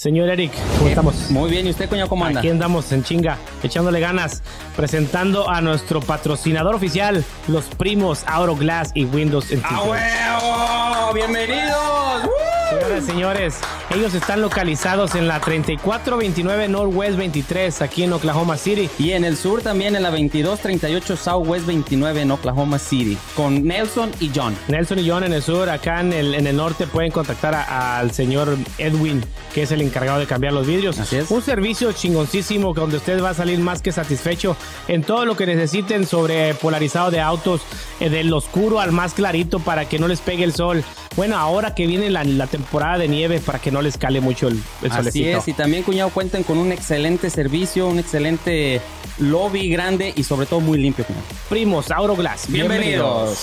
Señor Eric, ¿cómo estamos? Muy bien, ¿y usted, coño, cómo anda? Aquí andamos en chinga, echándole ganas, presentando a nuestro patrocinador oficial, los primos Glass y Windows ¡Ah, huevo! ¡Bienvenidos! Señoras, señores, ellos están localizados en la 3429 Northwest 23, aquí en Oklahoma City. Y en el sur también en la 2238 Southwest 29 en Oklahoma City, con Nelson y John. Nelson y John en el sur, acá en el, en el norte pueden contactar al señor Edwin, que es el encargado de cambiar los vidrios. Así es. Un servicio chingoncísimo donde usted va a salir más que satisfecho en todo lo que necesiten sobre polarizado de autos, eh, del oscuro al más clarito para que no les pegue el sol. Bueno, ahora que viene la, la temporada de nieve para que no les cale mucho el, el Así solecito. es, y también, cuñado, cuentan con un excelente servicio, un excelente lobby grande y sobre todo muy limpio, cuñado. Primos, Auroglass. Bienvenidos.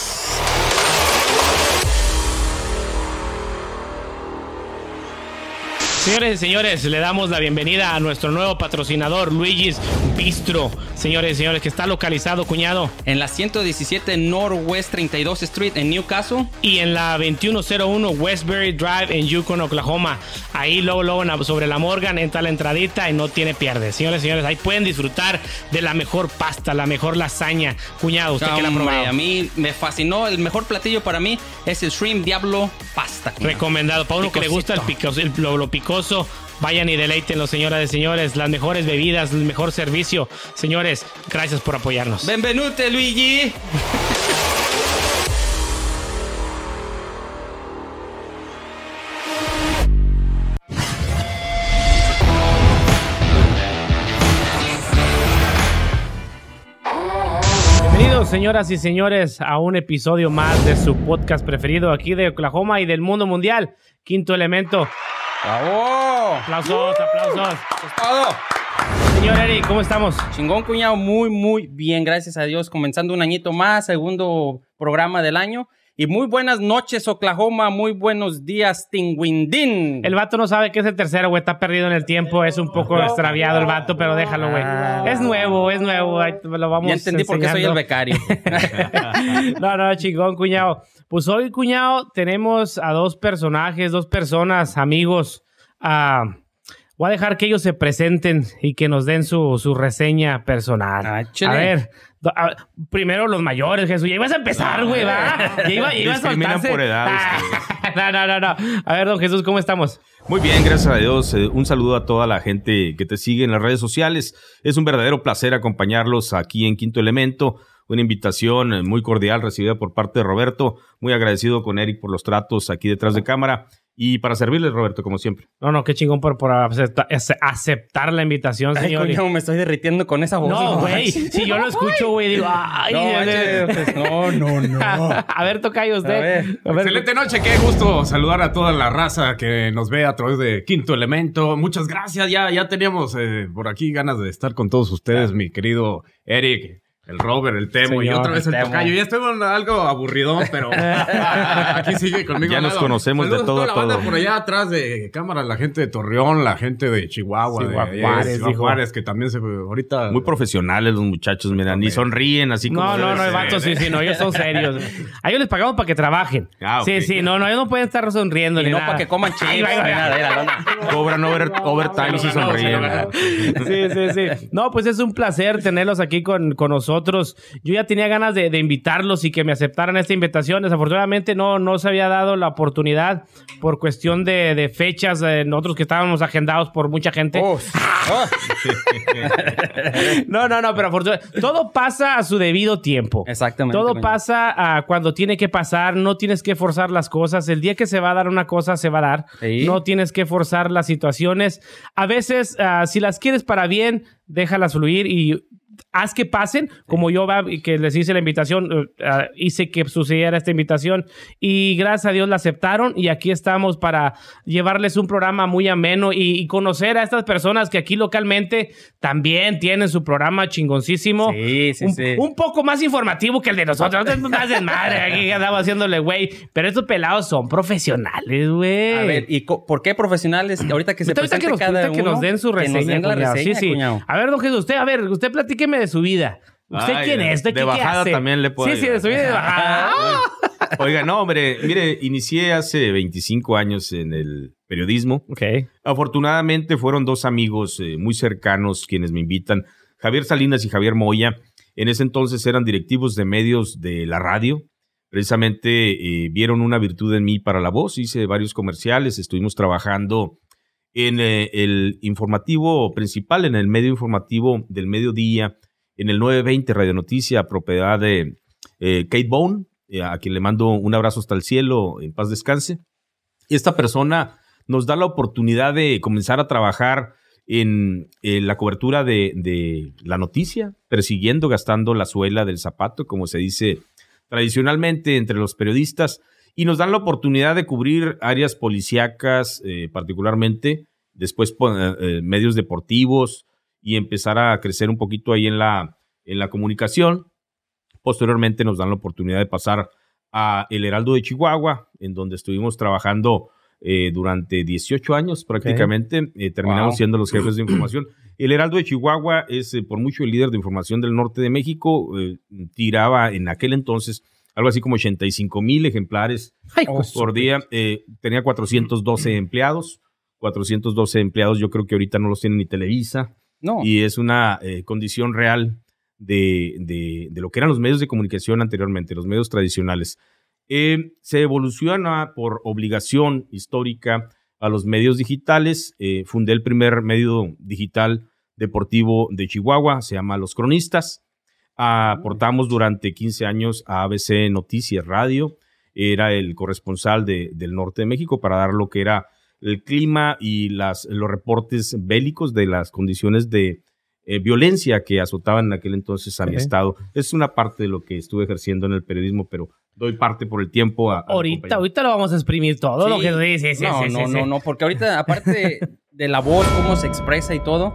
Señores y señores, le damos la bienvenida a nuestro nuevo patrocinador, Luigi's Bistro. Señores y señores, que está localizado, cuñado, En la 117 Northwest 32 Street en Newcastle. y en la 2101 Westbury Drive en Yukon, Oklahoma. Ahí luego, luego sobre la Morgan entra la entradita y no tiene pierde. Señores y señores, ahí pueden disfrutar de la mejor pasta, la mejor lasaña. Cuñado, usted que la probado. a mí me fascinó. El mejor platillo para mí es el Shrimp Diablo Pasta. cuñado. Recomendado. Para uno que le gusta el picoso, el- lo, lo picoso, vayan y deleítenlo, señoras y señores. Las mejores bebidas, el mejor servicio. Señores, gracias por apoyarnos. Benvenute, Luigi. Bienvenidos, señoras y señores, a un episodio más de su podcast preferido aquí de Oklahoma y del mundo mundial. Quinto elemento. ¡Bravo! Aplausos, aplausos. Eso es todo. Señor Eric, ¿cómo estamos? Chingón, cuñado, muy, muy bien, gracias a Dios. Comenzando un añito más, segundo programa del año. Y muy buenas noches, Oklahoma. Muy buenos días, Tinguindín. El vato no sabe que es el tercero, güey. Está perdido en el tiempo. Es un poco extraviado el vato, pero déjalo, güey. Es nuevo, es nuevo. Lo vamos Ya entendí por qué soy el becario. no, no, chingón, cuñado. Pues hoy, cuñado, tenemos a dos personajes, dos personas, amigos. Ah, voy a dejar que ellos se presenten y que nos den su, su reseña personal. Ah, a ver, a- primero los mayores, Jesús. Ya ibas a empezar, güey, ¿va? Ya iba, ya iba a soltarse. por edad Ah, no, no, no, no. A ver, don Jesús, ¿cómo estamos? Muy bien, gracias a Dios. Eh, Un saludo a toda la gente que te sigue en las redes sociales. Es un verdadero placer acompañarlos aquí en Quinto Elemento. Una invitación eh, muy cordial recibida por parte de Roberto. Muy agradecido con Eric por los tratos aquí detrás de cámara. Y para servirles, Roberto, como siempre. No, no, qué chingón por, por acepta- ace- aceptar la invitación, Ay, señor. cuñado, me estoy derritiendo con esa voz. no, güey. Si yo lo escucho, güey, digo, ay, No, no, no, no. a ver, toca usted. A ver. A ver, Excelente noche, qué gusto saludar a toda la raza que nos ve a través de Quinto Elemento. Muchas gracias, ya, ya teníamos eh, por aquí ganas de estar con todos ustedes, mi querido Eric, el Robert, el Temo y otra vez el el. Tocayo. Ya estoy con algo aburridón, pero aquí sigue conmigo. Ya nos lado. conocemos de Saludos a todo toda la banda todo. por allá atrás de cámara, la gente de Torreón, la gente de Chihuahua, Ciudad de, Juárez, que también se ahorita Muy profesionales los muchachos, mira, ni sonríen así como. No, no, no, el vato sí, sí, no, ellos son serios. A ellos les pagamos para que trabajen. Ah, ok. Sí, sí, no, no, ellos no pueden estar sonriendo Y ni no nada. para que coman chips. Ni nada, era, no. Cobran over- overtime y sonríen. Sí, sí, sí. No, pues es un placer tenerlos aquí con, con nosotros. Yo ya tenía ganas de, de invitarlos y que me aceptaran esta invitación. Desafortunadamente no, no se había dado la oportunidad por cuestión de, de fechas. eh, nosotros que estábamos agendados por mucha gente. Oh, oh. No, no, no, pero afortunadamente todo pasa a su debido tiempo. Exactamente. Todo pasa ah, cuando tiene que pasar, no tienes que forzar las cosas. El día que se va a dar una cosa, se va a dar. Sí. No tienes que forzar las situaciones. A veces, ah, si las quieres para bien, déjalas fluir y haz que pasen, como yo que les hice la invitación, ah, hice que sucediera esta invitación y gracias a Dios la aceptaron y aquí estamos para llevarles un programa muy ameno y, y conocer a estas personas que aquí localmente también tienen su programa chingoncísimo. Sí, sí, un, sí. un poco más informativo que el de nosotros. No te hacen madre, aquí andamos haciéndole güey. Pero estos pelados son profesionales, güey. A ver, ¿y por qué profesionales? Ahorita que se Ahorita presente que nos, cada ahorita que uno, nos den su que nos reseña, den la cuñado. reseña, sí, sí. cuñado. A ver, don Jesús, usted, a ver, usted platíqueme de su vida. ¿Usted Ay, quién de- es? ¿De, de qué, qué bajada hace? también le puedo Sí, sí, ayudar. soy de bajada. Oiga, no, hombre, mire, inicié hace 25 años en el periodismo. ok. Afortunadamente fueron dos amigos eh, muy cercanos quienes me invitan, Javier Salinas y Javier Moya. En ese entonces eran directivos de medios de la radio. Precisamente eh, vieron una virtud en mí para la voz. Hice varios comerciales, estuvimos trabajando en eh, el informativo principal, en el medio informativo del mediodía, en el 920 Radio Noticia, propiedad de eh, Kate Bone, eh, a quien le mando un abrazo hasta el cielo, en paz descanse. Esta persona nos da la oportunidad de comenzar a trabajar en, la cobertura de, la noticia, persiguiendo, gastando la suela del zapato, como se dice tradicionalmente entre los periodistas, y nos dan la oportunidad de cubrir áreas policíacas, eh, particularmente, después eh, medios deportivos, y empezar a crecer un poquito ahí en la, en la comunicación. Posteriormente nos dan la oportunidad de pasar a El Heraldo de Chihuahua, en donde estuvimos trabajando eh, durante 18 años prácticamente. Eh, terminamos Wow. siendo los jefes de información. El Heraldo de Chihuahua es eh, por mucho el líder de información del norte de México. tiraba en aquel entonces algo así como 85 mil ejemplares Ay, pues, por día. Tenía 412 empleados. 412 empleados, yo creo que ahorita no los tiene ni Televisa No. y es una eh, condición real de, de- de lo que eran los medios de comunicación anteriormente, los medios tradicionales. Eh, se evoluciona por obligación histórica a los medios digitales. Eh, fundé el primer medio digital deportivo de Chihuahua, se llama Los Cronistas. Aportamos durante 15 años a ABC Noticias Radio. Era el corresponsal de- del norte de México para dar lo que era el clima y las, los reportes bélicos de las condiciones de eh, violencia que azotaban en aquel entonces a mi estado. Es una parte de lo que estuve ejerciendo en el periodismo, pero doy parte por el tiempo a... ahorita, ahorita lo vamos a exprimir todo lo Sí. que sí, sí, sí, no, sí, no, sí, no, sí. no, porque ahorita, aparte de la voz, cómo se expresa y todo,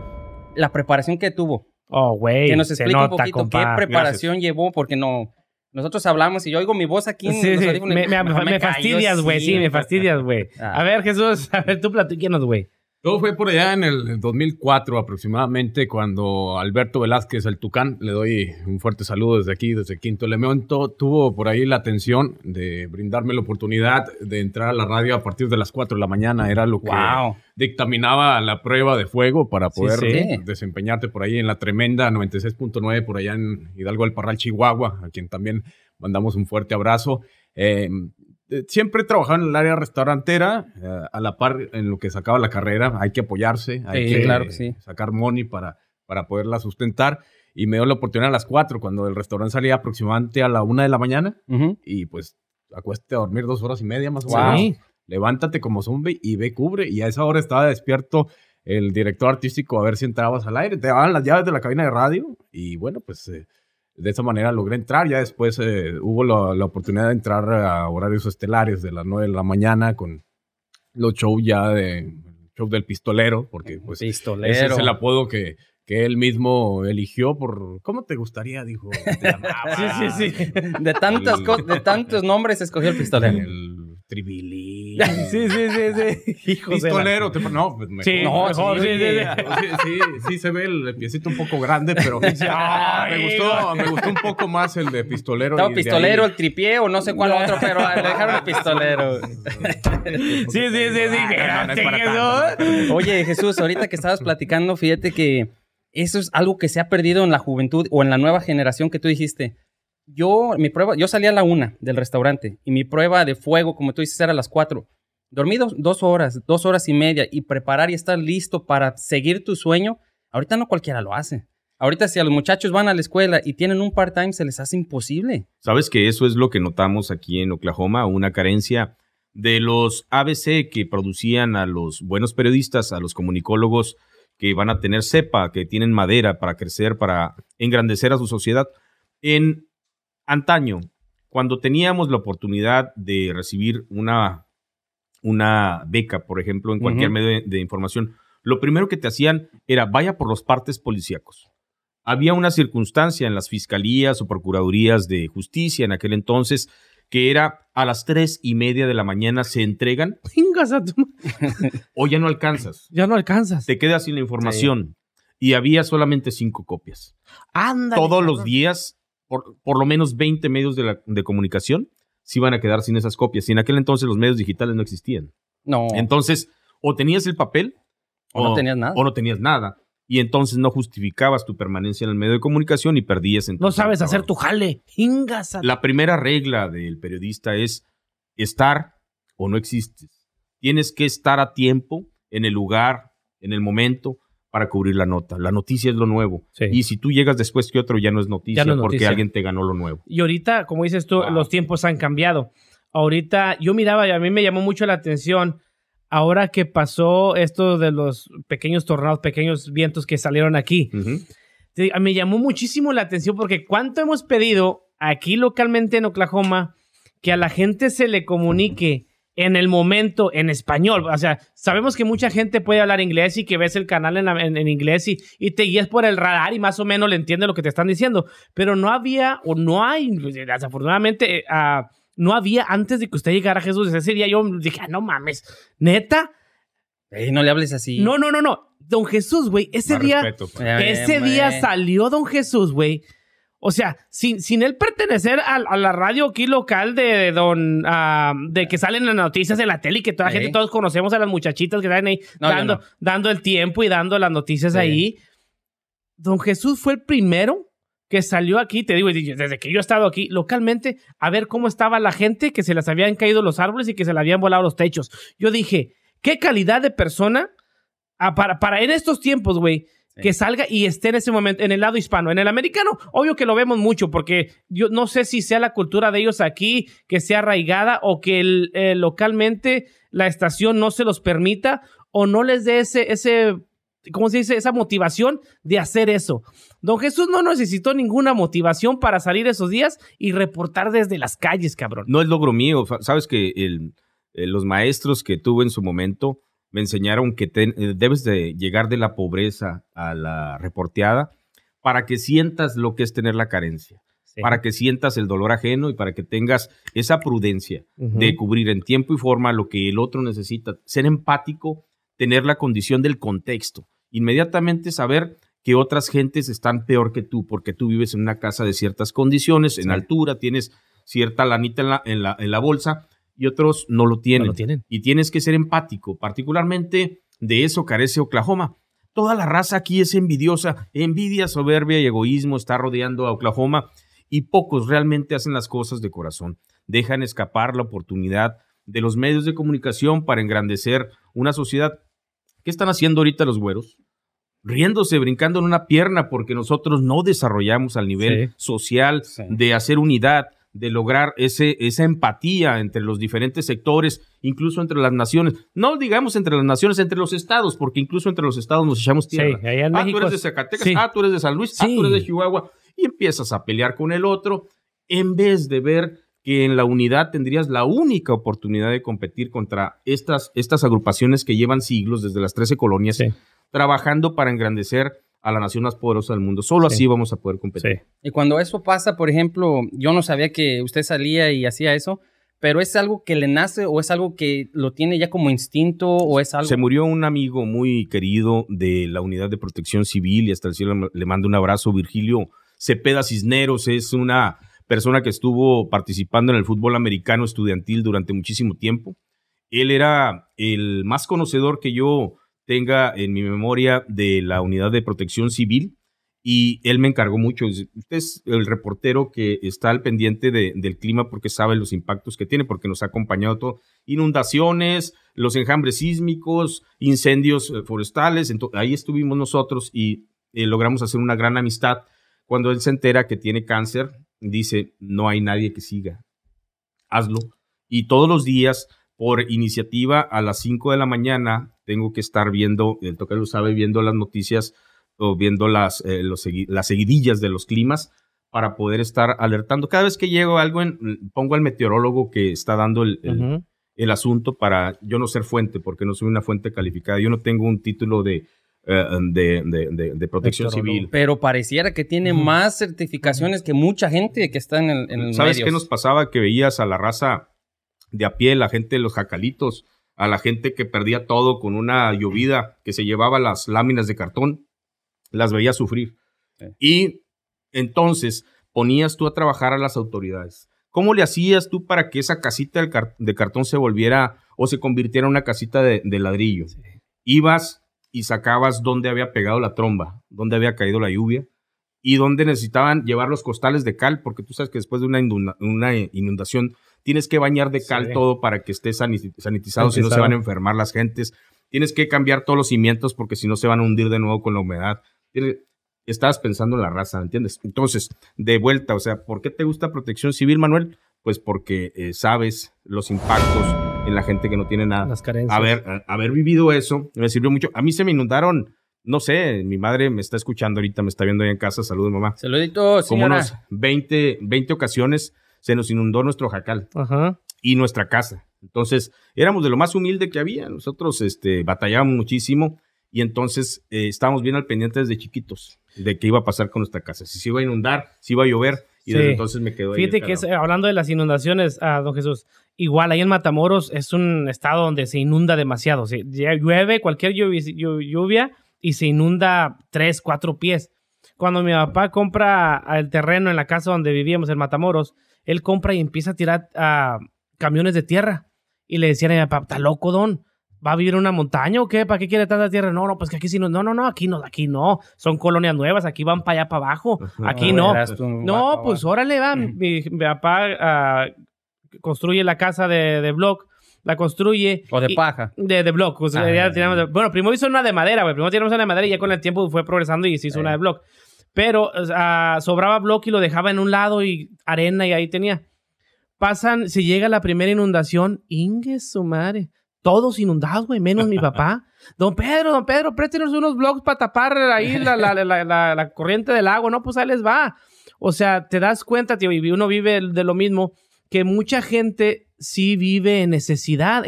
la preparación que tuvo. Oh, güey. Que nos explique un poquito compa. qué preparación llevó, porque no. Nosotros hablamos y yo oigo mi voz aquí en Sí, los audífonos Me, fastidias, güey. Sí, me fastidias, güey. Ah. A ver, Jesús, a ver, tú platíquenos, güey. Todo fue por allá en el 2004 aproximadamente cuando Alberto Velázquez, el Tucán, le doy un fuerte saludo desde aquí, desde Quinto Elemento, tuvo por ahí la atención de brindarme la oportunidad de entrar a la radio a partir de las 4 de la mañana. Era lo que Wow. dictaminaba la prueba de fuego para poder sí. desempeñarte por ahí en la tremenda 96.9 por allá en Hidalgo del Parral, Chihuahua, a quien también mandamos un fuerte abrazo. Eh, siempre he trabajado en el área restaurantera, eh, a la par en lo que sacaba la carrera, hay que apoyarse, hay Sí, que claro que sí. sacar money para, para poderla sustentar. Y me dio la oportunidad a las 4, cuando el restaurante salía aproximadamente a la 1 de la mañana, y pues acuéstate a dormir dos horas y media más o menos Sí. levántate como zombie y ve cubre. Y a esa hora estaba despierto el director artístico a ver si entrabas al aire. Te daban las llaves de la cabina de radio y bueno, pues eh, de esa manera logré entrar. Ya después eh, hubo la, la oportunidad de entrar a horarios estelares de las 9 de la mañana con los shows ya de show del pistolero, porque pues Pistolero. ese es el apodo que, que él mismo eligió por... ¿Cómo te gustaría? Dijo. te? Sí, sí, sí. De, tantas El- de tantos nombres escogió el pistolero. El tribilín. Sí, sí, sí, sí. Hijo de la- Pistolero, te- no, pues mejor. Sí, No, mejor, sí, sí. sí, sí. Sí, sí, sí se ve el piecito un poco grande, pero Ay, me gustó, me gustó un poco más el de pistolero. De pistolero, ahí- el tripié o no sé cuál otro, pero le dejaron el pistolero. Sí, sí, sí, sí. Ah, no, no. Oye, Jesús, ahorita que estabas platicando, fíjate que eso es algo que se ha perdido en la juventud o en la nueva generación que tú dijiste. Yo, mi prueba, yo salí a la una del restaurante y mi prueba de fuego, como tú dices, era a las cuatro. Dormí dos, dos horas, dos horas y media y preparar y estar listo para seguir tu sueño. Ahorita no cualquiera lo hace. Ahorita si a los muchachos van a la escuela y tienen un part-time, se les hace imposible. Sabes que eso es lo que notamos aquí en Oklahoma, una carencia de los ABC que producían a los buenos periodistas, a los comunicólogos que van a tener cepa, que tienen madera para crecer, para engrandecer a su sociedad. En antaño, cuando teníamos la oportunidad de recibir una, una beca, por ejemplo, en cualquier medio de, de información, lo primero que te hacían era vaya por los partes policíacos había una circunstancia en las fiscalías o procuradurías de justicia en aquel entonces que era a las tres y media de la mañana se entregan a tu- o ya no alcanzas. Ya no alcanzas. Te quedas sin la información. y había solamente cinco copias. Ándale, Todos los días, por, por lo menos 20 medios de, la- de comunicación se iban a quedar sin esas copias. Y en aquel entonces los medios digitales no existían. No. Entonces, o tenías el papel O no tenías nada. O no tenías nada. Y entonces no justificabas tu permanencia en el medio de comunicación y perdías No sabes hacer tu jale. Ingas. La primera regla del periodista es estar o no existes. Tienes que estar a tiempo, en el lugar, en el momento, para cubrir la nota. La noticia es lo nuevo. Sí. Y si tú llegas después que otro, ya no es noticia no es porque noticia. alguien te ganó lo nuevo. Y ahorita, como dices tú, Wow. los tiempos han cambiado. Ahorita yo miraba y a mí me llamó mucho la atención ahora que pasó esto de los pequeños tornados, pequeños vientos que salieron aquí. Me llamó muchísimo la atención porque cuánto hemos pedido aquí localmente en Oklahoma que a la gente se le comunique en el momento en español. O sea, sabemos que mucha gente puede hablar inglés y que ves el canal en, la- en- en inglés y, y te guías por el radar y más o menos le entiendes lo que te están diciendo. Pero no había o no hay, desafortunadamente, ah, no había antes de que usted llegara a Jesús. Ese día yo dije, "Ah, no mames, neta. Ey, no le hables así. No, no, no, no. Don Jesús, güey, ese Más día... respeto, pues. Eh, Ese día salió Don Jesús, güey. O sea, sin, sin él pertenecer a, a la radio aquí local de Don... ah, de que salen las noticias en la tele y que toda la Sí. gente, todos conocemos a las muchachitas que están ahí No, dando, no. dando el tiempo y dando las noticias Sí. ahí. Don Jesús fue el primero que salió aquí, te digo, desde que yo he estado aquí localmente, a ver cómo estaba la gente que se les habían caído los árboles y que se le habían volado los techos. Yo dije, qué calidad de persona ah, para, para en estos tiempos, güey, Sí. que salga y esté en ese momento, en el lado hispano. En el americano, obvio que lo vemos mucho, porque yo no sé si sea la cultura de ellos aquí, que sea arraigada, o que el- eh, localmente la estación no se los permita, o no les dé ese, ese, ¿cómo se dice? Esa motivación de hacer eso. Don Jesús no necesitó ninguna motivación para salir esos días y reportar desde las calles, cabrón. No es logro mío. Sabes que el- eh, los maestros que tuve en su momento me enseñaron que te- eh, debes de llegar de la pobreza a la reporteada para que sientas lo que es tener la carencia, para que sientas el dolor ajeno y para que tengas esa prudencia de cubrir en tiempo y forma lo que el otro necesita. Ser empático, tener la condición del contexto, inmediatamente saber que otras gentes están peor que tú porque tú vives en una casa de ciertas condiciones, en Sí. altura, tienes cierta lanita en la, en la, en la bolsa y otros no lo tienen. No lo tienen. Y tienes que ser empático, particularmente de eso carece Oklahoma. Toda la raza aquí es envidiosa, envidia, soberbia y egoísmo está rodeando a Oklahoma y pocos realmente hacen las cosas de corazón. Dejan escapar la oportunidad de los medios de comunicación para engrandecer una sociedad. ¿Qué están haciendo ahorita los güeros? Riéndose, brincando en una pierna porque nosotros no desarrollamos al nivel Sí. social Sí. de hacer unidad, de lograr ese, esa empatía entre los diferentes sectores, incluso entre las naciones. No digamos entre las naciones, entre los estados, porque incluso entre los estados nos echamos tierra. Sí, allá en ah, México tú eres de Zacatecas, sí. ah, tú eres de San Luis, ah, tú eres de Chihuahua, y empiezas a pelear con el otro, en vez de ver que en la unidad tendrías la única oportunidad de competir contra estas, estas agrupaciones que llevan siglos desde las 13 colonias trabajando para engrandecer a la nación más poderosa del mundo. Solo Sí. así vamos a poder competir. Sí. Y cuando eso pasa, por ejemplo, yo no sabía que usted salía y hacía eso, pero es algo que le nace o es algo que lo tiene ya como instinto o es algo... Se murió un amigo muy querido de la Unidad de Protección Civil y hasta el cielo le mando un abrazo. Virgilio Cepeda Cisneros es una persona que estuvo participando en el fútbol americano estudiantil durante muchísimo tiempo. Él era el más conocedor que yo tenga en mi memoria de la Unidad de Protección Civil y él me encargó mucho. Usted es el reportero que está al pendiente de- del clima porque sabe los impactos que tiene, porque nos ha acompañado todo. Inundaciones, los enjambres sísmicos, incendios eh, forestales. Ento- ahí estuvimos nosotros y eh, logramos hacer una gran amistad. Cuando él se entera que tiene cáncer, dice, no hay nadie que siga. Hazlo. Y todos los días, por iniciativa, a las 5 de la mañana, tengo que estar viendo, el toque lo sabe, viendo las noticias o viendo las, eh, los las seguidillas de los climas para poder estar alertando. Cada vez que llego a algo, en- pongo al meteorólogo que está dando el, el- asunto para yo no ser fuente, porque no soy una fuente calificada. Yo no tengo un título de, eh, de, de- de- de protección civil. Pero pareciera que tiene más certificaciones que mucha gente que está en el en ¿Sabes medios. qué nos pasaba? Que veías a la raza de a pie, la gente de los jacalitos, a la gente que perdía todo con una llovida, que se llevaba las láminas de cartón las veías sufrir. Y entonces ponías tú a trabajar a las autoridades. ¿Cómo le hacías tú para que esa casita de cartón se volviera o se convirtiera en una casita de, ladrillo? Ibas y sacabas dónde había pegado la tromba, dónde había caído la lluvia y dónde necesitaban llevar los costales de cal, porque tú sabes que después de una, inundación tienes que bañar de cal todo para que esté sanitizado, si no se van a enfermar las gentes. Tienes que cambiar todos los cimientos porque si no se van a hundir de nuevo con la humedad. estabas pensando en la raza, ¿entiendes? Entonces, de vuelta, o sea, ¿por qué te gusta protección civil, Manuel? Pues porque eh, sabes los impactos en la gente que no tiene nada. Las carencias. Haber, haber vivido eso me sirvió mucho. A mí se me inundaron, no sé, mi madre me está escuchando ahorita, me está viendo ahí en casa. Saludos, mamá. Saluditos, Como unos 20, 20 ocasiones se nos inundó nuestro jacal y nuestra casa. Entonces, éramos de lo más humilde que había. Nosotros este, batallábamos muchísimo y entonces eh, estábamos bien al pendiente desde chiquitos de qué iba a pasar con nuestra casa. Si se iba a inundar, si iba a llover. Y desde entonces me quedo ahí. Fíjate que hablando de las inundaciones, a don Jesús, igual ahí en Matamoros es un estado donde se inunda demasiado. Si llueve cualquier lluvia y se inunda tres, cuatro pies. Cuando mi papá compra el terreno en la casa donde vivíamos en Matamoros, él compra y empieza a tirar a camiones de tierra. Y le decían a mi papá, ¿está loco, don? ¿Va a vivir en una montaña o qué? ¿Para qué quiere tanta tierra? No, no, pues que aquí sí no. No, no, no, aquí no, aquí no. Son colonias nuevas, aquí van para allá para abajo. Aquí no. No, pues órale, va. Mi, papá ah, construye la casa de, de block la construye. O de paja. De, de block. Ah, bueno, primero hizo una de madera, güey. Primero teníamos una de madera y ya con el tiempo fue progresando y se hizo una de block. Pero sobraba block y lo dejaba en un lado y arena y ahí tenía. Pasan, se llega la primera inundación, ingue su madre. Todos inundados, güey, menos mi papá. Don Pedro, don Pedro, préstenos unos blocks para tapar ahí la, la, la, la, corriente del agua. No, pues ahí les va. O sea, te das cuenta, tío, y uno vive de lo mismo, que mucha gente sí vive en necesidad.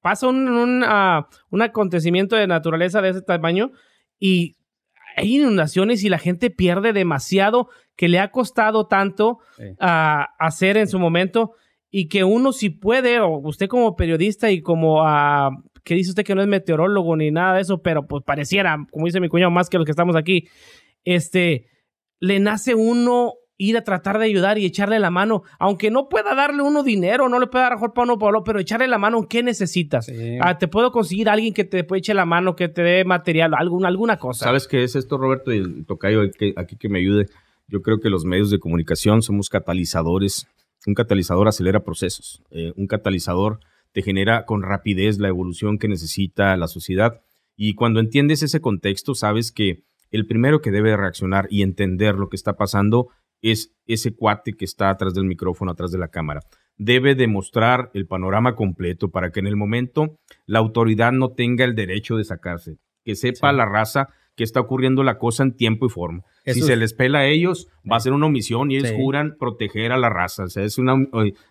pasa un, ah, un, acontecimiento de naturaleza de ese tamaño y hay inundaciones y la gente pierde demasiado que le ha costado tanto ah, hacer en su momento y que uno si puede, o usted como periodista y como, uh, que dice usted que no es meteorólogo ni nada de eso, pero pues pareciera, como dice mi cuñado, más que los que estamos aquí, este, le nace uno ir a tratar de ayudar y echarle la mano, aunque no pueda darle uno dinero, no le pueda dar mejor para uno Pablo, pero echarle la mano, ¿qué necesitas? Ah, te puedo conseguir a alguien que te eche la mano, que te dé material, alguna, alguna cosa. ¿Sabes qué es esto, Roberto? Y el tocayo aquí que me ayude. Yo creo que los medios de comunicación somos catalizadores. Un catalizador acelera procesos. Eh, un catalizador te genera con rapidez la evolución que necesita la sociedad. Y cuando entiendes ese contexto, sabes que el primero que debe reaccionar y entender lo que está pasando es ese cuate que está atrás del micrófono, atrás de la cámara. Debe demostrar el panorama completo para que en el momento la autoridad no tenga el derecho de sacarse, que sepa la raza que está ocurriendo la cosa en tiempo y forma. si se les pela a ellos, va a ser una omisión y ellos juran proteger a la raza. O sea, es una,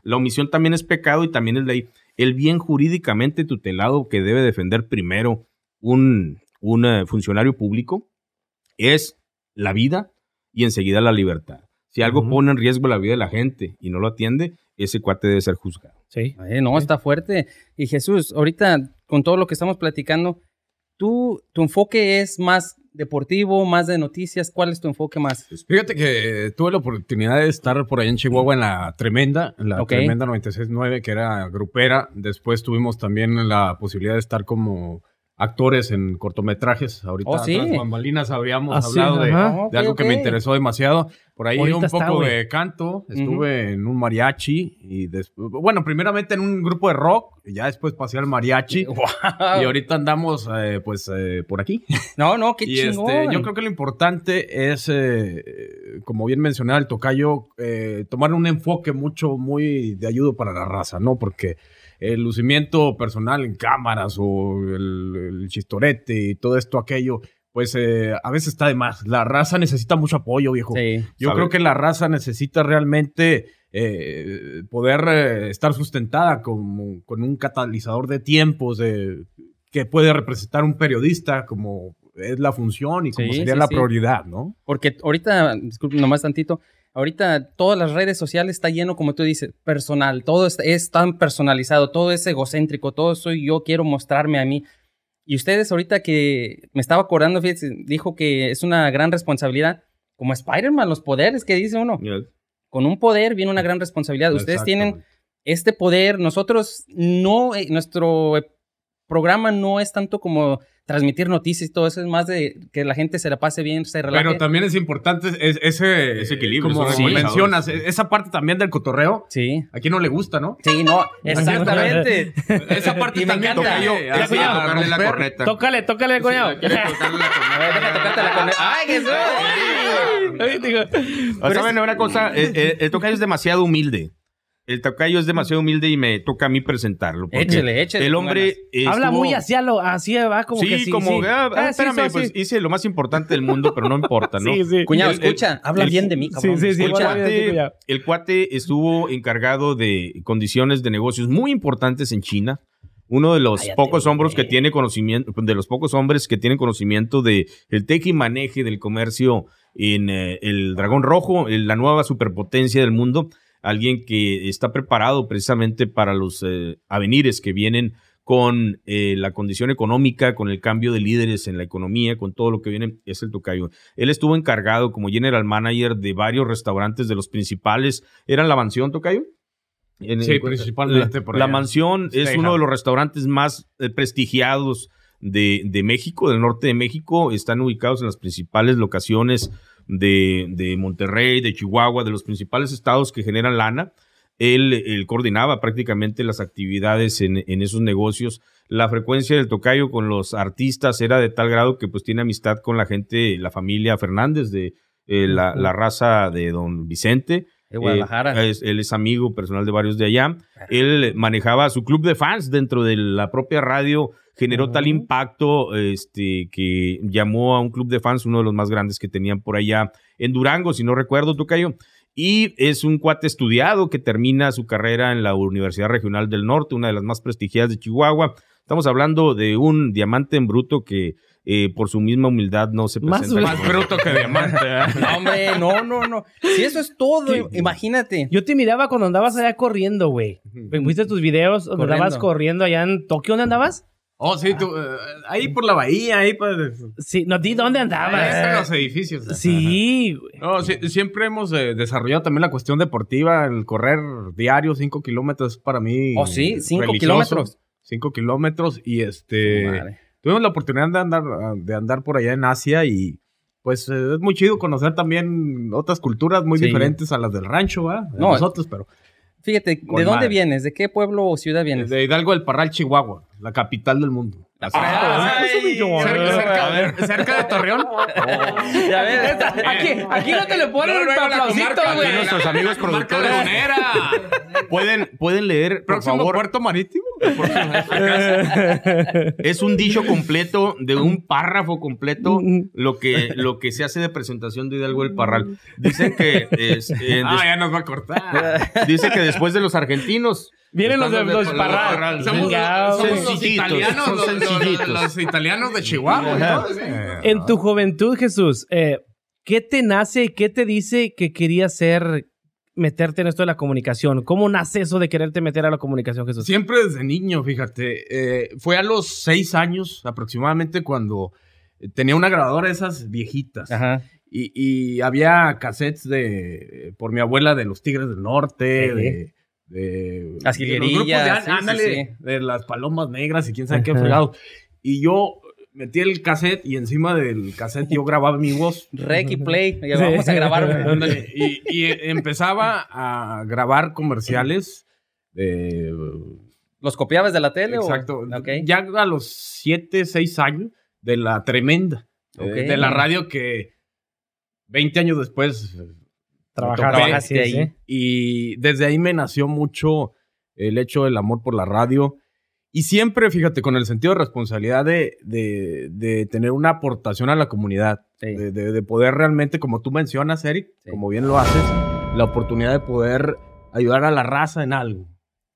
la omisión también es pecado y también es ley. El bien jurídicamente tutelado que debe defender primero un, un eh, funcionario público es la vida y enseguida la libertad. Si algo pone en riesgo la vida de la gente y no lo atiende, ese cuate debe ser juzgado. Sí. no, está fuerte. Y Jesús, ahorita con todo lo que estamos platicando, tú, tu enfoque es más deportivo, más de noticias. ¿Cuál es tu enfoque más? Pues fíjate que tuve la oportunidad de estar por ahí en Chihuahua en la Tremenda, en la Tremenda 96.9, que era grupera. Después tuvimos también la posibilidad de estar como actores en cortometrajes. Ahorita oh, ¿sí? bambalinas habíamos ah, hablado de, algo que me interesó demasiado. Por ahí un poco de canto, estuve en un mariachi y después, bueno, primeramente en un grupo de rock, y ya después pasé al mariachi y ahorita andamos eh, pues eh, por aquí. No, no, qué y Este, yo creo que lo importante es, eh, como bien mencionaba el tocayo, tomar un enfoque mucho, muy de ayuda para la raza, ¿no? Porque el lucimiento personal en cámaras o el, chistorete y todo esto, aquello, pues eh, a veces está de más. La raza necesita mucho apoyo, viejo. Yo creo que la raza necesita realmente eh, poder eh, estar sustentada con, con, un catalizador de tiempos que puede representar un periodista como es la función y como sería la prioridad, ¿no? Porque ahorita, disculpe nomás tantito, Ahorita todas las redes sociales está lleno, como tú dices, personal. Todo es, tan personalizado, todo es egocéntrico, todo soy yo, quiero mostrarme a mí. Y ustedes ahorita que me estaba acordando, fíjense, dijo que es una gran responsabilidad, como Spider-Man, los poderes que dice uno. Con un poder viene una gran responsabilidad. Ustedes tienen este poder, nosotros no, eh, nuestro eh, programa no es tanto como transmitir noticias y todo eso, es más de que la gente se la pase bien, se relaje. Pero también es importante ese, ese equilibrio. Como mencionas, esa parte también del cotorreo. Sí. A quién no le gusta, ¿no? Sí, no, exactamente. esa parte Y me también encanta. Ya a la corneta. Tócale, tócale, coño. Tocarte la corneta. ¡Ay, Jesús! Ay, digo, O sea, bueno, una cosa, el, el- el tocayo es demasiado humilde. El tocayo es demasiado humilde y me toca a mí presentarlo. Échele, échele. El hombre. Habla estuvo- muy hacia lo, así va, como sí, que sí. como, sí. ah, ah, espérame, sí, pues sí. hice lo más importante del mundo, pero no importa, ¿no? Sí, sí. Cuñado, El- el- escucha, habla el- bien de mí, cabrón. Sí, sí, sí. El cuate, el cuate estuvo encargado de condiciones de negocios muy importantes en China. Uno de los Cállate, pocos hombres que tiene conocimiento, de los pocos hombres que tienen conocimiento de el teje y maneje del comercio en eh, el Dragón Rojo, en la nueva superpotencia del mundo. Alguien que está preparado precisamente para los eh, avenires que vienen con eh, la condición económica, con el cambio de líderes en la economía, con todo lo que viene, es el tocayo. Él estuvo encargado como general manager de varios restaurantes de los principales. ¿Eran la mansión, tocayo? En- Sí, en- principalmente La, por la allá. mansión es uno de los restaurantes más eh, prestigiados de, de México, del norte de México. Están ubicados en las principales locaciones de, de Monterrey, de Chihuahua, de los principales estados que generan lana. Él, él coordinaba prácticamente las actividades en, en esos negocios. La frecuencia del tocayo con los artistas era de tal grado que pues tiene amistad con la gente, la familia Fernández de eh, la, la raza de don Vicente. De Guadalajara. Eh, es- él es amigo personal de varios de allá. Él manejaba su club de fans dentro de la propia radio. Generó tal impacto este, que llamó a un club de fans, uno de los más grandes que tenían por allá en Durango, si no recuerdo, Tocayo. Y es un cuate estudiado que termina su carrera en la Universidad Regional del Norte, una de las más prestigiadas de Chihuahua. Estamos hablando de un diamante en bruto que eh, por su misma humildad no se Más presenta. Más bruto que diamante. ¿eh? No, hombre, no, no, no. Si eso es todo, imagínate. Yo te miraba cuando andabas allá corriendo, güey. ¿Viste tus videos donde Corriendo. andabas corriendo allá en Tokio? ¿Dónde andabas? Oh, sí, tú, eh, ahí por la bahía, ahí por... Sí, no, di dónde Ahí están andabas. los edificios. Sí, güey. No, sí, siempre hemos eh, desarrollado también la cuestión deportiva, el correr diario, cinco kilómetros es para mí. Oh, sí, cinco religioso. kilómetros. Cinco kilómetros y este... madre. Tuvimos la oportunidad de andar, de andar por allá en Asia y pues eh, es muy chido conocer también otras culturas muy Sí. diferentes a las del rancho, ¿va? De No, nosotros, pero... Fíjate, ¿de dónde madre. vienes? ¿De qué pueblo o ciudad vienes? De Hidalgo del Parral, Chihuahua, la capital del mundo. Ay, cerca, de Torreón. Ya ves. Aquí, aquí no te le ponen un aplausito, güey. Nuestros amigos productores pueden, pueden leer, por Próximo favor, puerto marítimo. Es un dicho completo de un párrafo completo lo que, lo que se hace de presentación de Hidalgo del Parral. Dicen que es, eh, Ah, ya nos va a cortar. dice que después de los argentinos Vienen los de los Parral. Somos, Chingado, somos los Sencillitos, italianos, son los, los- sencillitos. los italianos de Chihuahua. En tu juventud, Jesús, eh, ¿qué te nace y qué te dice que querías ser, meterte en esto de la comunicación? ¿Cómo nace eso de quererte meter a la comunicación, Jesús? Siempre desde niño, fíjate. eh, fue a los seis años aproximadamente cuando tenía una grabadora de esas viejitas. Ajá. Y, y había cassettes de por mi abuela de los Tigres del Norte, Ejé. de, de Las grupos de- jilguerillas, sí, sí, ándale, sí. de las palomas negras y quién sabe qué fregado. Y yo metí el cassette y encima del cassette yo grababa mi voz. Rec y play. Ya vamos a grabar. y, y empezaba a grabar comerciales ¿Los copiabas de la tele Exacto. o...? Ok. Ya a los 7, 6 años de la tremenda. Eh, de la radio que 20 años después. eh, trabajaste ahí. Y desde ahí me nació mucho el hecho del amor por la radio. Y siempre, fíjate, con el sentido de responsabilidad de, de- de tener una aportación a la comunidad. Sí. De, de- de poder realmente, como tú mencionas, Eric, Sí. como bien lo haces, la oportunidad de poder ayudar a la raza en algo.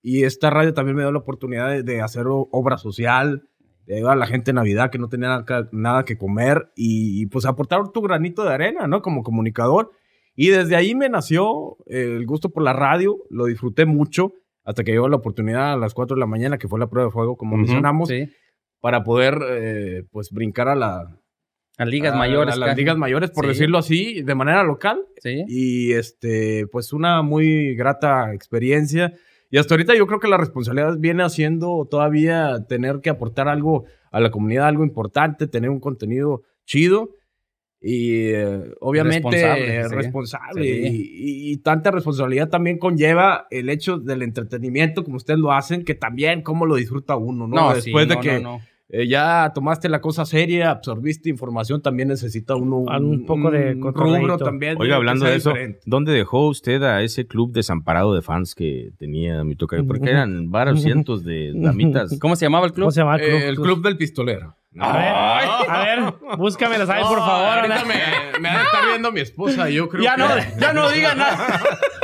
Y esta radio también me dio la oportunidad de, hacer obra social, de ayudar a la gente en Navidad que no tenía nada, que- nada que comer y, y, pues aportar tu granito de arena, ¿no? Como comunicador. Y desde ahí me nació eh, el gusto por la radio, lo disfruté mucho hasta que llegó la oportunidad a las 4 de la mañana, que fue la prueba de fuego, como mencionamos. Sí. para poder eh, pues brincar a la A ligas a- mayores. a las casi. ligas mayores por Sí. decirlo así de manera local Sí. y este pues una muy grata experiencia y hasta ahorita yo creo que la responsabilidad viene haciendo todavía tener que aportar algo a la comunidad algo importante tener un contenido chido y eh, obviamente Responsable, eh, responsable Sí. Y, y- y tanta responsabilidad también conlleva el hecho del entretenimiento como ustedes lo hacen que también cómo lo disfruta uno no, No, después sí, de no, que no, no. eh, ya tomaste la cosa seria, absorbiste información, también necesita uno Un poco de un rubro también. Oiga, hablando de eso, diferente. ¿dónde dejó usted a ese club desamparado de fans que tenía mi tocayo? Porque eran varios cientos de damitas. ¿Cómo se llamaba el club? ¿Cómo se llama el club? Eh, el club del pistolero. A ver, a ver, búscamelas ahí, por No, favor. ahorita me, me ha de estar viendo mi esposa y yo creo Ya que... no, ya no digan nada.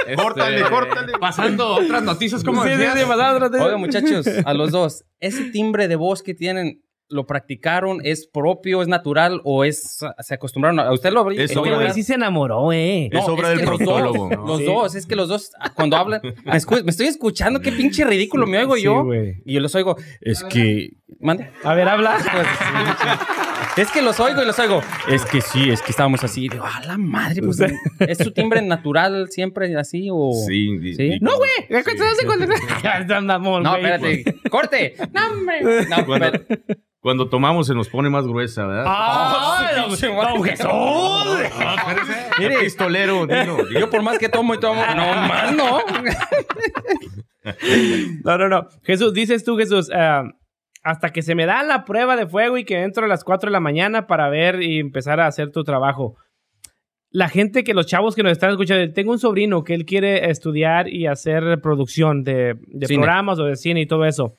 este, Córtale, córtale. Pasando otras noticias, como Sí, sí, decías. sí, pasando, sí. Oiga, muchachos, a los dos, ¿ese timbre de voz que tienen, lo practicaron? ¿Es propio, es natural o es se acostumbraron? ¿A usted lo? Es obra sí se enamoró, eh. Es obra del que los proctólogo. Dos, los Sí. dos, es que los dos, ah, cuando hablan, me, escu- me estoy escuchando, qué pinche ridículo me oigo Sí, yo. y yo los oigo, es que. Mande. A ver, habla. Es que los oigo y los oigo. Es que sí, es que estábamos así. Digo, a la madre, pues. ¿Es su timbre natural siempre así o.? Sí, ¿Sí? y- No, güey. Ya andamos, No, güey. espérate. ¡Corte! ¡No, hombre! No, espérate. Cuando tomamos se nos pone más gruesa, ¿verdad? ¡Ah! Ay, don-. Jesús! Mire, pistolero, dilo. Yo por más que tomo y tomo. No, más no. No, no, no. Jesús, dices tú, Jesús, ah, hasta que se me da la prueba de fuego y que entro a las 4 de la mañana para ver y empezar a hacer tu trabajo. La gente que los chavos que nos están escuchando, tengo un sobrino que él quiere estudiar y hacer producción de, de programas o de cine y todo eso.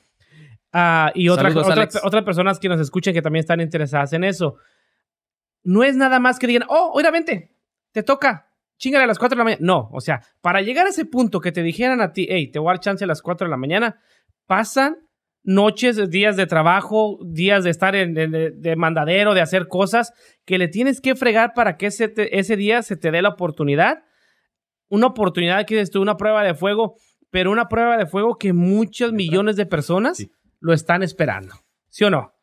Ah, y otras Saludos, Alex. otras personas que nos escuchan que también están interesadas en eso. No es nada más que digan, oh, oiga, vente, te toca, chingale a las 4 de la mañana. No, o sea, para llegar a ese punto que te dijeran a ti, hey, te voy a dar chance a las 4 de la mañana, pasan noches, días de trabajo, días de estar en, en- de, de mandadero, de hacer cosas que le tienes que fregar para que ese, te- ese día se te dé la oportunidad. Una oportunidad que dices tú, una prueba de fuego, pero una prueba de fuego que muchos millones de personas Sí. Lo están esperando. ¿Sí o no?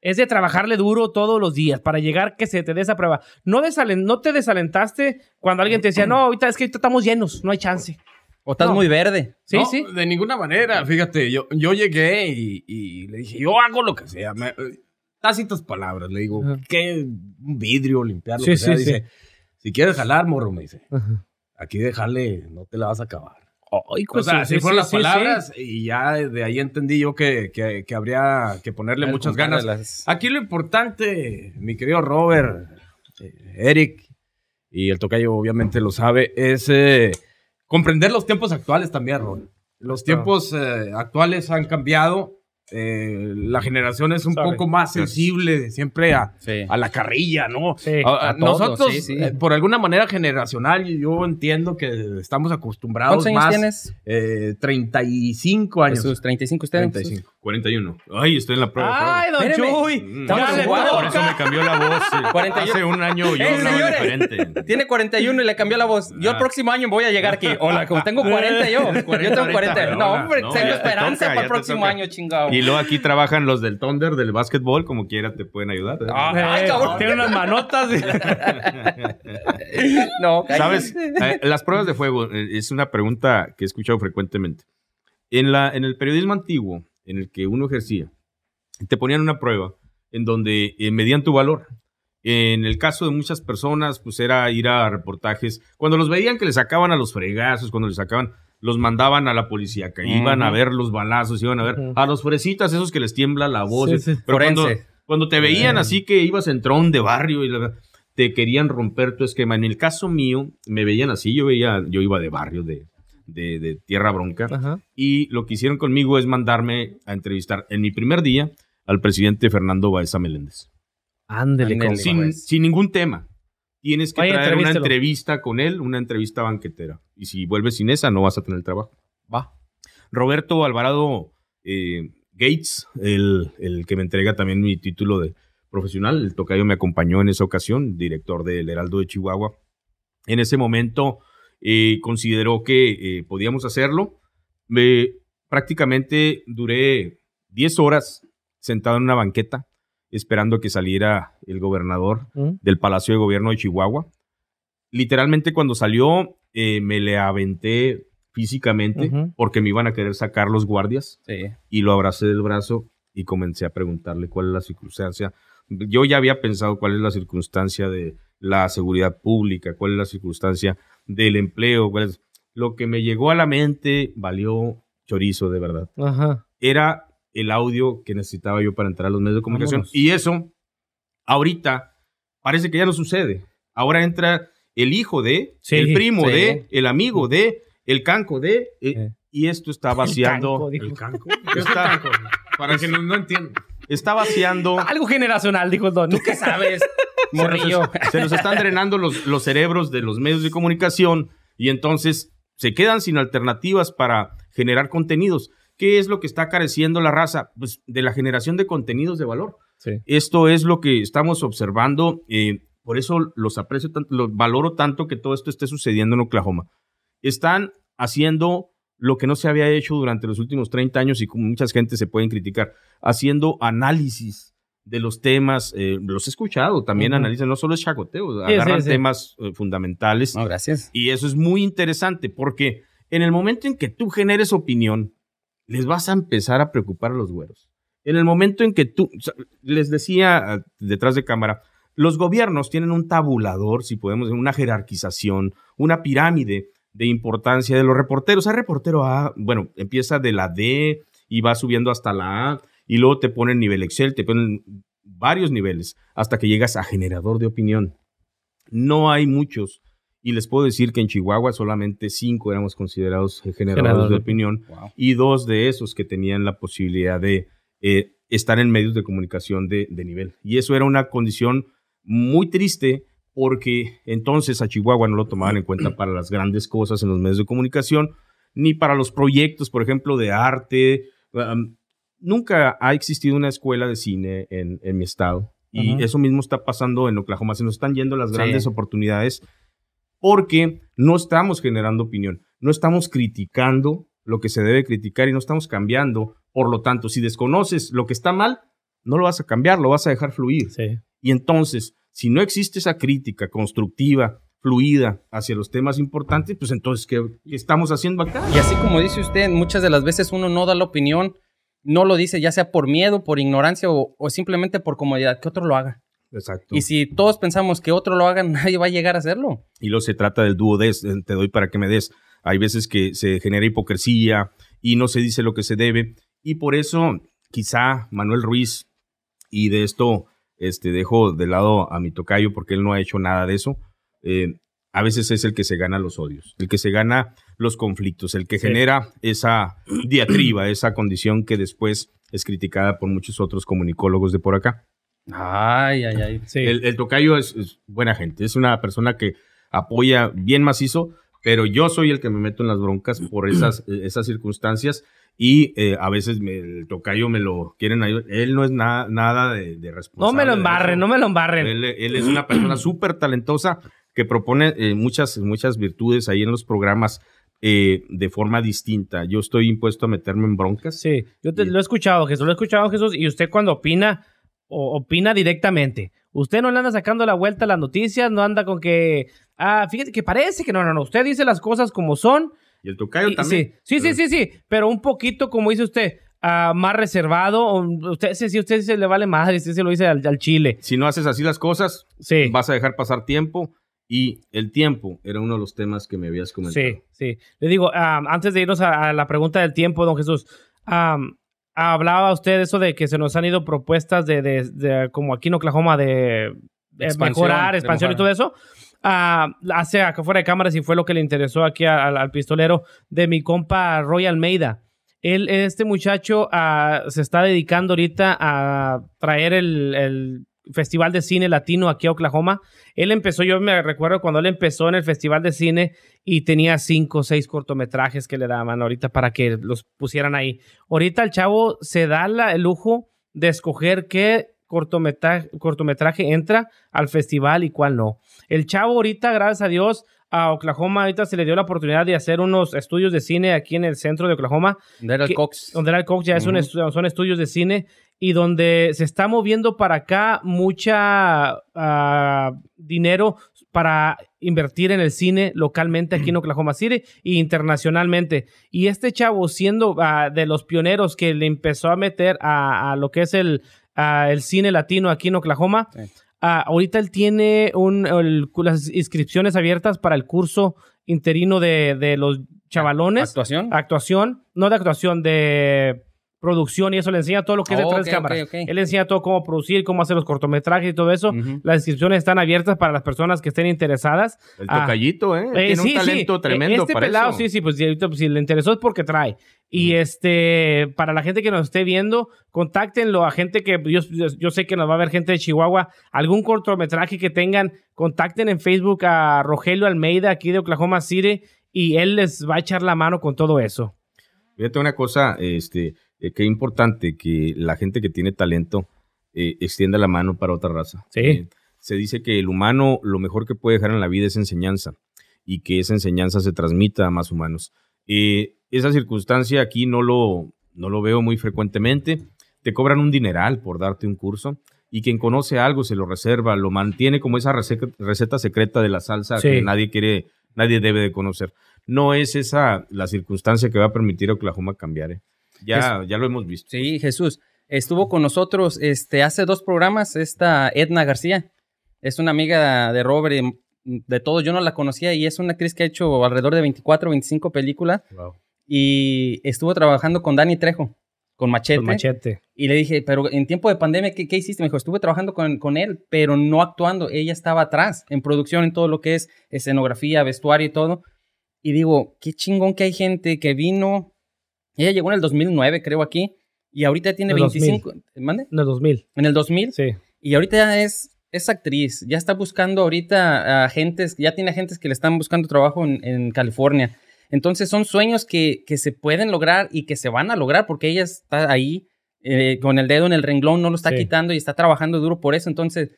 Es de trabajarle duro todos los días para llegar que se te dé esa prueba. No, desalen- no te desalentaste cuando alguien te decía, no, ahorita es que ahorita estamos llenos, no hay chance. O estás No. muy verde. Sí, No, sí. De ninguna manera, fíjate, yo, yo llegué y, y le dije, yo hago lo que sea. Me, tácitas palabras, le digo, Ajá. ¿qué? Un vidrio, limpiar lo Sí, que sea. sí, dice, si quieres jalar, morro, me dice, aquí dejarle, no te la vas a acabar. Ay, O sea, sí, así fueron sí, las sí, sí. palabras y ya de ahí entendí yo que, que- que habría que ponerle muchas ganas. las- Aquí lo importante, mi querido Robert, eh, Eric y el tocayo obviamente lo sabe, es eh, comprender los tiempos actuales también, Robert. Los tiempos eh, actuales han cambiado. Eh, la generación es un Sorry. poco más sensible siempre a, Sí. a la carrilla, ¿no? Sí. A- a- a todo, nosotros, sí, sí. eh, por alguna manera generacional, yo entiendo que estamos acostumbrados ¿Cuántos años más. tienes? Eh, 35 años. Jesús, 35 usted. 35. 41. Ay, estoy en la prueba. Ay, don. Chuy. Mm, ya le. Por eso me cambió la voz. eh. 41. Hace un año yo ¡Ey, hablaba diferente. Tiene 41 y le cambió la voz. Yo el Ah. próximo año voy a llegar aquí. Hola, como tengo 40 yo. Yo tengo 40. No, Hola. hombre, No, tengo te esperanza toca, para el próximo año, chingado. Y luego aquí trabajan los del Thunder, del básquetbol, como quiera te pueden ayudar. ¿eh? Ah, Ay, Eh, cabrón. Tiene unas manotas. No, cállate. ¿Sabes? Eh, las pruebas de fuego eh, es una pregunta que he escuchado frecuentemente. En, la, en el periodismo antiguo, en el que uno ejercía, te ponían una prueba en donde eh, medían tu valor. En el caso de muchas personas, pues era ir a reportajes. Cuando los veían que les sacaban a los fregazos, cuando les sacaban, los mandaban a la policía, que iban a ver los balazos, iban a ver a los fresitas, esos que les tiembla la voz. Sí, sí. Pero cuando, te veían así que ibas en tron de barrio y la- te querían romper tu esquema. En el caso mío, me veían así, yo veía, yo iba de barrio, de, de, de tierra bronca, Ajá. y lo que hicieron conmigo es mandarme a entrevistar en mi primer día al presidente Fernando Baeza Meléndez. Ándele, Ándele. Sin, ningún tema. Tienes que Vaya, traer una entrevista con él, una entrevista banquetera. Y si vuelves sin esa, no vas a tener trabajo. Va. Roberto Alvarado eh, Gates, el, el que me entrega también mi título de profesional, el tocayo me acompañó en esa ocasión, director del Heraldo de Chihuahua. En ese momento eh, consideró que eh, podíamos hacerlo. Me- prácticamente duré 10 horas sentado en una banqueta esperando que saliera el gobernador ¿Mm? del Palacio de Gobierno de Chihuahua. Literalmente cuando salió eh, me le aventé físicamente porque me iban a querer sacar los guardias Sí. y lo abracé del brazo y comencé a preguntarle cuál es la circunstancia. Yo ya había pensado cuál es la circunstancia de la seguridad pública, cuál es la circunstancia del empleo. Lo que me llegó a la mente valió chorizo, de verdad. Ajá. Era el audio que necesitaba yo para entrar a los medios de comunicación. Vámonos. Y eso, ahorita, parece que ya no sucede. Ahora entra el hijo de, Sí, el primo sí. de, el amigo de, el canco de, eh, Sí. y esto está vaciando. canco. ¿El canco? ¿Qué es el Está- canco? Para que no, no entiendan. Está vaciando. Algo generacional, dijo el don. ¿Tú qué sabes, morrillo? Se nos están drenando los, los cerebros de los medios de comunicación y entonces se quedan sin alternativas para generar contenidos. ¿Qué es lo que está careciendo la raza? Pues de la generación de contenidos de valor. Sí. Esto es lo que estamos observando. eh, por eso los aprecio tanto, los valoro tanto que todo esto esté sucediendo en Oklahoma. Están haciendo lo que no se había hecho durante los últimos 30 años y como mucha gente se pueden criticar, haciendo análisis de los temas. eh, los he escuchado, también analizan, no solo es chacoteo, Sí, agarran sí, sí. temas eh, fundamentales. No, gracias. Y eso es muy interesante porque en el momento en que tú generes opinión, les vas a empezar a preocupar a los güeros. En el momento en que tú, o sea, les decía ah, detrás de cámara, los gobiernos tienen un tabulador, si podemos decir, una jerarquización, una pirámide de importancia de los reporteros. Hay reportero A, bueno, empieza de la D y va subiendo hasta la A y luego te ponen nivel Excel, te ponen varios niveles hasta que llegas a generador de opinión. No hay muchos. Y les puedo decir que en Chihuahua solamente cinco éramos considerados generadores Generador de opinión Wow. y dos de esos que tenían la posibilidad de eh, estar en medios de comunicación de, de nivel. Y eso era una condición muy triste porque entonces a Chihuahua no lo tomaban en cuenta para las grandes cosas en los medios de comunicación, ni para los proyectos, por ejemplo, de arte. Um, nunca ha existido una escuela de cine en, en mi estado. Y Ajá. eso mismo está pasando en Oklahoma. Se nos están yendo las Sí. grandes oportunidades porque no estamos generando opinión, no estamos criticando lo que se debe criticar y no estamos cambiando. Por lo tanto, si desconoces lo que está mal, no lo vas a cambiar, lo vas a dejar fluir. Sí. Y entonces, si no existe esa crítica constructiva, fluida hacia los temas importantes, pues entonces, ¿qué, qué estamos haciendo acá? Y así como dice usted, muchas de las veces uno no da la opinión, no lo dice ya sea por miedo, por ignorancia o, o simplemente por comodidad, que otro lo haga. Exacto. Y si todos pensamos que otro lo haga, nadie va a llegar a hacerlo. Y luego se trata del dúo des, eh, te doy para que me des. Hay veces que se genera hipocresía y no se dice lo que se debe. Y por eso, quizá Manuel Ruiz, y de esto este, dejo de lado a mi tocayo porque él no ha hecho nada de eso, eh, a veces es el que se gana los odios, el que se gana los conflictos, el que Sí. genera esa diatriba, esa condición que después es criticada por muchos otros comunicólogos de por acá. Ay, ay, ay. Sí. El, el tocayo es, es buena gente, es una persona que apoya bien macizo, pero yo soy el que me meto en las broncas por esas, esas circunstancias y eh, a veces me- el tocayo me lo quieren ayudar. Él no es na- nada de, de responsable. no me lo embarren, no me lo embarren. Él, él es una persona súper talentosa que propone eh, muchas, muchas virtudes ahí en los programas eh, de forma distinta. Yo estoy impuesto a meterme en broncas. Sí, yo te- lo he escuchado, Jesús, lo he escuchado, Jesús, y usted cuando opina, o, opina directamente. Usted no le anda sacando la vuelta a las noticias, no anda con que, ah, fíjate que parece que no, no, no, usted dice las cosas como son. Y el tocayo también. sí, sí, sí, sí, sí, pero un poquito, como dice usted, ah, más reservado. Usted, si usted se le vale madre, usted se lo dice al, al chile. Si no haces así las cosas, Sí. vas a dejar pasar tiempo y el tiempo era uno de los temas que me habías comentado. Sí, sí. Le digo, ah, antes de irnos a, a la pregunta del tiempo, don Jesús, ah, hablaba usted de eso de que se nos han ido propuestas de, de- de- como aquí en Oklahoma, de, de Expansión, mejorar, expansión y todo eso. Hace acá fuera de cámaras y fue lo que le interesó aquí al, pistolero de mi compa Roy Almeida. Él, este muchacho ah, se está dedicando ahorita a traer el, el Festival de Cine Latino aquí a Oklahoma. Él empezó, yo me recuerdo cuando él empezó en el Festival de Cine y tenía cinco o seis cortometrajes que le daban ahorita para que los pusieran ahí. Ahorita el chavo se da el lujo de escoger qué cortometraje, cortometraje entra al festival y cuál no. El chavo ahorita, gracias a Dios, a Oklahoma ahorita se le dio la oportunidad de hacer unos estudios de cine aquí en el centro de Oklahoma Donde era el Cox. donde era el Cox ya es un estu- son estudios de cine y donde se está moviendo para acá mucha ah, dinero para invertir en el cine localmente aquí en Oklahoma City e internacionalmente. Y este chavo, siendo ah, de los pioneros que le empezó a meter a, a lo que es el, el cine latino aquí en Oklahoma, Sí. ah, ahorita él tiene un, el- las inscripciones abiertas para el curso interino de, de los chavalones ¿Actuación? actuación, no de actuación, de producción y eso le enseña todo lo que es Oh, detrás de ok, cámaras. Él le enseña todo cómo producir, cómo hacer los cortometrajes y todo eso. Las inscripciones están abiertas para las personas que estén interesadas. El Ah. tocallito, ¿eh? Eh, Tiene sí, un talento sí. tremendo Este para pelado, eso. sí, sí, pues si, pues, si le interesó es porque trae. Y este, para la gente que nos esté viendo, contáctenlo a gente que yo, yo, yo sé que nos va a ver gente de Chihuahua. Algún cortometraje que tengan, contacten en Facebook a Rogelio Almeida, aquí de Oklahoma City, y él les va a echar la mano con todo eso. Fíjate una cosa, este, eh, que importante que la gente que tiene talento eh, extienda la mano para otra raza. Sí. Eh, se dice que el humano lo mejor que puede dejar en la vida es enseñanza y que esa enseñanza se transmita a más humanos. Eh, esa circunstancia aquí no lo, no lo veo muy frecuentemente. Te cobran un dineral por darte un curso y quien conoce algo se lo reserva, lo mantiene como esa receta, receta secreta de la salsa Sí. que nadie quiere, nadie debe de conocer. No es esa la circunstancia que va a permitir a Oklahoma cambiar. ¿eh? Ya, ya lo hemos visto. Sí, Jesús. Estuvo con nosotros este, hace dos programas esta Edna García. Es una amiga de Robert, de, de todos. Yo no la conocía y es una actriz que ha hecho alrededor de 24 o 25 películas. Y estuvo trabajando con Dani Trejo, con Machete. Con machete. Y le dije, pero en tiempo de pandemia, ¿qué, qué hiciste? Me dijo, estuve trabajando con, con él, pero no actuando. Ella estaba atrás, en producción, en todo lo que es escenografía, vestuario y todo. Y digo, qué chingón que hay gente que vino. Ella llegó en el 2009, creo, aquí. Y ahorita tiene En el 25. ¿Mande? En el 2000. En el 2000. Sí. Y ahorita ya es, es actriz. Ya está buscando ahorita agentes, ya tiene agentes que le están buscando trabajo en, en California. Entonces son sueños que, que se pueden lograr y que se van a lograr porque ella está ahí eh, con el dedo en el renglón, no lo está Sí. quitando y está trabajando duro por eso. Entonces,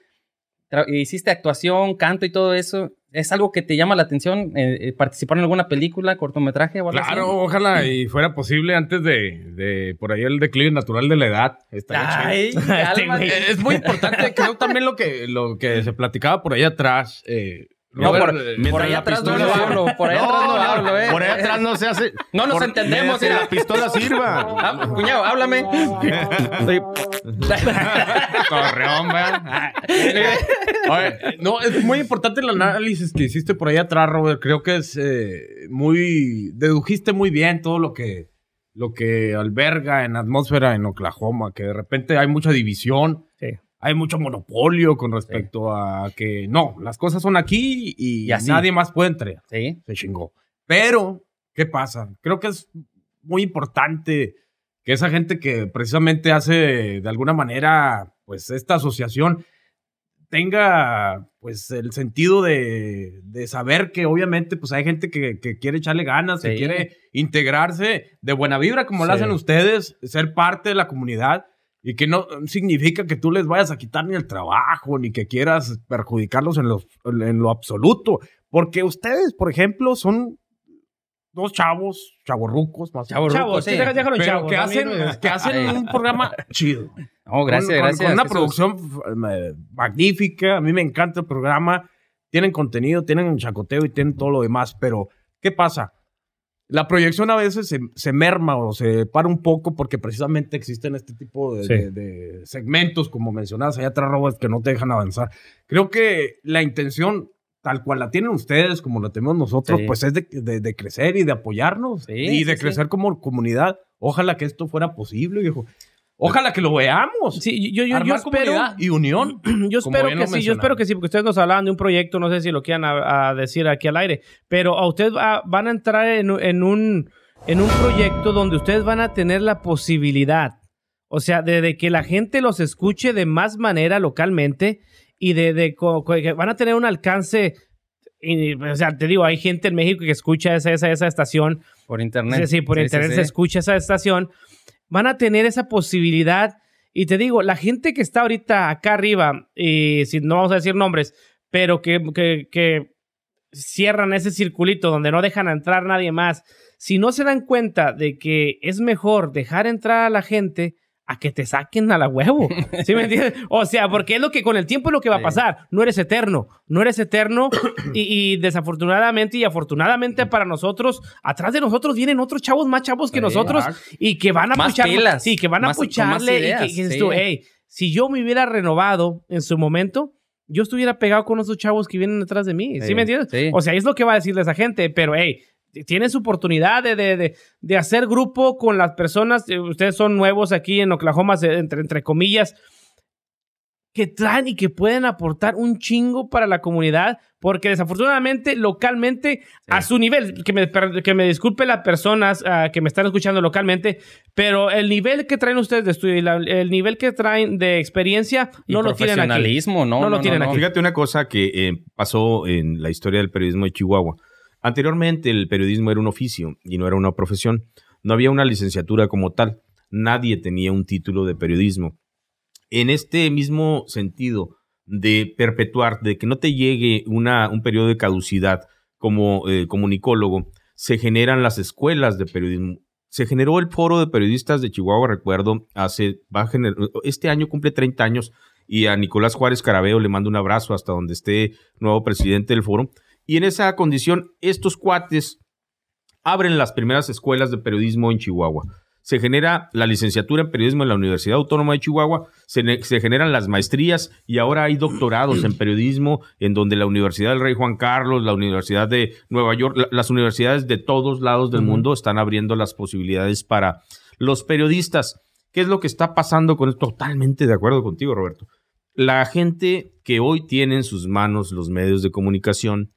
hiciste actuación, canto y todo eso. ¿Es algo que te llama la atención? eh, eh, ¿Participar en alguna película, cortometraje o algo así? Claro, ojalá y fuera posible antes de, de por ahí el declive natural de la edad. Chido. Ay, Es muy importante, creo también lo que, lo que se platicaba por ahí atrás. eh, No, por- por Mientras ahí atrás no pistola lo hablo, por ahí atrás no hablo, eh. Por ahí atrás no se hace. No nos por- entendemos, que la pistola sirva. Ah, cuñado, háblame. ¿verdad? Oye, no, es muy importante el análisis que hiciste por ahí atrás, Robert. Creo que es eh, muy. Dedujiste muy bien todo lo que, lo que alberga en atmósfera en Oklahoma, que de repente hay mucha división. Sí. Hay mucho monopolio con respecto a que no, las cosas son aquí y, Y nadie más puede entrar. Sí. Se chingó. Pero, ¿qué pasa? Creo que es muy importante que esa gente que precisamente hace de alguna manera, pues, esta asociación tenga, pues, el sentido de, de saber que obviamente, pues, hay gente que, que quiere echarle ganas, que Sí. quiere integrarse de buena vibra, como lo Sí. hacen ustedes, ser parte de la comunidad. Y que no significa que tú les vayas a quitar ni el trabajo, ni que quieras perjudicarlos en lo, en lo absoluto. Porque ustedes, por ejemplo, son dos chavos, chavorrucos, más Chavos, Chavos, sí. déjalo en pero chavos. que hacen, no- que hacen un programa chido. Oh, gracias, Con- gracias. Con una Jesús. producción eh, magnífica. A mí me encanta el programa. Tienen contenido, tienen chacoteo y tienen todo lo demás. Pero, ¿qué pasa? La proyección a veces se, se merma o se para un poco porque precisamente existen este tipo de, Sí. de- de segmentos, como mencionabas allá atrás, Robert, que no te dejan avanzar. Creo que la intención, tal cual la tienen ustedes, como la tenemos nosotros, Sí. pues es de, de- de crecer y de apoyarnos Sí, y de crecer como comunidad. Ojalá que esto fuera posible, viejo. Ojalá que lo veamos. Sí, yo, yo, yo espero. y unión. Yo espero que sí, yo espero que sí, porque ustedes nos hablaban de un proyecto, no sé si lo quieran a, a decir aquí al aire, pero a ustedes va- van a entrar en, un- en un, en un proyecto donde ustedes van a tener la posibilidad, o sea, de, de que la gente los escuche de más manera localmente y de, de van a tener un alcance, y, o sea, te digo, hay gente en México que escucha esa, esa, esa estación, Por internet. Sí, sí, por internet sí. se escucha esa estación. Van a tener esa posibilidad. Y te digo, la gente que está ahorita acá arriba, y si no vamos a decir nombres, pero que, que, que cierran ese circulito donde no dejan entrar nadie más, si no se dan cuenta de que es mejor dejar entrar a la gente a que te saquen a la huevo. ¿Sí me entiendes? O sea, porque es lo que con el tiempo es lo que va a pasar. No eres eterno. No eres eterno. Y, y desafortunadamente y afortunadamente para nosotros, atrás de nosotros vienen otros chavos más chavos que Sí, nosotros y que van a Más puchar- pilas, Sí, que van a más- pucharle. y que, que sí. tú, "Ey, si yo me hubiera renovado en su momento, yo estuviera pegado con esos chavos que vienen detrás de mí. ¿Sí, Sí, me entiendes? sí. O sea, es lo que va a decirle esa gente, pero hey, tienen su oportunidad de, de, de, de hacer grupo con las personas. eh, Ustedes son nuevos aquí en Oklahoma, entre, entre comillas, que traen y que pueden aportar un chingo para la comunidad, porque desafortunadamente localmente, a su nivel, que me, que me disculpe las personas ah, que me están escuchando localmente, pero el nivel que traen ustedes de estudio y la- el nivel que traen de experiencia Y no lo tienen aquí. profesionalismo, no, No lo tienen aquí. Fíjate una cosa que eh, pasó en la historia del periodismo de Chihuahua. Anteriormente el periodismo era un oficio y no era una profesión. No había una licenciatura como tal. Nadie tenía un título de periodismo. En este mismo sentido de perpetuar, de que no te llegue una, un periodo de caducidad como eh, comunicólogo, se generan las escuelas de periodismo. Se generó el foro de periodistas de Chihuahua, recuerdo, hace, este año cumple 30 años y a Nicolás Juárez Carabeo le mando un abrazo hasta donde esté nuevo presidente del foro. Y en esa condición, estos cuates abren las primeras escuelas de periodismo en Chihuahua. Se genera la licenciatura en periodismo en la Universidad Autónoma de Chihuahua, se, ne- se generan las maestrías y ahora hay doctorados en periodismo en donde la Universidad del Rey Juan Carlos, la Universidad de Nueva York, la- las universidades de todos lados del mundo están abriendo las posibilidades para los periodistas. ¿Qué es lo que está pasando con esto? Totalmente de acuerdo contigo, Roberto. La gente que hoy tiene en sus manos los medios de comunicación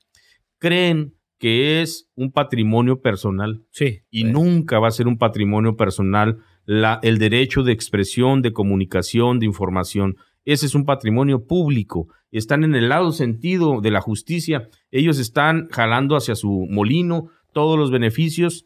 creen que es un patrimonio personal Sí. y nunca va a ser un patrimonio personal la, el derecho de expresión, de comunicación, de información. Ese es un patrimonio público. Están en el lado sentido de la justicia. Ellos están jalando hacia su molino todos los beneficios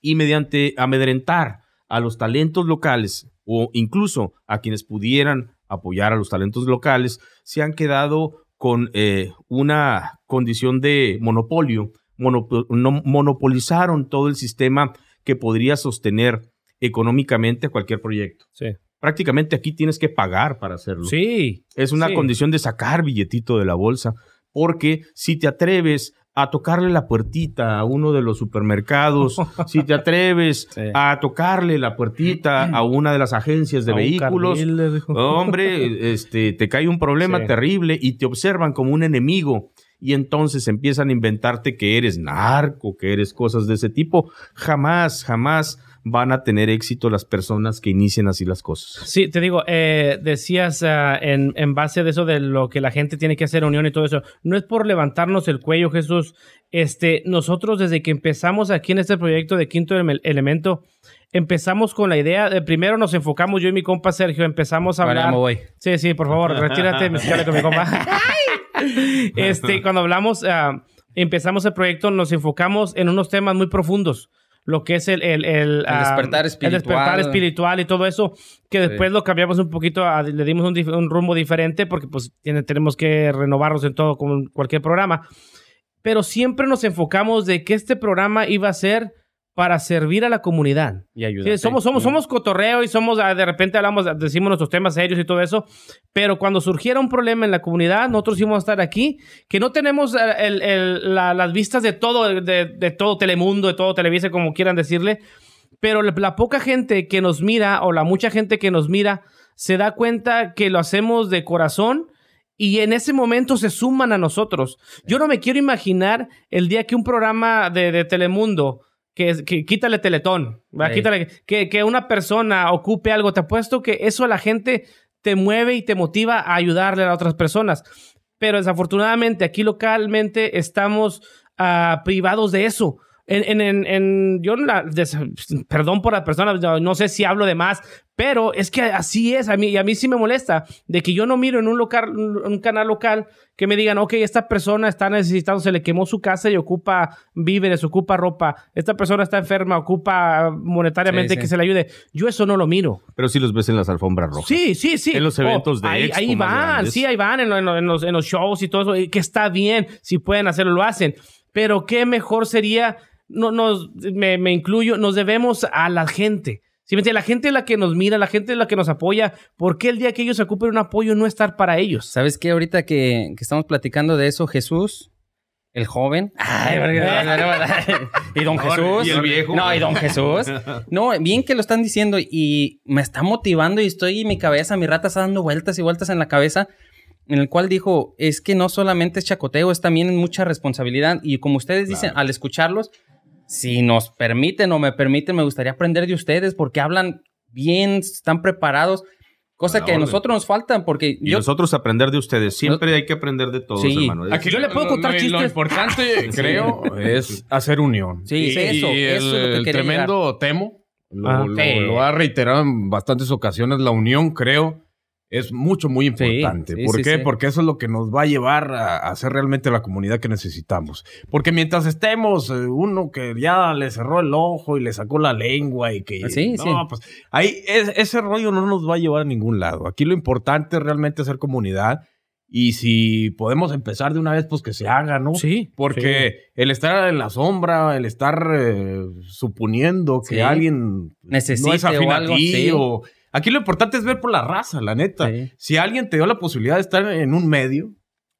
y mediante amedrentar a los talentos locales o incluso a quienes pudieran apoyar a los talentos locales, se han quedado con eh, una condición de monopolio, monopo- no- monopolizaron todo el sistema que podría sostener económicamente cualquier proyecto. Sí. Prácticamente aquí tienes que pagar para hacerlo. Sí. Es una Sí. condición de sacar billetito de la bolsa, porque si te atreves a tocarle la puertita a uno de los supermercados, si te atreves Sí. a tocarle la puertita a una de las agencias de A vehículos, carril, hombre, este, te cae un problema Sí. terrible y te observan como un enemigo. Y entonces empiezan a inventarte que eres narco, que eres cosas de ese tipo. Jamás, jamás van a tener éxito las personas que inician así las cosas. Sí, te digo, eh, decías ah, en, en base de eso de lo que la gente tiene que hacer unión y todo eso, no es por levantarnos el cuello, Jesús. Este, nosotros desde que empezamos aquí en este proyecto de Quinto Ele- Elemento, empezamos con la idea de primero nos enfocamos yo y mi compa Sergio, empezamos a hablar. me voy. Sí, sí, por favor, retírate, me con mi compa. este, cuando hablamos, ah, empezamos el proyecto, nos enfocamos en unos temas muy profundos. Lo que es el, el, el, ah, despertar El despertar espiritual. espiritual y todo eso, que después lo cambiamos un poquito, a- le dimos un, un rumbo diferente porque pues tiene- tenemos que renovarnos en todo con cualquier programa. Pero siempre nos enfocamos de que este programa iba a ser para servir a la comunidad. Y ayudar. Sí, somos, somos, somos cotorreo y somos, ah, de repente hablamos, decimos nuestros temas serios y todo eso, pero cuando surgiera un problema en la comunidad, nosotros íbamos a estar aquí, que no tenemos eh, el- el- la- las vistas de todo, de, de todo Telemundo, de todo Televisa, como quieran decirle, pero la, la poca gente que nos mira o la mucha gente que nos mira se da cuenta que lo hacemos de corazón y en ese momento se suman a nosotros. Yo no me quiero imaginar el día que un programa de, de Telemundo, que, quítale Teletón. Quítale, que, que una persona ocupe algo, te apuesto que eso a la gente te mueve y te motiva a ayudarle a otras personas. Pero desafortunadamente aquí localmente estamos ah, privados de eso. En, en, en, en- yo no la- des- perdón por las personas, no, no sé si hablo de más, pero es que así es, a mí, y a mí sí me molesta de que yo no miro en un, local, un canal local que me digan, ok, esta persona está necesitando, se le quemó su casa y ocupa víveres, ocupa ropa, esta persona está enferma, ocupa monetariamente Sí, sí. que se le ayude. Yo eso no lo miro. Pero sí los ves en las alfombras rojas. Sí, sí, sí. En los eventos de ahí, expo ahí van, sí, ahí van en, lo- en lo- en los, en los shows y todo eso, que está bien, si pueden hacerlo, lo hacen. Pero qué mejor sería, no, nos, me, me incluyo, nos debemos a la gente. Si me entiendes, la gente es la que nos mira, la gente es la que nos apoya. ¿Por qué el día que ellos ocupen un apoyo no estar para ellos? ¿Sabes qué? Ahorita que, que estamos platicando de eso, Jesús, el joven. Ay, y don Jesús. Y el viejo. No, y don Jesús. No, bien que lo están diciendo y me está motivando y estoy en mi cabeza, mi rata está dando vueltas y vueltas en la cabeza, en el cual dijo, es que no solamente es chacoteo, es también mucha responsabilidad. Y como ustedes dicen, al escucharlos, si nos permiten o me permiten, me gustaría aprender de ustedes porque hablan bien, están preparados. Cosa A que a orden. nosotros nos faltan porque Y yo... nosotros aprender de ustedes. Siempre hay que aprender de todos, Sí. hermano. Aquí Yo le puedo contar lo, chistes. Lo importante, creo, es hacer unión. Sí, y, eso, y eso es lo el, que el tremendo Temo lo, Ah. lo- Sí. lo ha reiterado en bastantes ocasiones. La unión, creo, es mucho, muy importante. sí, ¿Por sí, qué? sí. Porque eso es lo que nos va a llevar a, a ser realmente la comunidad que necesitamos. Porque mientras estemos, eh, uno que ya le cerró el ojo y le sacó la lengua y que... Sí, no, sí. pues ahí es- ese rollo no nos va a llevar a ningún lado. Aquí lo importante es realmente hacer comunidad. Y si podemos empezar de una vez, pues que se haga, ¿no? Sí. Porque el estar en la sombra, el estar eh, suponiendo que Sí. alguien Necesite no es afín o a algo, ti, sí. o- Aquí lo importante es ver por la raza, la neta. Sí. Si alguien te dio la posibilidad de estar en un medio,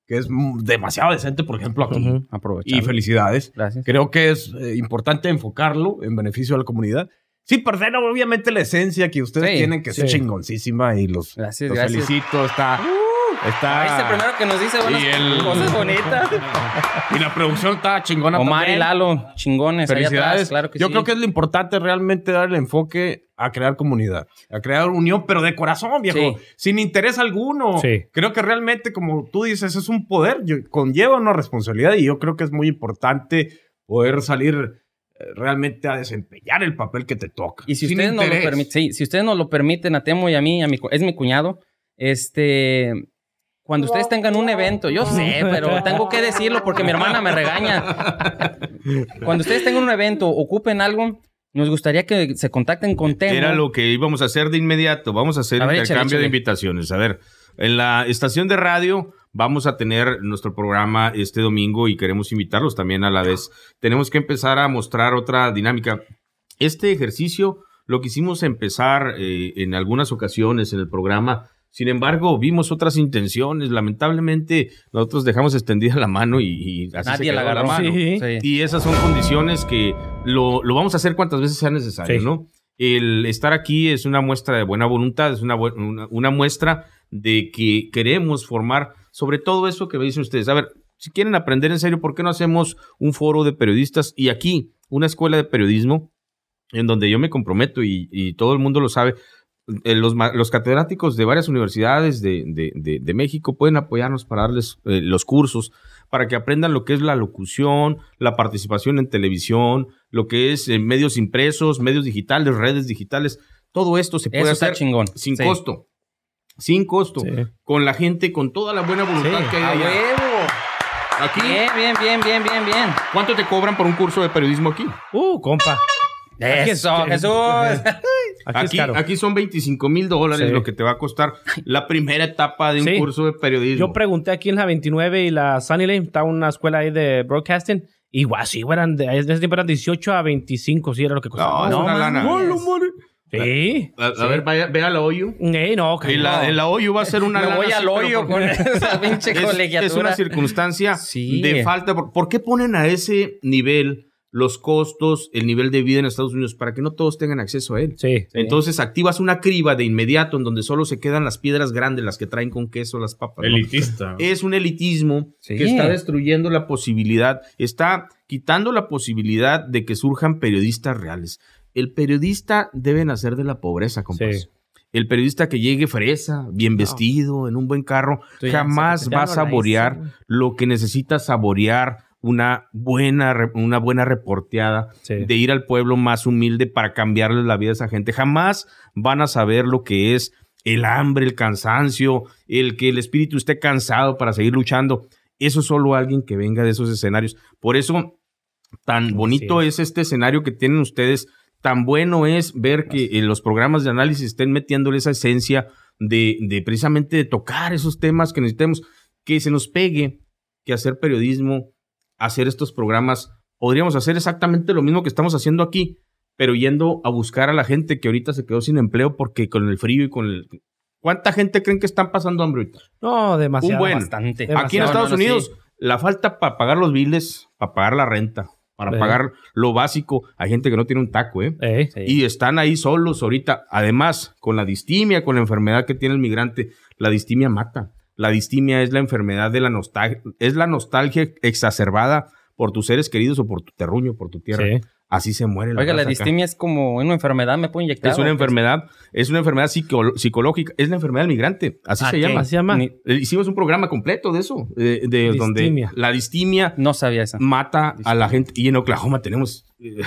que es demasiado decente, por ejemplo, aquí, Ujú. Aprovechar. y felicidades, Gracias. creo que es eh, importante enfocarlo en beneficio de la comunidad. Sí, perder obviamente la esencia que ustedes Sí, tienen, que es sí. chingoncísima y los, Gracias, los gracias. felicito. Está, está Ahí es el primero que nos dice buenas Y el- cosas bonitas. y la producción está chingona Omar también. y Lalo, chingones. Felicidades. atrás, claro que Yo sí. creo que es lo importante realmente dar el enfoque a crear comunidad, a crear unión, pero de corazón, viejo, Sí. sin interés alguno. Sí. Creo que realmente, como tú dices, es un poder, yo- conlleva una responsabilidad y yo creo que es muy importante poder salir eh, realmente a desempeñar el papel que te toca. Y si sin ustedes, nos lo interés. permiten, sí, si ustedes nos lo permiten a Temo y a mí, a mi, es mi cuñado, este, cuando ustedes tengan un evento, yo sé, pero tengo que decirlo porque mi hermana me regaña. Cuando ustedes tengan un evento, ocupen algo, nos gustaría que se contacten con Temo. Era lo que íbamos a hacer de inmediato. Vamos a hacer A ver, intercambio échale, de invitaciones. A ver, en la estación de radio vamos a tener nuestro programa este domingo y queremos invitarlos también a la vez. Tenemos que empezar a mostrar otra dinámica. Este ejercicio lo quisimos empezar eh, en algunas ocasiones en el programa. Sin embargo, vimos otras intenciones. Lamentablemente, nosotros dejamos extendida la mano y, y así se Nadie quedó la agarró. mano. Sí. Sí. Y esas son condiciones que lo, lo vamos a hacer cuantas veces sea necesario, Sí. ¿no? El estar aquí es una muestra de buena voluntad, es una, una muestra de que queremos formar sobre todo eso que me dicen ustedes. A ver, si quieren aprender en serio, ¿por qué no hacemos un foro de periodistas y aquí una escuela de periodismo en donde yo me comprometo y, y todo el mundo lo sabe? Eh, Los, los catedráticos de varias universidades de, de- de- de México pueden apoyarnos para darles eh, los cursos para que aprendan lo que es la locución, la participación en televisión, lo que es en medios impresos, medios digitales, redes digitales. Todo esto se puede Eso hacer chingón. sin Sí. costo. Sin costo. Sí. Con la gente, con toda la buena voluntad Sí. que hay ¡A allá. Aquí, Bien, bien, bien, bien, bien, bien. ¿cuánto te cobran por un curso de periodismo aquí? Uh, compa. Aquí es- Eso, Jesús. Aquí, es Aquí, aquí son 25 mil dólares Sí. lo que te va a costar la primera etapa de un Sí. curso de periodismo. Yo pregunté aquí en la 29 y la Sunny Lane, está una escuela ahí de broadcasting. Igual, sí, eran de, en ese tiempo eran 18 a 25, sí era lo que costaba. No, es una lana. Sí. A, a ver, vaya, ve a la OYU. Eh, no, Y la, no. la OYU va a ser una Me voy al hoyo con esa pinche es, colegiatura. es una circunstancia Sí. de falta. ¿Por, por qué ponen a ese nivel los costos, el nivel de vida en Estados Unidos? Para que no todos tengan acceso a él. Sí. Entonces activas una criba de inmediato en donde solo se quedan las piedras grandes, las que traen con queso las papas. ¿no? Elitista. Es un elitismo Sí. que está destruyendo la posibilidad, está quitando la posibilidad de que surjan periodistas reales. El periodista debe nacer de la pobreza, compas. Sí. El periodista que llegue fresa, bien vestido, en un buen carro, jamás va a saborear lo que necesita saborear una buena, una buena reporteada Sí. de ir al pueblo más humilde para cambiarles la vida a esa gente. Jamás van a saber lo que es el hambre, el cansancio, el que el espíritu esté cansado para seguir luchando. Eso solo alguien que venga de esos escenarios. Por eso, tan bonito es. es este escenario que tienen ustedes. Tan bueno es ver que en los programas de análisis estén metiéndole esa esencia de, de precisamente de tocar esos temas que necesitemos, que se nos pegue, que hacer periodismo, hacer estos programas, podríamos hacer exactamente lo mismo que estamos haciendo aquí, pero yendo a buscar a la gente que ahorita se quedó sin empleo porque con el frío y con el... ¿Cuánta gente creen que están pasando hambre ahorita? No, demasiado. Un buen. Bastante. Demasiado. Aquí en Estados No, no, no, Unidos, la falta para pagar los biles, para pagar la renta, para Sí. pagar lo básico, hay gente que no tiene un taco, ¿eh? Sí. Y están ahí solos ahorita. Además, con la distimia, con la enfermedad que tiene el migrante, la distimia mata. La distimia es la enfermedad de la nostalgia, es la nostalgia exacerbada por tus seres queridos o por tu terruño, por tu tierra. Sí. Así se muere la Oiga, la acá. distimia es como una enfermedad, ¿me puedo inyectar? Es una ¿O qué enfermedad, es una enfermedad psico- psicológica, es la enfermedad del migrante, así se ¿qué? llama. ¿Así se llama? Ni- Eh, Hicimos un programa completo de eso, de, de donde Distimia. la distimia No sabía eso. mata a la gente. Y en Oklahoma tenemos. eh,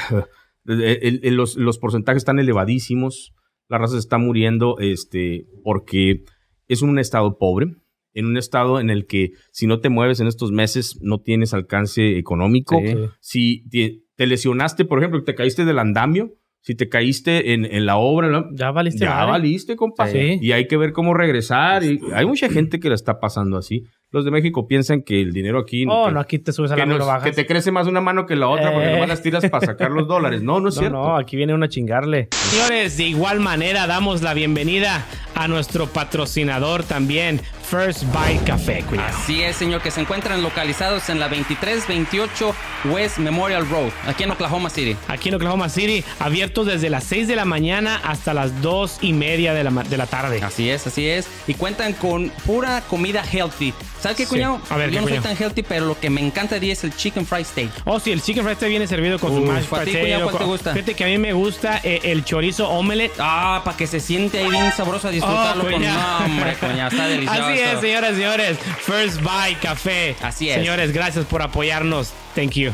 los, los porcentajes están elevadísimos. La raza se está muriendo este, porque es un estado pobre. En un estado en el que si no te mueves en estos meses no tienes alcance económico. Sí. Si te, te lesionaste, por ejemplo, te caíste del andamio, si te caíste en, en la obra, ¿no? Ya valiste ya madre. valiste, compa. Sí. Y hay que ver cómo regresar. Y hay mucha gente que la está pasando así. Los de México piensan que el dinero aquí... Oh, que- no, aquí te subes a la no mano bajas. que te crece más una mano que la otra porque Eh. nomás las tiras para sacar los dólares. No, no es No, cierto. no, aquí viene uno a chingarle. Señores, de igual manera damos la bienvenida a nuestro patrocinador también, First Bite Café. Cuidado. Así es, señor, que se encuentran localizados en la 2328 West Memorial Road, aquí en Oklahoma City. Aquí en Oklahoma City, abiertos desde las 6 de la mañana hasta las 2 y media de la, de la tarde. Así es, así es. Y cuentan con pura comida healthy. ¿Sabes qué, Sí. cuñado? A ver, Yo ¿qué, no soy cuñado? tan healthy, pero lo que me encanta de es el chicken fried steak. Oh, sí, el chicken fried steak viene servido con su mashed ¿a ti, potato. cuál te gusta? Fíjate que a mí me gusta eh, el chorizo omelette. Ah, para que se siente ahí bien sabroso a disfrutarlo Oh, con nombre, cuñado. Está delicioso. Así es, señoras y señores. First Bite Café. Así es. Señores, gracias por apoyarnos. Thank you.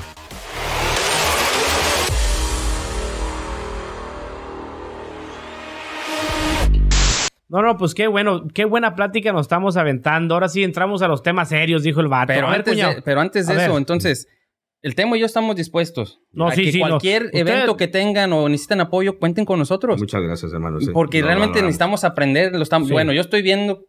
No, no, pues qué bueno, qué buena plática nos estamos aventando. Ahora sí entramos a los temas serios, dijo el vato. Pero A ver, antes, cuñado. de, pero antes de A ver. eso, entonces, el tema y yo estamos dispuestos. No, a sí, que sí, no. cualquier Usted- evento que tengan o necesiten apoyo, cuenten con nosotros. Muchas gracias, hermano. sí. Porque Lo realmente necesitamos aprender. Lo estamos, Sí. Bueno, yo estoy viendo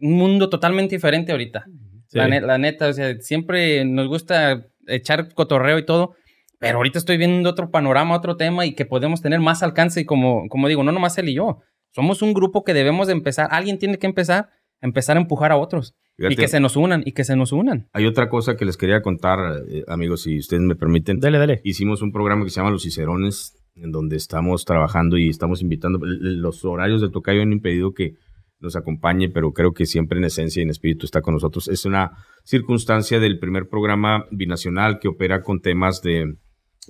un mundo totalmente diferente ahorita. Sí. La, ne- la neta, o sea, siempre nos gusta echar cotorreo y todo. Pero ahorita estoy viendo otro panorama, otro tema y que podemos tener más alcance. Y como, como digo, no nomás él y yo. Somos un grupo que debemos de empezar. Alguien tiene que empezar, empezar a empujar a otros. Fíjate, Y que se nos unan, y que se nos unan. Hay otra cosa que les quería contar, eh, amigos, si ustedes me permiten. Dele, dele. Hicimos un programa que se llama Los Cicerones, en donde estamos trabajando y estamos invitando. Los horarios del tocayo han impedido que nos acompañe, pero creo que siempre en esencia y en espíritu está con nosotros. Es una circunstancia del primer programa binacional que opera con temas de,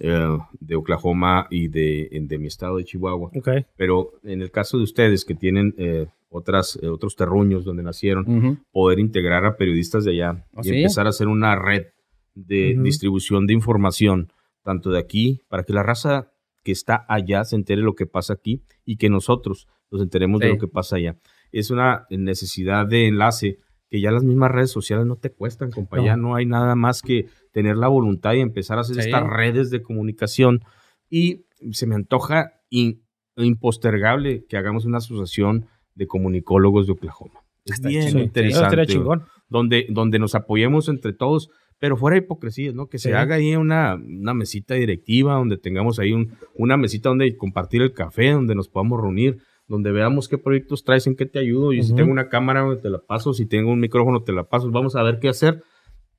eh, de Oklahoma y de, de mi estado de Chihuahua. Ok. Pero en el caso de ustedes que tienen eh, otras, eh, otros terruños donde nacieron, Ujú. poder integrar a periodistas de allá ¿Oh, y sí? empezar a hacer una red de Ujú. distribución de información, tanto de aquí, para que la raza que está allá se entere lo que pasa aquí y que nosotros nos enteremos de Sí. lo que pasa allá. Es una necesidad de enlace que ya las mismas redes sociales no te cuestan, compa. No. No hay nada más que tener la voluntad y empezar a hacer Sí. estas redes de comunicación. Y se me antoja in- impostergable que hagamos una asociación de comunicólogos de Oklahoma. Es Está bien interesante. chingón. donde, donde nos apoyemos entre todos, pero fuera de hipocresías, ¿no? Que se Sí. haga ahí una, una mesita directiva, donde tengamos ahí un- una mesita donde compartir el café, donde nos podamos reunir, donde veamos qué proyectos traes, en qué te ayudo, y si Ujú. tengo una cámara, te la paso, si tengo un micrófono, te la paso, vamos a ver qué hacer.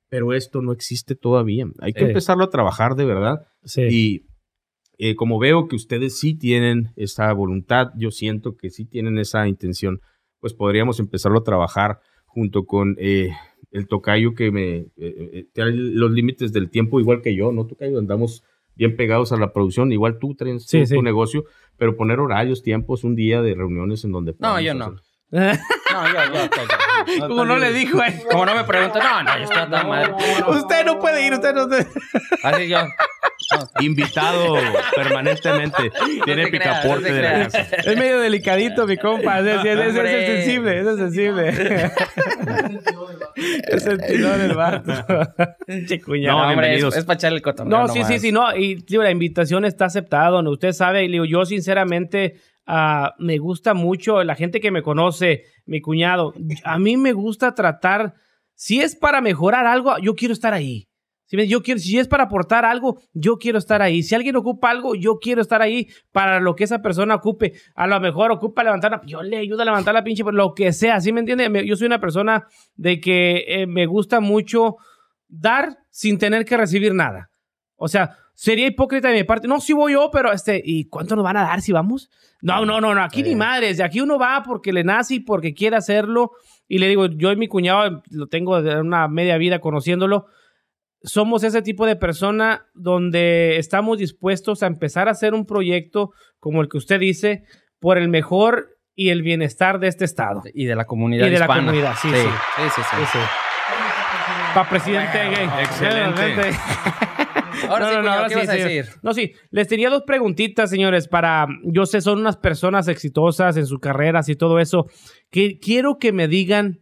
Pero esto no existe todavía. Hay que Sí. empezarlo a trabajar de verdad. Sí. Y eh, como veo que ustedes sí tienen esa voluntad, yo siento que sí tienen esa intención, pues podríamos empezarlo a trabajar junto con eh, el tocayo que me eh, eh, los límites del tiempo igual que yo, ¿no? Tocayo, andamos bien pegados a la producción, igual tú traes Sí, tu, sí. negocio, pero poner horarios, tiempos, un día de reuniones en donde... No, yo no. hacer- No, Como no le dijo, eh. Como no me preguntan, no, no, yo estoy a madre. Usted no puede ir, usted no. Así yo. Invitado permanentemente. Tiene No te creas, picaporte de la casa. Es medio delicadito, mi compa. Es, es- es- es sensible, es sensible. es el vato. Che, cuñado. No, hombre, es, bienvenidos. es para echarle el cotorreo No, sí, sí, sí, no. Y digo, la invitación está aceptada. ¿no? Usted sabe, y digo, yo sinceramente ah, me gusta mucho la gente que me conoce, mi cuñado. A mí me gusta tratar, si es para mejorar algo, yo quiero estar ahí. Si, yo quiero, si es para aportar algo, yo quiero estar ahí. Si alguien ocupa algo, yo quiero estar ahí para lo que esa persona ocupe. A lo mejor ocupa levantar la... Yo le ayudo a levantar la pinche... Lo que sea, ¿sí me entiende? Yo soy una persona de que eh, me gusta mucho dar sin tener que recibir nada. O sea, sería hipócrita de mi parte. No, sí voy yo, pero este... ¿Y cuánto nos van a dar si vamos? No, no, no, no. Aquí ni Sí. madres. De aquí uno va porque le nace y porque quiere hacerlo. Y le digo, yo y mi cuñado, lo tengo de una media vida conociéndolo somos ese tipo de persona donde estamos dispuestos a empezar a hacer un proyecto como el que usted dice por el mejor y el bienestar de este estado. Y de la comunidad Y de la hispana. comunidad, sí, sí. sí, sí, sí. Para presidente gay. excelente. Ahora No, sí, no, no, ahora ¿qué sí, vas a decir? No, sí, les tenía dos preguntitas, señores, para, yo sé, son unas personas exitosas en sus carreras y todo eso, que quiero que me digan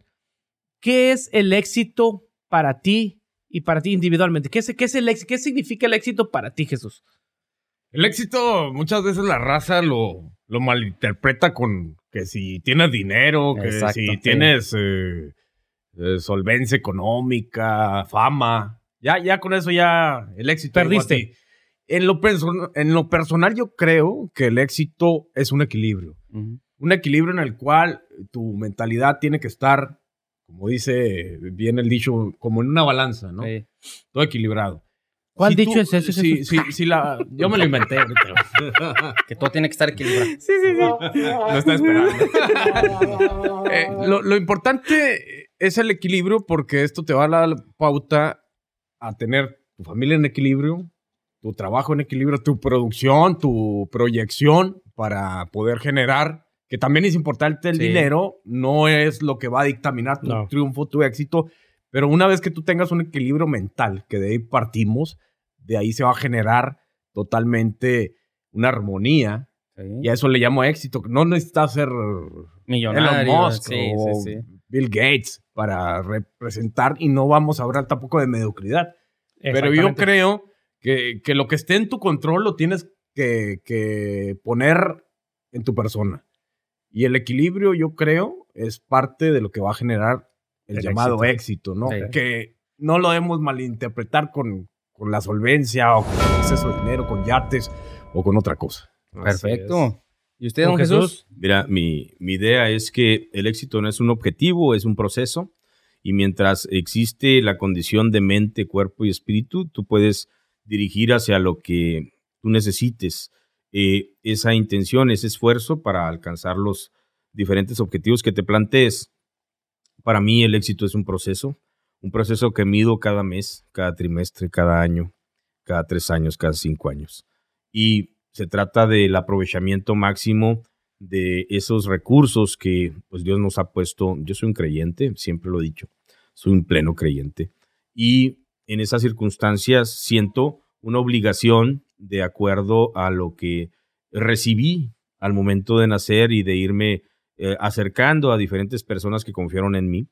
qué es el éxito para ti y para ti individualmente. ¿Qué es, qué es el éxito? ¿Qué significa el éxito para ti, Jesús? El éxito, muchas veces la raza lo, lo malinterpreta con que si tienes dinero, que Exacto, si sí. tienes eh, eh, solvencia económica, fama. Ya, ya con eso ya el éxito. Perdiste. En lo, en lo personal yo creo que el éxito es un equilibrio. Un equilibrio en el cual tu mentalidad tiene que estar, como dice bien el dicho, como en una balanza, ¿no? Sí. Todo equilibrado. ¿Cuál Si dicho tú- es ese, Si, Jesús? si- si la, yo me lo inventé. Que todo tiene que estar equilibrado. Sí, sí, sí. Lo está esperando. Eh, lo, lo importante es el equilibrio porque esto te va a dar la pauta a tener tu familia en equilibrio, tu trabajo en equilibrio, tu producción, tu proyección para poder generar, que también es importante el Sí. dinero, no es lo que va a dictaminar tu No. triunfo, tu éxito, pero una vez que tú tengas un equilibrio mental, que de ahí partimos, de ahí se va a generar totalmente una armonía Sí. y a eso le llamo éxito. No necesitas ser Millonario. Elon Musk sí, o. Bill Gates para representar y no vamos a hablar tampoco de mediocridad. Pero yo creo que, que lo que esté en tu control lo tienes que, que poner en tu persona. Y el equilibrio, yo creo, es parte de lo que va a generar el, El llamado éxito, ¿no? Sí. Que no lo debemos malinterpretar con, con la solvencia o con el exceso de dinero, con yates o con otra cosa. Perfecto. ¿Y usted, Don don Jesús? Mira, mi, mi idea es que el éxito no es un objetivo, es un proceso. Y mientras existe la condición de mente, cuerpo y espíritu, tú puedes dirigir hacia lo que tú necesites. eh, esa intención, ese esfuerzo para alcanzar los diferentes objetivos que te plantees. Para mí el éxito es un proceso, un proceso que mido cada mes, cada trimestre, cada año, cada tres años, cada cinco años. Y se trata del aprovechamiento máximo de esos recursos que pues Dios nos ha puesto. Yo soy un creyente, siempre lo he dicho, soy un pleno creyente. Y en esas circunstancias siento una obligación de acuerdo a lo que recibí al momento de nacer y de irme eh, acercando a diferentes personas que confiaron en mí.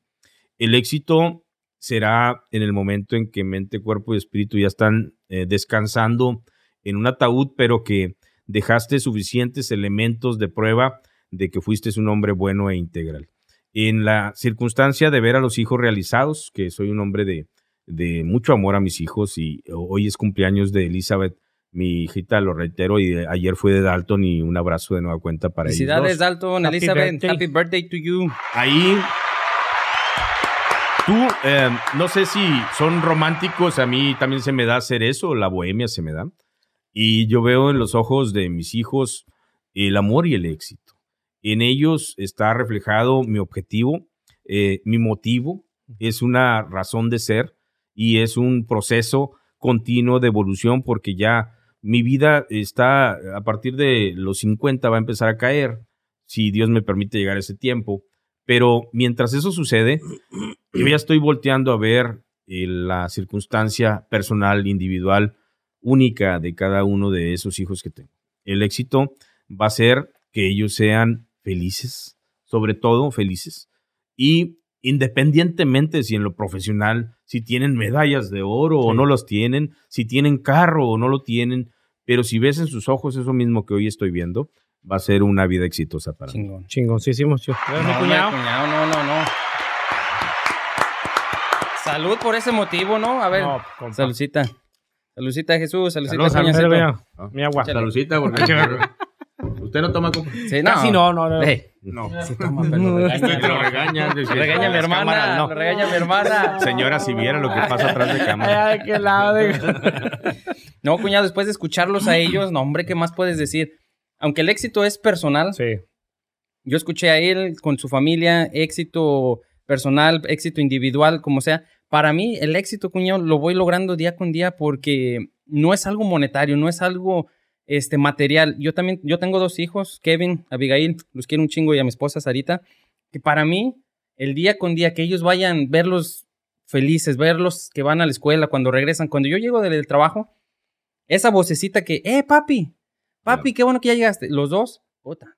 El éxito será en el momento en que mente, cuerpo y espíritu ya están eh, descansando en un ataúd, pero que dejaste suficientes elementos de prueba de que fuiste un hombre bueno e integral. En la circunstancia de ver a los hijos realizados, que soy un hombre de, de mucho amor a mis hijos y hoy es cumpleaños de Elizabeth, mi hijita, lo reitero, y de- ayer fue de Dalton y un abrazo de nueva cuenta para ellos. Felicidades, dos. Dalton, Happy Elizabeth. birthday. Happy birthday to you. Ahí. Tú, eh, no sé si son románticos, a mí también se me da hacer eso, la bohemia se me da. Y yo veo en los ojos de mis hijos el amor y el éxito. En ellos está reflejado mi objetivo, eh, mi motivo, es una razón de ser y es un proceso continuo de evolución porque ya mi vida está a partir de los 50 va a empezar a caer, si Dios me permite llegar a ese tiempo. Pero mientras eso sucede, yo ya estoy volteando a ver eh, la circunstancia personal, individual, única de cada uno de esos hijos que tengo. El éxito va a ser que ellos sean felices, sobre todo felices, y independientemente si en lo profesional, si tienen medallas de oro o Sí. no los tienen, si tienen carro o no lo tienen, pero si ves en sus ojos eso mismo que hoy estoy viendo, va a ser una vida exitosa para mí. Chingón. Chingoncísimo. tío. No, mi hombre, cuñado. cuñado, no, no, no. salud por ese motivo, ¿no? A ver, No, saludcita. Saludcita, Jesús. Saludcita, Salud, salud. Mira, mi agua. Saludcita, porque usted no toma compa. Sí, Casi no, no, no. Ey, No. sí toma, pero lo regaña. Te lo regaña. Lo regaña mi hermana. cámaras, no. Lo regaña mi hermana. Señora, si viera lo que pasa atrás de cámara. Ay, qué lado de- No, cuñado, después de escucharlos a ellos, no, hombre, ¿qué más puedes decir? Aunque el éxito es personal, Sí. yo escuché a él con su familia, éxito personal, éxito individual, como sea. Para mí, el éxito, cuñado, lo voy logrando día con día porque no es algo monetario, no es algo este, material. Yo también, yo tengo dos hijos, Kevin, Abigail, los quiero un chingo y a mi esposa Sarita, que para mí, el día con día, que ellos vayan, verlos felices, verlos que van a la escuela, cuando regresan, cuando yo llego del trabajo, esa vocecita que, eh, papi, papi, qué bueno que ya llegaste. Los dos, puta.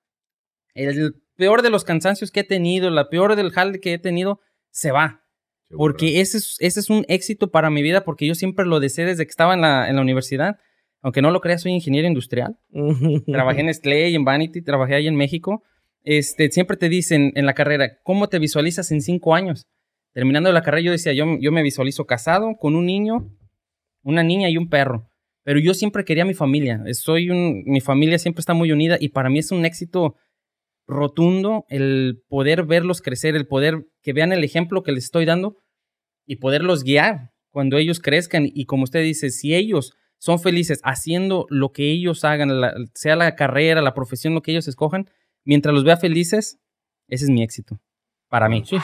El peor de los cansancios que he tenido, la peor del jale que he tenido, se va. Porque ese es, ese es un éxito para mi vida, porque yo siempre lo deseé desde que estaba en la, en la universidad. Aunque no lo creas, soy ingeniero industrial. Trabajé en Nestlé y en Vanity, trabajé ahí en México. Este, siempre te dicen en la carrera, ¿cómo te visualizas en cinco años? Terminando la carrera, yo decía, yo, yo me visualizo casado con un niño, una niña y un perro. Pero yo siempre quería mi familia. Soy un, mi familia siempre está muy unida y para mí es un éxito rotundo el poder verlos crecer, el poder que vean el ejemplo que les estoy dando y poderlos guiar cuando ellos crezcan. Y como usted dice, si ellos son felices haciendo lo que ellos hagan, la- sea la carrera, la profesión, lo que ellos escojan, mientras los vea felices, ese es mi éxito. Para mí. Sí.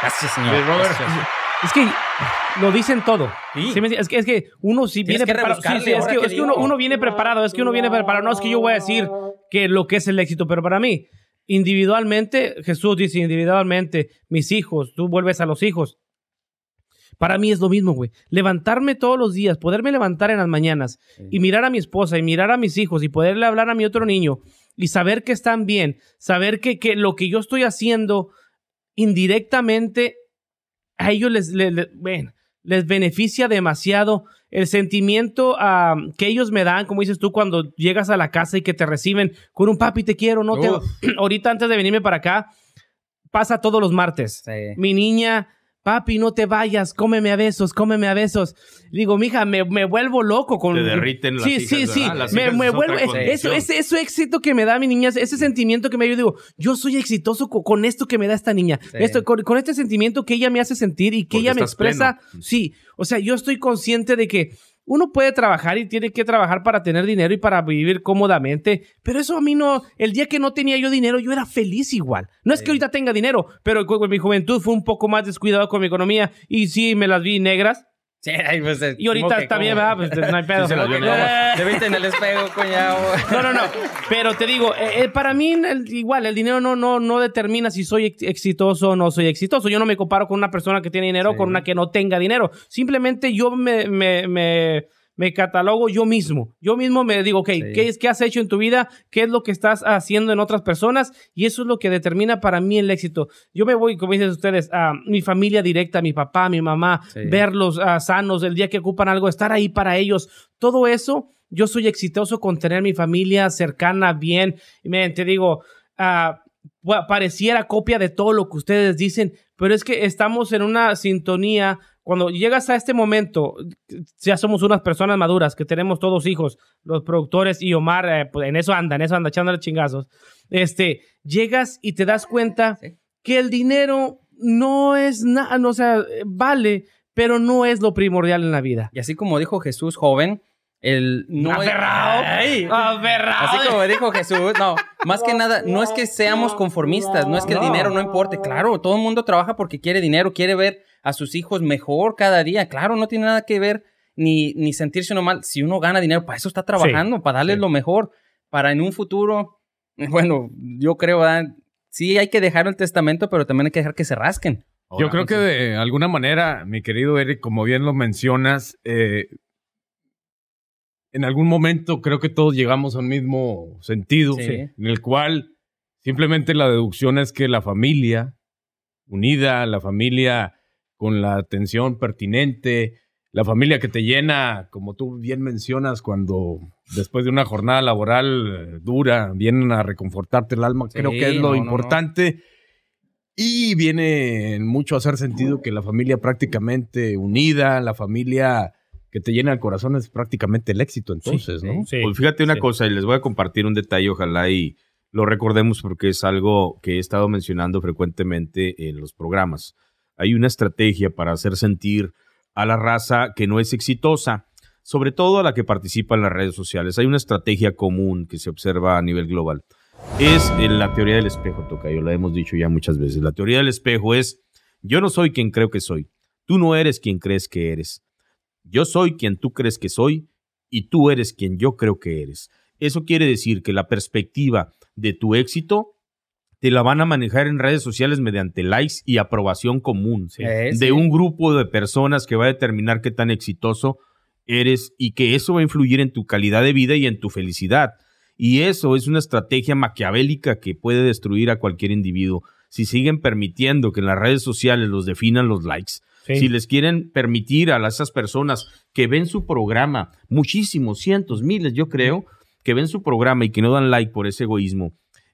Gracias, señor. Sí, Robert. Gracias. Es que lo dicen todo. Sí. Sí me entiendes? es, que, es que uno sí viene preparado. Sí, rebuscarle, sí, es que, que es que uno, digo. uno viene preparado, es que uno viene preparado. No es que yo voy a decir que lo que es el éxito, pero para mí, individualmente, Jesús dice individualmente, mis hijos, tú vuelves a los hijos. Para mí es lo mismo, güey. Levantarme todos los días, poderme levantar en las mañanas y mirar a mi esposa y mirar a mis hijos y poderle hablar a mi otro niño y saber que están bien, saber que, que lo que yo estoy haciendo indirectamente a ellos les, les, les beneficia demasiado el sentimiento que ellos me dan, como dices tú, cuando llegas a la casa y que te reciben con un papi, te quiero, no te... Ahorita antes de venirme para acá, pasa todos los martes. Sí. Mi niña, papi, no te vayas, cómeme a besos, cómeme a besos. Digo, mija, me, me vuelvo loco con... Te derriten las Sí, hijas, sí, sí. Me, me es vuelvo... es- Eso, ese, ese éxito que me da mi niña, ese sentimiento que me yo digo, yo soy exitoso co- con, esto que me da esta niña. Sí. Esto, con, con este sentimiento que ella me hace sentir y que Porque ella me expresa. pleno. Sí, o sea, yo estoy consciente de que uno puede trabajar y tiene que trabajar para tener dinero y para vivir cómodamente, pero eso a mí no, el día que no tenía yo dinero, yo era feliz igual. No es que ahorita tenga dinero, pero con mi juventud fue un poco más descuidado con mi economía y sí me las vi negras. Sí, pues, Y ahorita ¿cómo que también, cómo? ¿verdad? Pues no hay pedo. Sí No. Te viste en el espejo, cuñado. No, no, no. Pero te digo, eh, eh, para mí el- igual el dinero no, no, no determina si soy ex- exitoso o no soy exitoso. Yo no me comparo con una persona que tiene dinero Sí. con una que no tenga dinero. Simplemente yo me, me, me, me catalogo yo mismo. Yo mismo me digo, ok, Sí. ¿qué, es, ¿qué has hecho en tu vida? ¿Qué es lo que estás haciendo en otras personas? Y eso es lo que determina para mí el éxito. Yo me voy, como dicen ustedes, a mi familia directa, mi papá, mi mamá, Sí. verlos ah, sanos el día que ocupan algo, estar ahí para ellos. Todo eso, yo soy exitoso con tener mi familia cercana, bien. Y miren, te digo, ah, pa- pareciera copia de todo lo que ustedes dicen, pero es que estamos en una sintonía. Cuando llegas a este momento, ya somos unas personas maduras, que tenemos todos hijos, los productores y Omar, eh, pues en eso anda, en eso anda, echándole chingazos. Este, llegas y te das cuenta Sí. que el dinero no es nada, no, o sea, vale, pero no es lo primordial en la vida. Y así como dijo Jesús joven, el no Aferrado. Ay. Aferrado. Así como dijo Jesús, no, más que nada, no es que seamos conformistas, no es que el dinero no importe, claro, todo el mundo trabaja porque quiere dinero, quiere ver a sus hijos mejor cada día, claro, no tiene nada que ver ni, ni sentirse uno mal, si uno gana dinero, para eso está trabajando, para darles sí. lo mejor, para en un futuro, bueno, yo creo, ¿verdad? sí hay que dejar el testamento, pero también hay que dejar que se rasquen. Yo creo que de alguna manera, mi querido Eric, como bien lo mencionas, eh, en algún momento creo que todos llegamos a un mismo sentido, Sí. en el cual simplemente la deducción es que la familia unida, la familia con la atención pertinente, la familia que te llena, como tú bien mencionas, cuando después de una jornada laboral eh, dura vienen a reconfortarte el alma, Sí, creo que es lo no, no, no. importante. Y viene mucho a hacer sentido que la familia prácticamente unida, la familia que te llena el corazón es prácticamente el éxito entonces, ¿no? Sí. Pues fíjate una sí. cosa, y les voy a compartir un detalle, ojalá y lo recordemos porque es algo que he estado mencionando frecuentemente en los programas. Hay una estrategia para hacer sentir a la raza que no es exitosa, sobre todo a la que participa en las redes sociales. Hay una estrategia común que se observa a nivel global. Es en la teoría del espejo, Tocayo, lo hemos dicho ya muchas veces. La teoría del espejo es, yo no soy quien creo que soy, tú no eres quien crees que eres. Yo soy quien tú crees que soy y tú eres quien yo creo que eres. Eso quiere decir que la perspectiva de tu éxito te la van a manejar en redes sociales mediante likes y aprobación común Eh, de sí. un grupo de personas que va a determinar qué tan exitoso eres y que eso va a influir en tu calidad de vida y en tu felicidad. Y eso es una estrategia maquiavélica que puede destruir a cualquier individuo. Si siguen permitiendo que en las redes sociales los definan los likes, Sí. si les quieren permitir a esas personas que ven su programa, muchísimos, cientos, miles, yo creo, que ven su programa y que no dan like por ese egoísmo,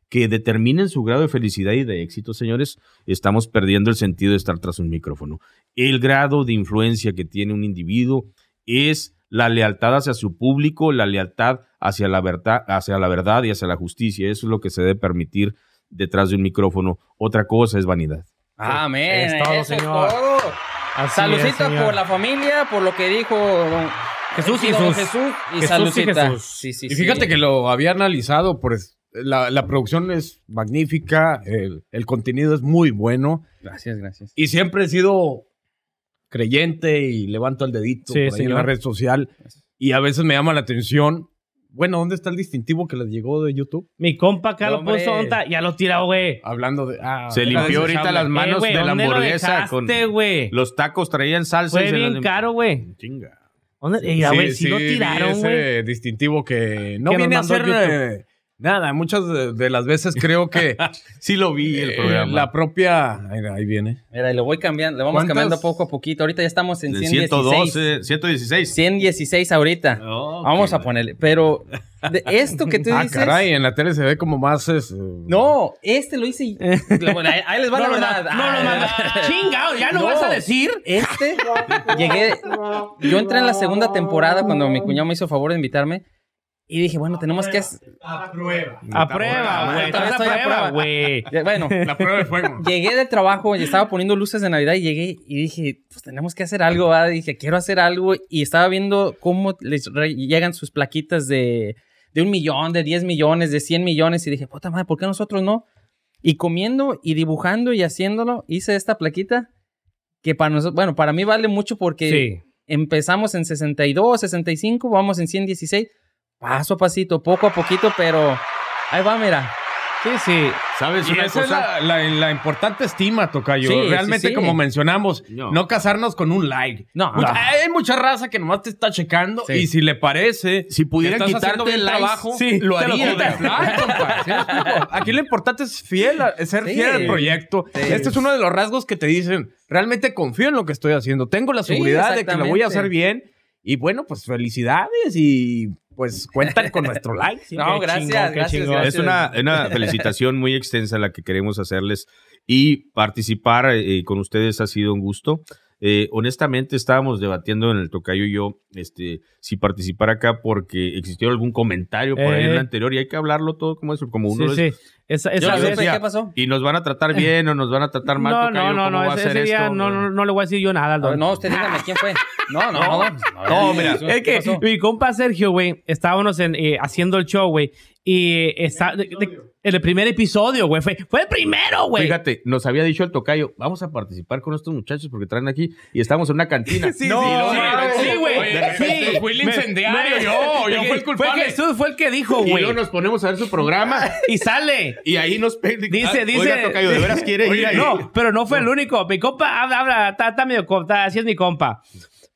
que determinen su grado de felicidad y de éxito, señores, estamos perdiendo el sentido de estar tras un micrófono. El grado de influencia que tiene un individuo es la lealtad hacia su público, la lealtad hacia la verdad, hacia la verdad y hacia la justicia. Eso es lo que se debe permitir detrás de un micrófono. Otra cosa es vanidad. Amén. Es todo, eso es señor. todo. Señor. por la familia, por lo que dijo don Jesús y don Jesús. Y Jesús y saludcita. Jesús. Sí, sí, Y sí. fíjate que lo había analizado, pues la, la producción es magnífica, el, el contenido es muy bueno Gracias, gracias. y siempre he sido creyente y levanto el dedito por ahí en la red social y a veces me llama la atención. Bueno, ¿dónde está el distintivo que les llegó de YouTube? Mi compa acá lo Hombre. puso, ¿onta? ya lo tiró, güey. Hablando de... ah, Se limpió ahorita las manos Eh, güey, de la ¿dónde lo hamburguesa dejaste, con güey? los tacos traían salsa. y Fue se bien las- caro, güey. Chinga. ¿Dónde? Mira, güey, sí, lo vi tiraron, ese güey. distintivo que no Que nos viene a mandó ser YouTube. eh, nada. Muchas de, de las veces creo que Sí lo vi el eh, programa. la propia... Ahí, ahí viene. Mira, y lo voy cambiando, le vamos ¿Cuántas? cambiando poco a poquito. Ahorita ya estamos en De 116. 112, 116. 116 ahorita. Oh, Vamos a ponerle. Pero de esto que tú Ah, dices. caray, en la tele se ve como más... es, eh, No, este lo hice. y- Bueno, ahí, ahí les va No la verdad. no lo manda. Ah. Chingado, ¿ya lo vas a decir? Este, llegué, yo entré en la segunda temporada cuando mi cuñado me hizo favor de invitarme y dije, bueno, tenemos que... hacer- A prueba, güey. Todavía Estás estoy a a prueba, prueba. güey. Bueno, La prueba de fuego. llegué del trabajo y estaba poniendo luces de Navidad y llegué y dije, pues tenemos que hacer algo, ¿verdad? Dije, quiero hacer algo y estaba viendo cómo les llegan sus plaquitas de, de un millón, de 10 millones, de 100 millones y dije, puta madre, ¿por qué nosotros no? Y comiendo y dibujando y haciéndolo, hice esta plaquita que para nosotros, bueno, para mí vale mucho porque Sí. empezamos en 62, 65, vamos en 116, paso a pasito, poco a poquito, pero ahí va, mira. Sí, sí. ¿Sabes Y una esa es cosa? la, la- la importante estima, Tocayo. Sí, sí, Realmente, sí. como mencionamos, No. no. casarnos con un like. No, Mucha- no. Hay mucha raza que nomás te está checando Sí. y si le parece, Si pudieran quitarte bien likes, trabajo, sí, lo haría. ¿Sí? Aquí lo importante es fiel, a- es ser Sí. fiel al proyecto. Sí. Este es uno de los rasgos que te dicen, realmente confío en lo que estoy haciendo. Tengo la Sí, seguridad de que lo voy a hacer bien. Y bueno, pues felicidades y pues cuentan con nuestro like. Sí, No, qué gracias, chingón, gracias. Es una, una felicitación muy extensa la que queremos hacerles y participar eh, con ustedes ha sido un gusto. Eh, honestamente estábamos debatiendo en el tocayo y yo este, si participar acá porque existió algún comentario por ahí en Eh. la anterior y hay que hablarlo todo como eso, como uno Sí, lo- sí. Esa, esa no vez- decía, qué pasó. y nos van a tratar bien o nos van a tratar mal. No, tocayo, no, no, ¿cómo no. Ese, ese día no, no, no le voy a decir yo nada al. No, usted dígame quién fue. No, no, no. No, mira, ¿Qué Es que mi compa Sergio, güey, estábamos en, eh, haciendo el show, güey, y está, de- de- en el primer episodio, güey, fue, fue el primero, güey. Fíjate, nos había dicho el tocayo, vamos a participar con estos muchachos porque traen aquí y estamos en una cantina. Sí, No, sí, no, sí, sí, güey. De fui el incendiario, me- yo, yo fui el culpable. Fue Jesús, fue el que dijo, Y güey. luego nos ponemos a ver su programa Y sale. y ahí nos Dice, Ah, dice. Oiga, tocayo, ¿de veras quiere ir ahí? No, pero no fue el único. Mi compa habla, habla, está, está medio compa, así es mi compa.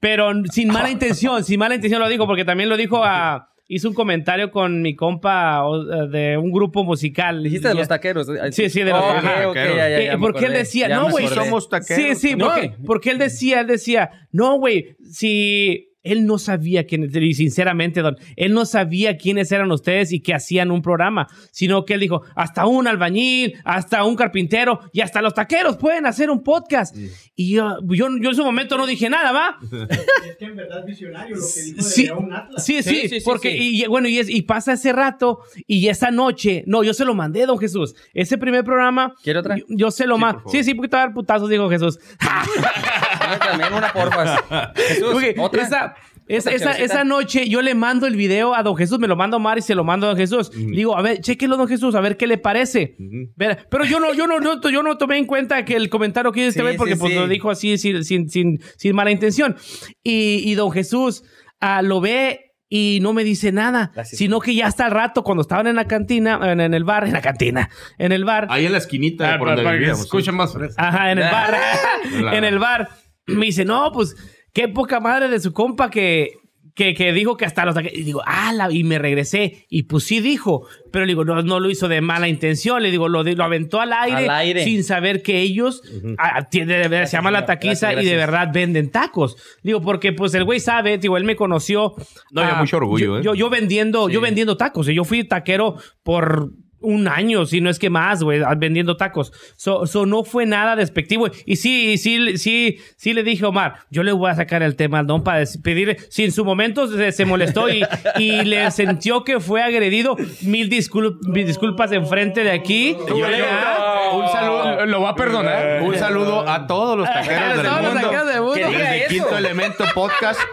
Pero sin mala intención, sin mala intención lo dijo, porque también lo dijo a. Hizo un comentario con mi compa eh, de un grupo musical. Dijiste de los taqueros. Sí, sí, de los taqueros. ok, ya, ya, Eh, ya porque él decía, ya no, güey, somos taqueros. Sí, sí, No. porque, porque él decía, él decía, no, güey, si él no sabía quién, y sinceramente, don, él no sabía quiénes eran ustedes y que hacían un programa, sino que él dijo, hasta un albañil, hasta un carpintero y hasta los taqueros pueden hacer un podcast. Y yo, yo, yo en su momento no dije nada, ¿va? Es que en verdad es visionario lo que dijo de Sí, un Atlas. sí, sí, Sí, porque, sí. Y, bueno, y, es- y pasa ese rato, y esa noche, no, yo se lo mandé, don Jesús. Ese primer programa, ¿Quiere otra? Yo, yo se lo favor. Sí, sí, porque te va a dar putazos, dijo Jesús. También una porfas. Jesús, otra. Esa, esa, Otra esa, esa noche yo le mando el video a don Jesús, me lo mando a Omar y se lo mando a don Jesús. Le Digo, a ver, chéquelo, don Jesús, a ver qué le parece. Ver, Pero yo no, yo no, no, yo no tomé en cuenta que el comentario que hizo este Sí, güey porque sí, pues, sí. lo dijo así sin, sin, sin, sin mala intención. Y, y don Jesús ah, lo ve y no me dice nada, Gracias. sino que ya hasta el rato, cuando estaban en la cantina, en, en el bar, en la cantina, en el bar, Ahí en la esquinita Ah, por donde vivíamos, escuche más fresco. Ajá, en el bar. En el bar. Me dice, no, pues, qué poca madre de su compa que, que, que dijo que hasta los... Y digo, ah, la- y me regresé. Y pues sí dijo, pero le digo, no, no lo hizo de mala intención. Le digo, lo, de- lo aventó al aire, Al aire. sin saber que ellos, ah, tiene- de verdad, se llama la taquiza Gracias, y de verdad venden tacos. Digo, porque pues el güey sabe, digo, él me conoció. No, había ah, mucho orgullo, yo, ¿eh? yo, yo vendiendo, yo vendiendo tacos. y Yo fui taquero por un año, si no es que más, güey, vendiendo tacos. So, so no fue nada despectivo. Y sí, sí, sí, sí le dije a Omar, yo le voy a sacar el tema al don para pedirle. Si en su momento se, se molestó y, y le sintió que fue agredido, mil, discul- mil disculpas enfrente de aquí. Yo ¿Ah? Un saludo, lo va a perdonar. Un saludo a todos los taqueros del todos los mundo. taqueros del mundo. Que diga Desde eso. Quinto Elemento Podcast.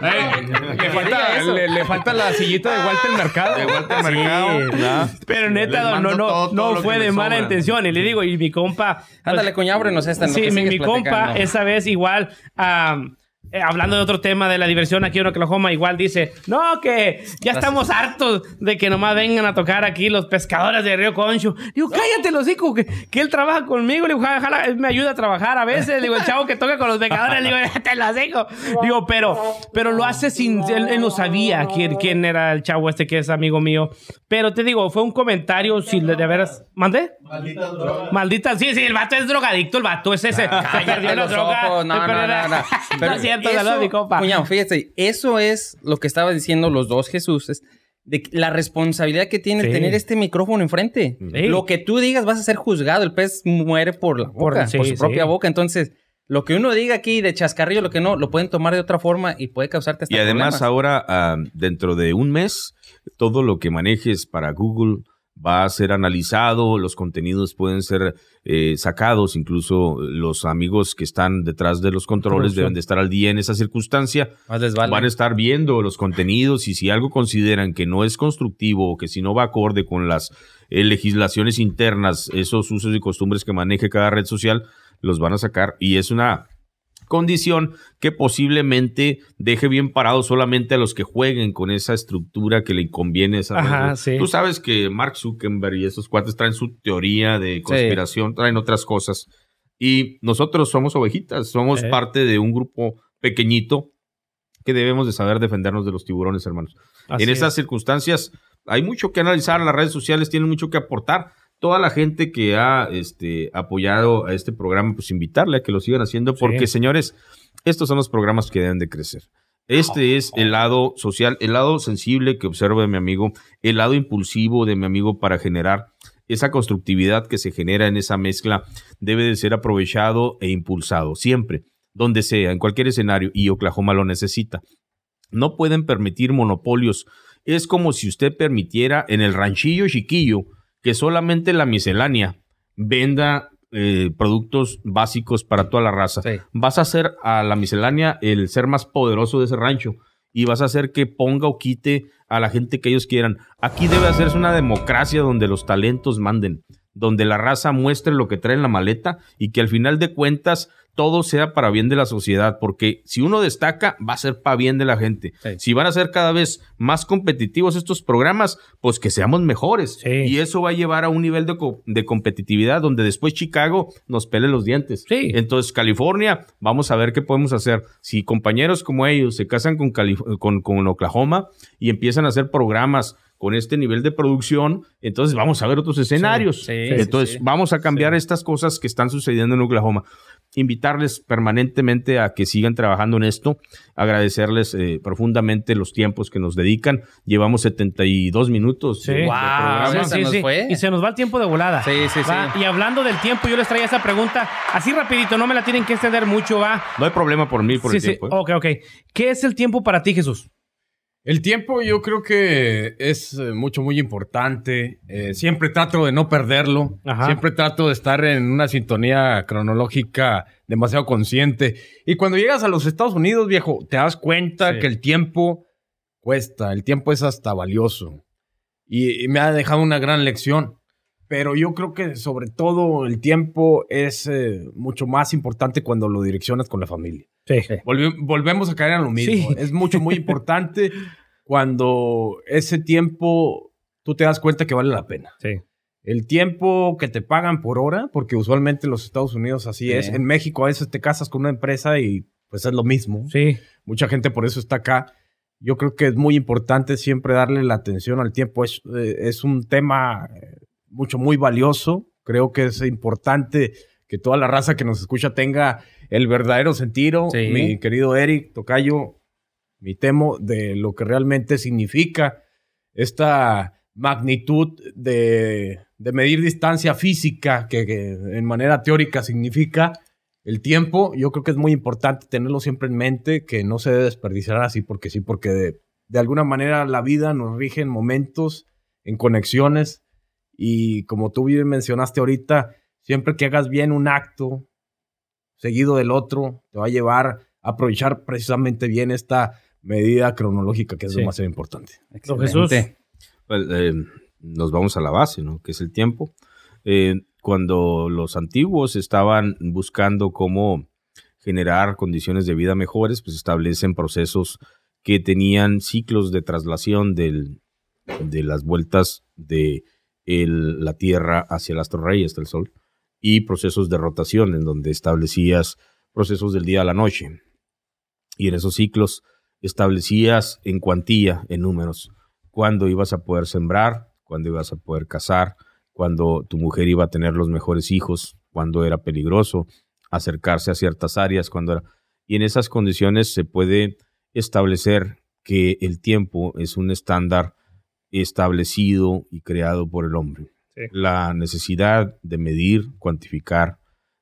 Le, falta, le, le falta la sillita de Walter Mercado. De Walter Mercado. Pero neta, Les no, no, no, todo- todo no fue de mala sobra. intención. Y le digo, y mi compa. pues, Ándale, coño, ábrenos esta. en lo Sí, que mi, mi compa, platicando. esa vez igual, am, eh, hablando de otro tema de la diversión aquí en Oklahoma, igual dice, no, que ya estamos hartos de que nomás vengan a tocar aquí los pescadores de Río Concho. Digo, cállate, los hijos, que, que él trabaja conmigo. Le digo, "Ja- ojalá él me ayuda a trabajar a veces. Le digo, el chavo que toca con los pescadores, le digo, te lo digo. Digo, pero, pero lo hace sin, él, él no sabía quién, quién era el chavo este que es amigo mío. Pero te digo, fue un comentario, si de veras, ¿mandé? Malditas drogas. Maldita, sí, sí, el vato es drogadicto, el vato es ese. Se perdió la los droga. ojos, no, no, la- no, no. No es mi compa. Cuñado, fíjate, eso es lo que estaban diciendo los dos Jesuses. De que la responsabilidad que tiene Sí. tener este micrófono enfrente. Sí. Lo que tú digas vas a ser juzgado. El pez muere por la boca, por, sí, su propia sí. boca. Entonces, lo que uno diga aquí de chascarrillo, lo que no, lo pueden tomar de otra forma y puede causarte hasta Y además problemas. ahora, ah, dentro de un mes, todo lo que manejes para Google va a ser analizado, los contenidos pueden ser eh, sacados, incluso los amigos que están detrás de los controles deben de estar al día en esa circunstancia. Vale. Van a estar viendo los contenidos y si algo consideran que no es constructivo o que si no va acorde con las eh, legislaciones internas, esos usos y costumbres que maneje cada red social, los van a sacar y es una condición que posiblemente deje bien parado solamente a los que jueguen con esa estructura que le conviene a esa Ajá, red. sí. Tú sabes que Mark Zuckerberg y esos cuates traen su teoría de conspiración, traen otras cosas. Y nosotros somos ovejitas, somos parte de un grupo pequeñito que debemos de saber defendernos de los tiburones, hermanos. Así en es. esas circunstancias hay mucho que analizar, las redes sociales tienen mucho que aportar. Toda la gente que ha este, apoyado a este programa, pues invitarle a que lo sigan haciendo, porque señores, estos son los programas que deben de crecer. Este es el lado social, el lado sensible que observo de mi amigo, el lado impulsivo de mi amigo para generar esa constructividad que se genera en esa mezcla debe de ser aprovechado e impulsado siempre, donde sea, en cualquier escenario, y Oklahoma lo necesita. No pueden permitir monopolios. Es como si usted permitiera en el ranchillo chiquillo que solamente la miscelánea venda eh, productos básicos para toda la raza. Sí. Vas a hacer a la miscelánea el ser más poderoso de ese rancho y vas a hacer que ponga o quite a la gente que ellos quieran. Aquí debe hacerse una democracia donde los talentos manden, donde la raza muestre lo que trae en la maleta y que al final de cuentas todo sea para bien de la sociedad, porque si uno destaca, va a ser para bien de la gente. Sí. Si van a ser cada vez más competitivos estos programas, pues que seamos mejores. Sí. Y eso va a llevar a un nivel de, co- de competitividad donde después Chicago nos pele los dientes. Sí. Entonces, California, vamos a ver qué podemos hacer. Si compañeros como ellos se casan con, Calif- con, con Oklahoma y empiezan a hacer programas con este nivel de producción, entonces vamos a ver otros escenarios. sí, entonces sí, sí. vamos a cambiar estas cosas que están sucediendo en Oklahoma. Invitarles permanentemente a que sigan trabajando en esto, agradecerles eh, profundamente los tiempos que nos dedican. Llevamos 72 minutos. Sí. de Wow, programa. se nos fue. Y se nos va el tiempo de volada. Sí, sí, sí. Y hablando del tiempo, yo les traía esa pregunta así rapidito, no me la tienen que extender mucho, va. No hay problema por mí, por Sí, el sí. tiempo. ¿eh? Ok, ok. ¿Qué es el tiempo para ti, Jesús? El tiempo yo creo que es eh, mucho, muy importante. Eh, siempre trato de no perderlo. Ajá. Siempre trato de estar en una sintonía cronológica demasiado consciente. Y cuando llegas a los Estados Unidos, viejo, te das cuenta Sí. que el tiempo cuesta. El tiempo es hasta valioso. Y, y me ha dejado una gran lección. Pero yo creo que sobre todo el tiempo es eh, mucho más importante cuando lo direccionas con la familia. Sí. Volve- volvemos a caer en lo mismo. Sí. Es mucho, muy importante cuando ese tiempo tú te das cuenta que vale la pena. Sí. El tiempo que te pagan por hora, porque usualmente en los Estados Unidos así Sí. es. En México a veces te casas con una empresa y pues es lo mismo. Sí. Mucha gente por eso está acá. Yo creo que es muy importante siempre darle la atención al tiempo. Es, eh, es un tema eh, mucho, muy valioso. Creo que es importante que toda la raza que nos escucha tenga el verdadero sentido. Sí. Mi querido Eric, Tocayo, mi temo de lo que realmente significa esta magnitud de, de medir distancia física que, que en manera teórica significa el tiempo. Yo creo que es muy importante tenerlo siempre en mente, que no se debe desperdiciar así porque sí, porque de, de alguna manera la vida nos rige en momentos, en conexiones y como tú bien mencionaste ahorita, siempre que hagas bien un acto seguido del otro, te va a llevar a aprovechar precisamente bien esta medida cronológica que es Sí. lo más importante. Don Jesús. Excelente. Pues, eh, nos vamos a la base, ¿no? Que es el tiempo. Eh, cuando los antiguos estaban buscando cómo generar condiciones de vida mejores, pues establecen procesos que tenían ciclos de traslación del- de las vueltas de el- la Tierra hacia el astro rey, hasta el Sol, y procesos de rotación, en donde establecías procesos del día a la noche. Y en esos ciclos establecías en cuantía, en números, cuándo ibas a poder sembrar, cuándo ibas a poder cazar, cuándo tu mujer iba a tener los mejores hijos, cuándo era peligroso acercarse a ciertas áreas, cuando era... Y en esas condiciones se puede establecer que el tiempo es un estándar establecido y creado por el hombre. Sí. La necesidad de medir, cuantificar,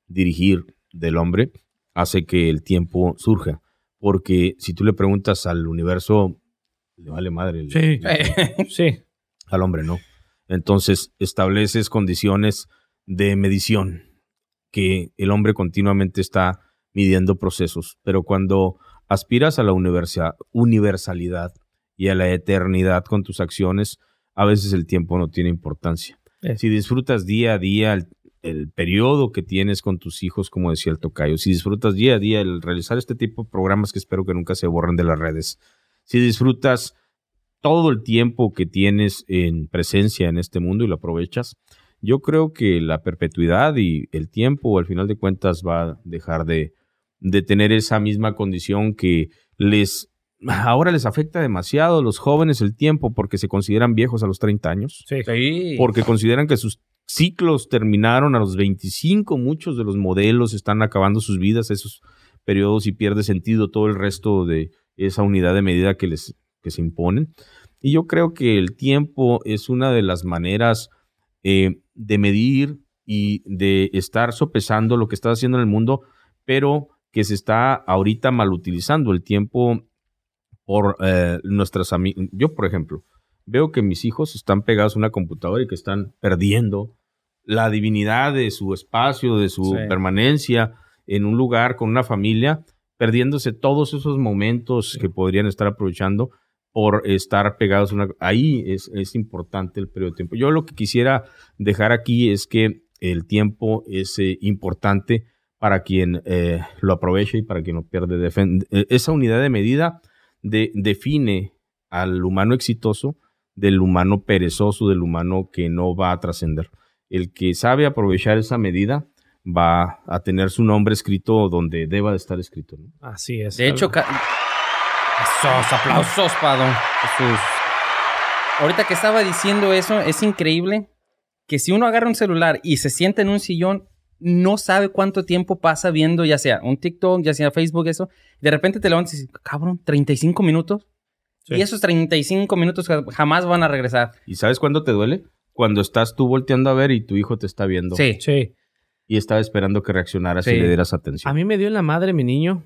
dirigir del hombre hace que el tiempo surja. Porque si tú le preguntas al universo, le vale madre el- Sí. Sí. al hombre, ¿no? Entonces estableces condiciones de medición que el hombre continuamente está midiendo procesos, pero cuando aspiras a la universa- universalidad y a la eternidad con tus acciones, a veces el tiempo no tiene importancia. Eh. Si disfrutas día a día el, periodo que tienes con tus hijos, como decía el tocayo, si disfrutas día a día el realizar este tipo de programas que espero que nunca se borren de las redes, si disfrutas todo el tiempo que tienes en presencia en este mundo y lo aprovechas, yo creo que la perpetuidad y el tiempo al final de cuentas va a dejar de, de tener esa misma condición que les ahora les afecta demasiado a los jóvenes el tiempo porque se consideran viejos a los 30 años, Sí. Sí. porque consideran que sus ciclos terminaron a los 25, muchos de los modelos están acabando sus vidas, esos periodos y pierde sentido todo el resto de esa unidad de medida que les que se imponen. Y yo creo que el tiempo es una de las maneras eh, de medir y de estar sopesando lo que está haciendo en el mundo, pero que se está ahorita mal utilizando el tiempo por eh, nuestras amigas. Yo, por ejemplo, veo que mis hijos están pegados a una computadora y que están perdiendo la divinidad de su espacio, de su Sí. permanencia en un lugar con una familia, perdiéndose todos esos momentos que podrían estar aprovechando por estar pegados a una... Ahí es, es importante el periodo de tiempo. Yo lo que quisiera dejar aquí es que el tiempo es eh, importante para quien eh, lo aprovecha y para quien lo pierde. Eh, esa unidad de medida de- define al humano exitoso del humano perezoso, del humano que no va a trascender. El que sabe aprovechar esa medida va a tener su nombre escrito donde deba de estar escrito. ¿no? Así es. De hecho, esos aplausos para don Jesús. ahorita que estaba diciendo eso, es increíble que si uno agarra un celular y se sienta en un sillón, no sabe cuánto tiempo pasa viendo, ya sea un TikTok, ya sea Facebook, eso. De repente te levantas y dices, cabrón, 35 minutos. Sí. Y esos 35 minutos ja- jamás van a regresar. ¿Y sabes cuándo te duele? Cuando estás tú volteando a ver y tu hijo te está viendo. Sí. Sí. Y estaba esperando que reaccionaras Sí. y le dieras atención. A mí me dio en la madre mi niño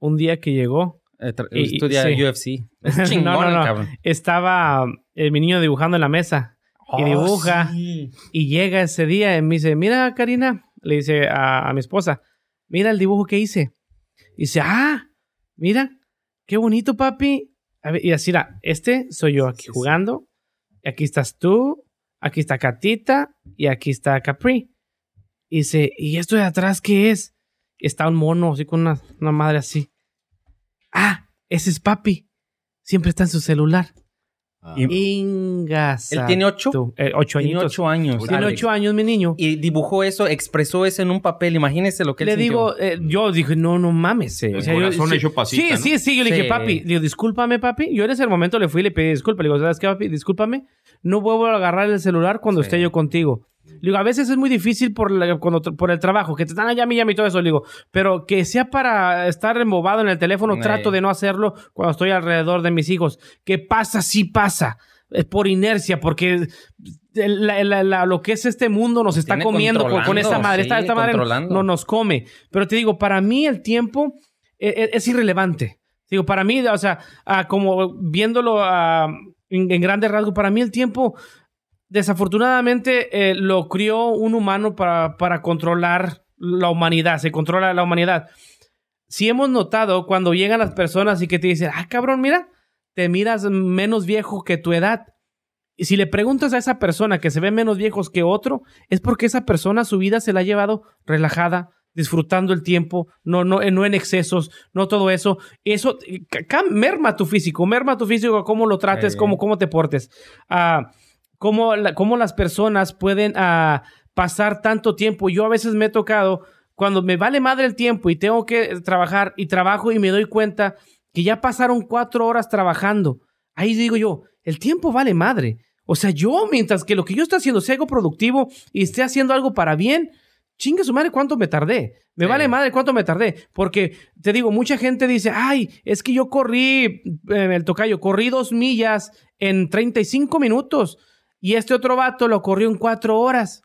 un día que llegó. Eh, y- estudia sí. UFC. Es chingón, No, no, no. cabrón. Estaba eh, mi niño dibujando en la mesa y Oh, dibuja. sí. Y llega ese día y me dice, mira, Karina, le dice a, a mi esposa, mira el dibujo que hice. Y dice, ah, mira, qué bonito, papi. A ver, y así, este soy yo aquí jugando. Y aquí estás tú, aquí está Catita y aquí está Capri. Y dice, ¿y esto de atrás qué es? Está un mono, así con una, una madre así. Ah, ese es papi. Siempre está en su celular. Ah. Ingas. ¿Él tiene ocho? ocho Tiene añitos. ocho años. Tiene Alex. ocho años, mi niño. Y dibujó eso, expresó eso en un papel. Imagínese lo que él Le digo, eh, yo dije, no, no mames. Sí. O El sea, yo- corazón sí, hecho pasita, Sí, ¿no? sí, sí. Yo le dije, papi, digo, discúlpame, papi. Yo en ese momento le fui y le pedí disculpas. Le digo, ¿sabes qué, papi? Discúlpame. No vuelvo a agarrar el celular cuando Sí. esté yo contigo. Digo, a veces es muy difícil por, la- cuando, por el trabajo, que te están allá, llame y todo eso. Digo, pero que sea para estar embobado en el teléfono, Sí. trato de no hacerlo cuando estoy alrededor de mis hijos. ¿Qué pasa? Sí pasa. Es por inercia, porque la- la- la- lo que es este mundo nos está tiene comiendo con, con esta madre. esta, sí, esta madre controlando. no nos come. Pero te digo, para mí el tiempo e- e- es, irrelevante. Digo, para mí, o sea, como viéndolo ah, en, en grandes rasgos, para mí el tiempo, desafortunadamente, eh, lo crió un humano para, para controlar la humanidad, se controla la humanidad. Si hemos notado cuando llegan las personas y que te dicen, ah, cabrón, mira, te miras menos viejo que tu edad. Y si le preguntas a esa persona que se ve menos viejos que otro, es porque esa persona su vida se la ha llevado relajada, disfrutando el tiempo, no, no, no en excesos, no todo eso. Eso eh, merma tu físico, merma tu físico, cómo lo trates, cómo, cómo te portes. Ah, cómo, la- cómo las personas pueden ah, pasar tanto tiempo. Yo a veces me he tocado, cuando me vale madre el tiempo y tengo que trabajar y trabajo y me doy cuenta que ya pasaron cuatro horas trabajando. Ahí digo yo, el tiempo vale madre. O sea, yo, mientras que lo que yo estoy haciendo sea algo productivo y esté haciendo algo para bien, chingue su madre cuánto me tardé. Me Sí. vale madre cuánto me tardé. Porque te digo, mucha gente dice, ay, es que yo corrí, eh, el tocayo, corrí dos millas en 35 minutos y este otro vato lo corrió en cuatro horas.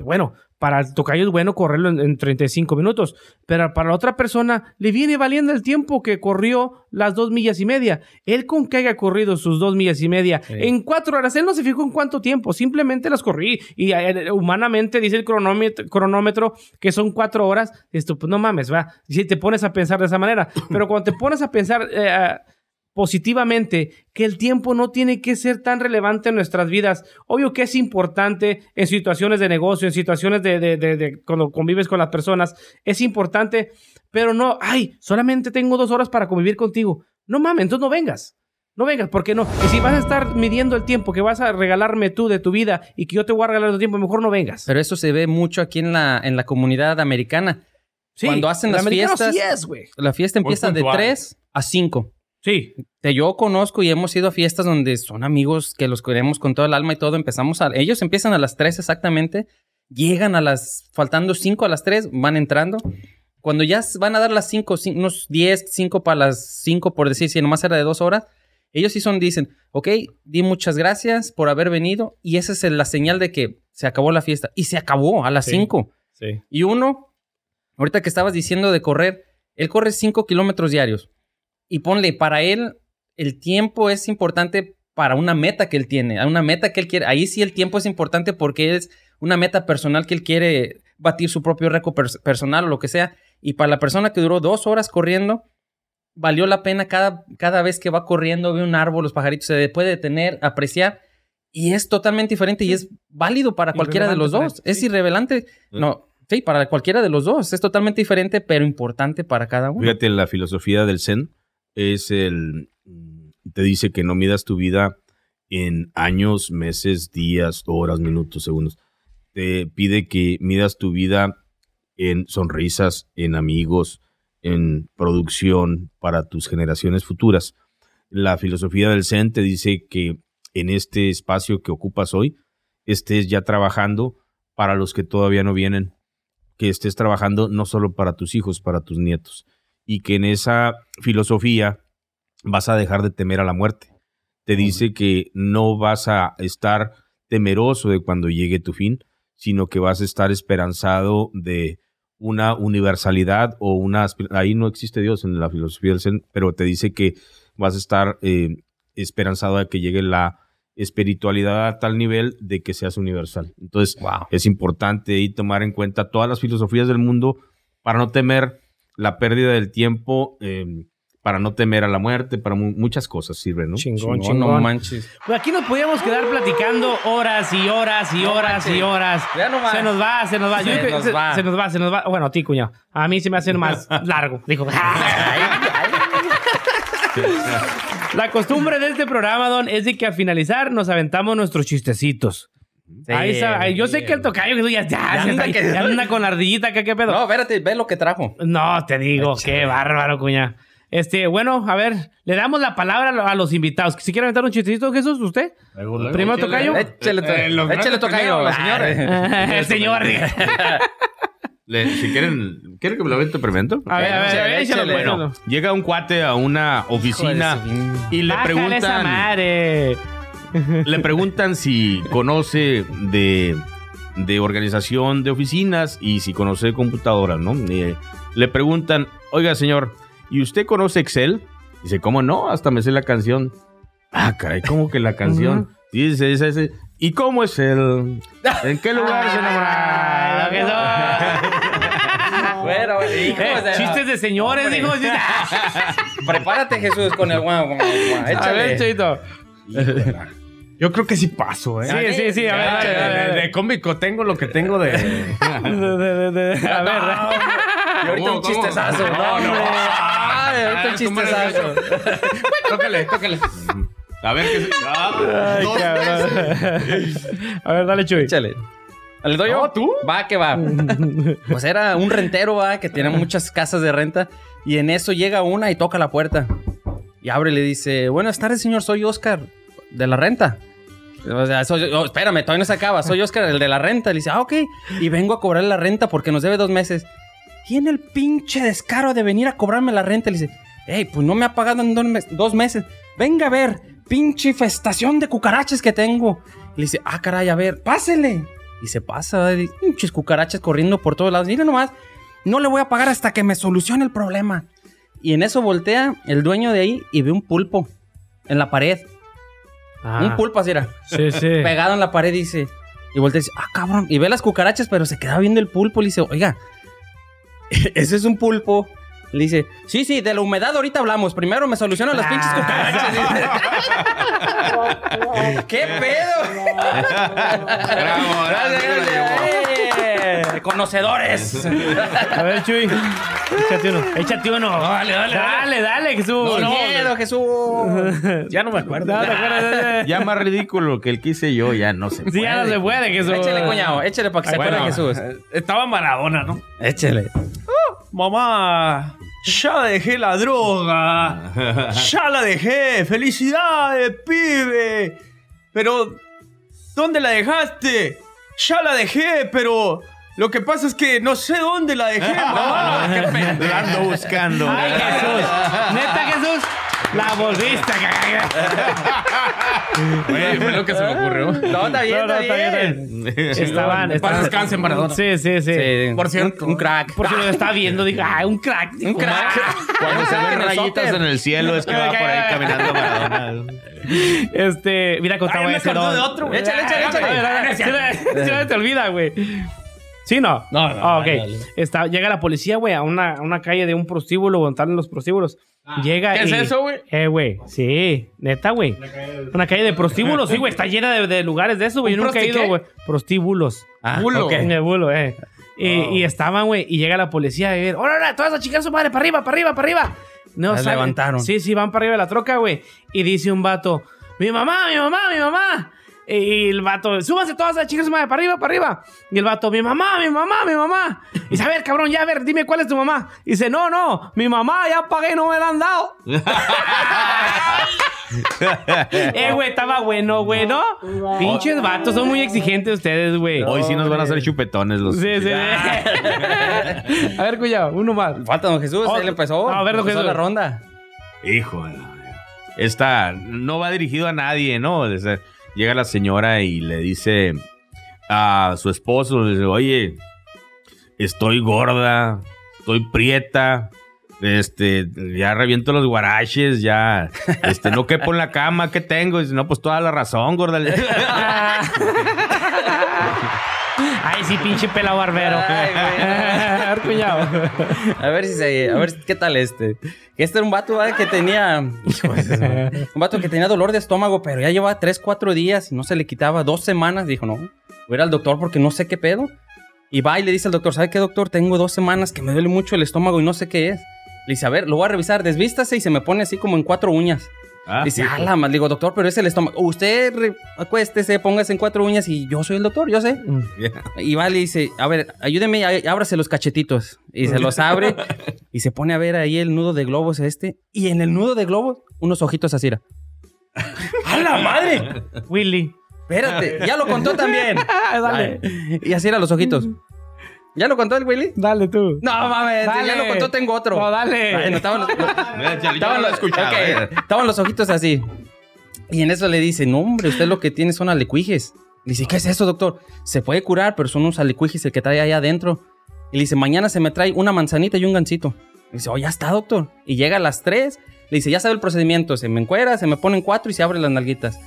Bueno, para el tocayo es bueno correrlo en, en 35 minutos, pero para la otra persona le viene valiendo el tiempo que corrió las dos millas y media. Él con que haya corrido sus dos millas y media Sí. en cuatro horas, él no se fijó en cuánto tiempo, simplemente las corrí. Y eh, humanamente dice el cronómetro, cronómetro que son cuatro horas. Esto, pues no mames, va. Si te pones a pensar de esa manera, pero cuando te pones a pensar eh, positivamente que el tiempo no tiene que ser tan relevante en nuestras vidas. Obvio que es importante en situaciones de negocio, en situaciones de, de- de- de cuando convives con las personas, es importante, pero no, ay, solamente tengo dos horas para convivir contigo. No mames, entonces no vengas. No vengas, porque no. Y si vas a estar midiendo el tiempo que vas a regalarme tú de tu vida y que yo te voy a regalar tu tiempo, mejor no vengas. Pero eso se ve mucho aquí en la, en la comunidad americana. Sí, cuando hacen las fiestas- sí es, güey. La fiesta empieza de puntual. 3 a 5. Sí, Te- Yo conozco y hemos ido a fiestas donde son amigos que los queremos con todo el alma y todo. Empezamos a... Ellos empiezan a las 3 exactamente. Llegan a las... Faltando 5 a las 3, van entrando. Cuando ya van a dar las 5, unos 10, 5 para las 5, por decir, si nomás era de 2 horas, ellos sí son, dicen, ok, di muchas gracias por haber venido. Y esa es la señal de que se acabó la fiesta. Y se acabó a las Sí. 5. sí. Y uno, ahorita que estabas diciendo de correr, él corre 5 kilómetros diarios. Y ponle, para él, el tiempo es importante para una meta que él tiene, a una meta que él quiere. Ahí sí el tiempo es importante porque es una meta personal que él quiere batir su propio récord pers- personal o lo que sea. Y para la persona que duró dos horas corriendo, valió la pena cada, cada vez que va corriendo, ve un árbol, los pajaritos, se puede detener, apreciar. Y es totalmente diferente y es válido para cualquiera de los dos. Es sí. irrelevante. No, sí, para cualquiera de los dos. Es totalmente diferente, pero importante para cada uno. Fíjate, la filosofía del Zen es el... mm, Te dice que no midas tu vida en años, meses, días, horas, minutos, segundos. Te pide que midas tu vida en sonrisas, en amigos, en producción para tus generaciones futuras. La filosofía del Zen te dice que en este espacio que ocupas hoy, estés ya trabajando para los que todavía no vienen, que estés trabajando no solo para tus hijos, para tus nietos, y que en esa filosofía vas a dejar de temer a la muerte. Te dice que no vas a estar temeroso de cuando llegue tu fin, sino que vas a estar esperanzado de una universalidad o una... Ahí no existe Dios en la filosofía del Zen, pero te dice que vas a estar eh, esperanzado de que llegue la espiritualidad a tal nivel de que seas universal. Entonces, es importante ahí tomar en cuenta todas las filosofías del mundo para no temer la pérdida del tiempo, eh, para no temer a la muerte, para mu- muchas cosas sirve, ¿no? Chingón, Chingón, no manches. Pues aquí nos podíamos quedar platicando horas y horas y No horas y horas. Ya no más. Se nos va, se nos va. Se nos se, va. se nos va, se nos va. Bueno, a ti, cuñado. A mí se me hace más largo. Dijo. La costumbre de este programa, Don, es de que al finalizar nos aventamos nuestros chistecitos. Sí. Yo sé que el tocayo Jesús ya, ya, anda está- que- ya anda con la ardillita acá, ¿qué pedo? No, espérate, ve lo que trajo. No, te digo, qué bárbaro, cuña. Este, bueno, a ver, le damos la palabra a lo- a los invitados. Si quiere aventar un chistecito, Jesús, ¿usted? Primero tocayo. Échale, to- Eh, échale grandes tocayo, primero, señores. El señor. Le- si quieren, ¿quieren que me lo avente primero? A ver, a ver, Échale, échale. bueno. Llega un cuate a una oficina y le Bájale esa preguntan, madre. Le preguntan si conoce de, de organización de oficinas y si conoce computadoras, ¿no? Eh, le preguntan, oiga señor, ¿y usted conoce Excel? Dice, ¿cómo no? Hasta me sé la canción. Ah, caray, ¿cómo que la canción? Dice, dice, dice, ¿y cómo es el? ¿En qué lugar se Ay, lo que enamora? son. Bueno, hijo Eh, de- chistes de señores, Hombre. dijo. Prepárate, Jesús, con el guau, guau, guau. A ver, Échale. Yo creo que sí paso, ¿eh? Sí, sí, sí, a ver, de, cómico tengo lo que tengo de... De- de- de- de- A ver, Y ahorita un chistezazo. No, No, no. Ay, ahorita un Ah, ¿cómo le chistezazo. tócale, tócale. A ver qué... Ay. A ver, dale, Chuy. Échale. ¿Le doy yo? No, ¿tú? Va, que va. Pues era un rentero, va, que tenía muchas casas de renta. Y en eso llega una y toca la puerta. Y abre y le dice, buenas tardes, señor, soy Oscar, de la renta. O sea, soy- oh, espérame, todavía no se acaba. Soy Oscar, el de la renta. Le dice, ah, ok. Y vengo a cobrar la renta porque nos debe dos meses. Tiene el pinche descaro de venir a cobrarme la renta. Le dice, hey, pues no me ha pagado en dos mes- dos meses. Venga a ver, pinche infestación de cucarachas que tengo. Le dice, ah, caray, a ver, pásele. Y se pasa, pinches cucarachas corriendo por todos lados. Mira nomás, no le voy a pagar hasta que me solucione el problema. Y en eso voltea el dueño de ahí y ve un pulpo en la pared. Ah, Un pulpo así era Sí, sí. pegado en la pared, dice. Y voltea y dice, ah, cabrón. Y ve las cucarachas, pero se queda viendo el pulpo. Le dice, oiga, ese es un pulpo. Le dice, sí, sí, de la humedad ahorita hablamos. Primero me solucionan las pinches cucarachas. Dice. ¿Qué pedo? Bravo, Gracias, gracias. Conocedores. A ver, Chuy. Échate uno. Échate uno. Dale, dale. Dale, dale, Jesús. Sin miedo, Jesús. Ya no me acuerdo. No. Ya más ridículo que el que hice yo, ya no se Sí, ya no se puede, Jesús. Échale, cuñado. Échale para que se acuerde Jesús. Estaba Maradona, ¿no? Échale. Mamá, ya dejé la droga. Ya la dejé. Felicidades, pibe. Pero, ¿dónde la dejaste? Ya la dejé, pero lo que pasa es que no sé dónde la dejé, mamá. Qué pendejo. Lo ando buscando. Ay, Jesús. Neta, Jesús. La volviste. Güey, fue lo que se me ocurrió. No, está bien, No, no, está está bien. bien. Estaban, Para estaban. descanse, Maradona. Sí, sí, sí. Sí, Por cierto. Un, un crack. Por si lo está viendo, digo, ah, un crack. Un crack. Cuando se En ven rayitas en el cielo es que va por ahí caminando Maradona. Este, mira, contaba Ay, me ese de otro. Échale, échale, échale. A ver, a ver, sí, le- sí, le te olvida, güey. ¿Sí no? No, no, Ah, ok. dale, dale. Está, llega la policía, güey, a una, a una calle de un prostíbulo, donde están los prostíbulos. llega ¿Qué es y- eso, güey? Eh, güey. Sí, neta, güey. Una calle de prostíbulos, sí, güey. Está llena de, de lugares de eso, güey. Yo ¿Un nunca he ido, güey. Prostíbulos. Ah, Bulo. ok. En el bulo, eh. Y, Oh. y estaban, güey, y llega la policía y ver, ¡Órale, todas a chingar su madre! ¡Para arriba, para arriba, para arriba! No, salen. levantaron. Sí, sí, van para arriba de la troca, güey. Y dice un vato, ¡Mi mamá, mi mamá, mi mamá! Y el vato, súbanse todas su madre, para arriba, para arriba. Y el vato, mi mamá, mi mamá, mi mamá. Y dice, a ver, cabrón, ya, a ver, dime cuál es tu mamá. Y dice, no, no, mi mamá ya pagué, no me la han dado. eh, güey, estaba bueno, güey, ¿no? Pinches vatos, son muy exigentes ustedes, güey. Hoy sí nos van a hacer chupetones los. Sí, sí. a ver, cuidado, uno más. Falta don Jesús, él empezó. A ver, don Jesús. la ronda. Híjole. Esta no va dirigido a nadie, ¿no? O sea, llega la señora y le dice a su esposo, le dice, oye, estoy gorda, estoy prieta, este, ya reviento los guaraches, ya, este, no quepo en la cama, ¿qué tengo? Y dice, no, pues toda la razón, gorda. Ay, sí, pinche pela barbero. Ay, güey. a ver, cuidado. A ver si se, a ver qué tal este. Que este era un vato ¿verdad? que tenía, un vato que tenía dolor de estómago, pero ya llevaba 3, 4 días y no se le quitaba, dos semanas. Dijo, no, voy a ir al doctor porque no sé qué pedo. Y va y le dice al doctor, ¿sabe qué doctor? Tengo dos semanas que me duele mucho el estómago y no sé qué es. Le dice, a ver, lo voy a revisar, desvístase y se me pone así como en cuatro uñas. Ah, Dice, ah, la más. Le digo, doctor, pero es el estómago. Usted re- acuéstese, póngase en cuatro uñas y yo soy el doctor, yo sé. Y va y le dice, a ver, ayúdeme, ábrase los cachetitos. Y se los abre y se pone a ver ahí el nudo de globos este. Y en el nudo de globos, unos ojitos así. era. ¡A la madre! Willy. Espérate, ya lo contó también. Dale. Y así eran los ojitos. ¿Ya lo contó el Willy? Dale tú. No, mames, Dale. ya lo contó, tengo otro. No, dale. Bueno, estaban los, estaban estaban ojitos así. Y en eso le dice, no, hombre, usted lo que tiene son alecuijes. Le dice, ¿qué es eso, doctor? Se puede curar, pero son unos alecuijes el que trae ahí adentro. Y le dice, mañana se me trae una manzanita y un gancito. Le dice, oh, ya está, doctor. Y llega a las 3. Le dice, ya sabe el procedimiento. Se me encuera, se me ponen cuatro y se abre las nalguitas.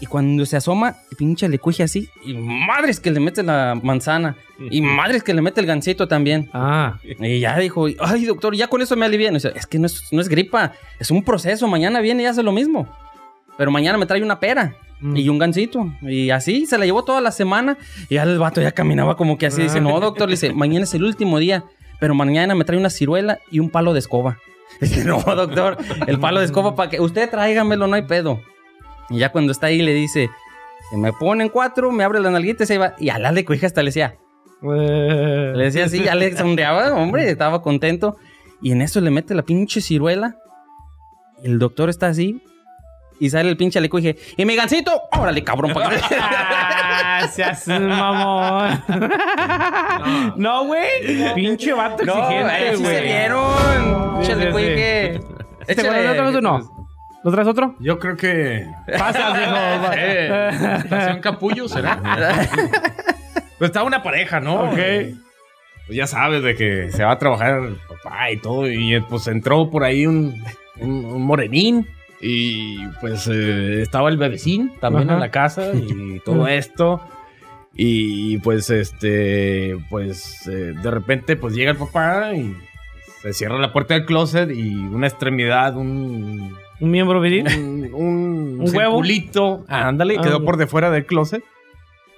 Y cuando se asoma, pinche alecuije así. Y madres que le mete la manzana. Y madres que le mete el gancito también. Ah. Y ya dijo, ay doctor, ya con eso me alivian. Sea, es que no es, no es gripa, es un proceso. Mañana viene y hace lo mismo. Pero mañana me trae una pera Mm. y un gancito. Y así se la llevó toda la semana. Y ya el vato ya caminaba como que así. Dice, no doctor, le dice, mañana es el último día. Pero mañana me trae una ciruela y un palo de escoba. Dice, no doctor, el palo de escoba para que usted tráigamelo, no hay pedo. Y ya cuando está ahí le dice, se me ponen cuatro, me abre la nalguita y se va. Y a la de cuija hasta le decía, le decía así, ya le sonreaba, hombre, estaba contento. Y en eso le mete la pinche ciruela. El doctor está así. Y sale el pinche aleco y dije, ¿y mi gancito? Órale, cabrón, para que... Ah, seas mamón. No, güey. Pinche vato No, exigente, sí güey. se vieron. Pinche aleco y sí. dije, ¿Este échale. güey, ¿Lo traes o no? ¿Lo traes otro? Yo creo que. Pasa, viejo. Eh, Estación Capullo será. Pues estaba una pareja, ¿no? Ok. Pues ya sabes de que se va a trabajar el papá y todo. Y eh, pues entró por ahí un, un, un morenín. Y pues eh, estaba el bebecín también Ajá. en la casa y todo esto. Y pues este, pues eh, de repente pues llega el papá y se cierra la puerta del closet y una extremidad, un, Un miembro viril. un, un, ¿Un huevo? circulito, ándale, Ah, quedó ok. por de fuera del closet.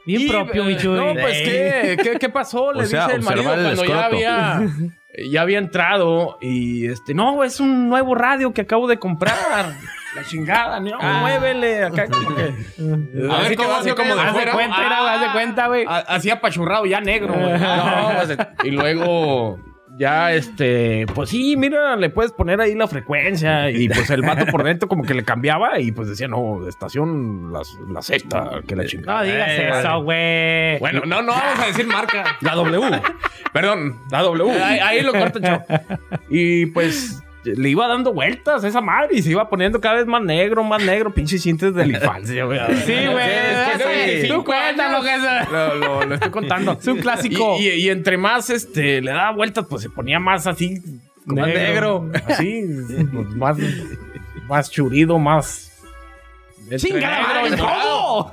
Bien Y, propio, eh, mi chuy. No, pues, ¿qué, ¿qué, qué pasó? Le O sea, dice el marido el cuando ya había, ya había entrado y este, no, es un nuevo radio que acabo de comprar. La chingada, no, Ah. muévele acá. como que- A ver, así ¿cómo, como, así cómo, como de Haz de cuenta, era, haz de cuenta, güey. A- Así apachurrado, ya negro. güey. No, pues, y luego ya este, pues sí, mira, le puedes poner ahí la frecuencia y pues el vato por dentro como que le cambiaba y pues decía, no, estación la, la sexta, que la chingada. No digas Eh, eso, güey. Bueno, no, no vamos a decir marca. La W. Perdón, la W. Ahí, ahí lo corto, chavo. Y pues le iba dando vueltas a esa madre y se iba poniendo cada vez más negro, más negro. Pinches cintas de la infancia, güey. Sí, güey. Sí. Tú cuéntalo, que es. Lo, lo- lo estoy contando. Es un clásico. Y, y- y entre más este, le daba vueltas, pues se ponía más así. Más negro. Así, pues, más, más churido, más. entre ¡Chinga la negro madre! y morado. ¿Cómo?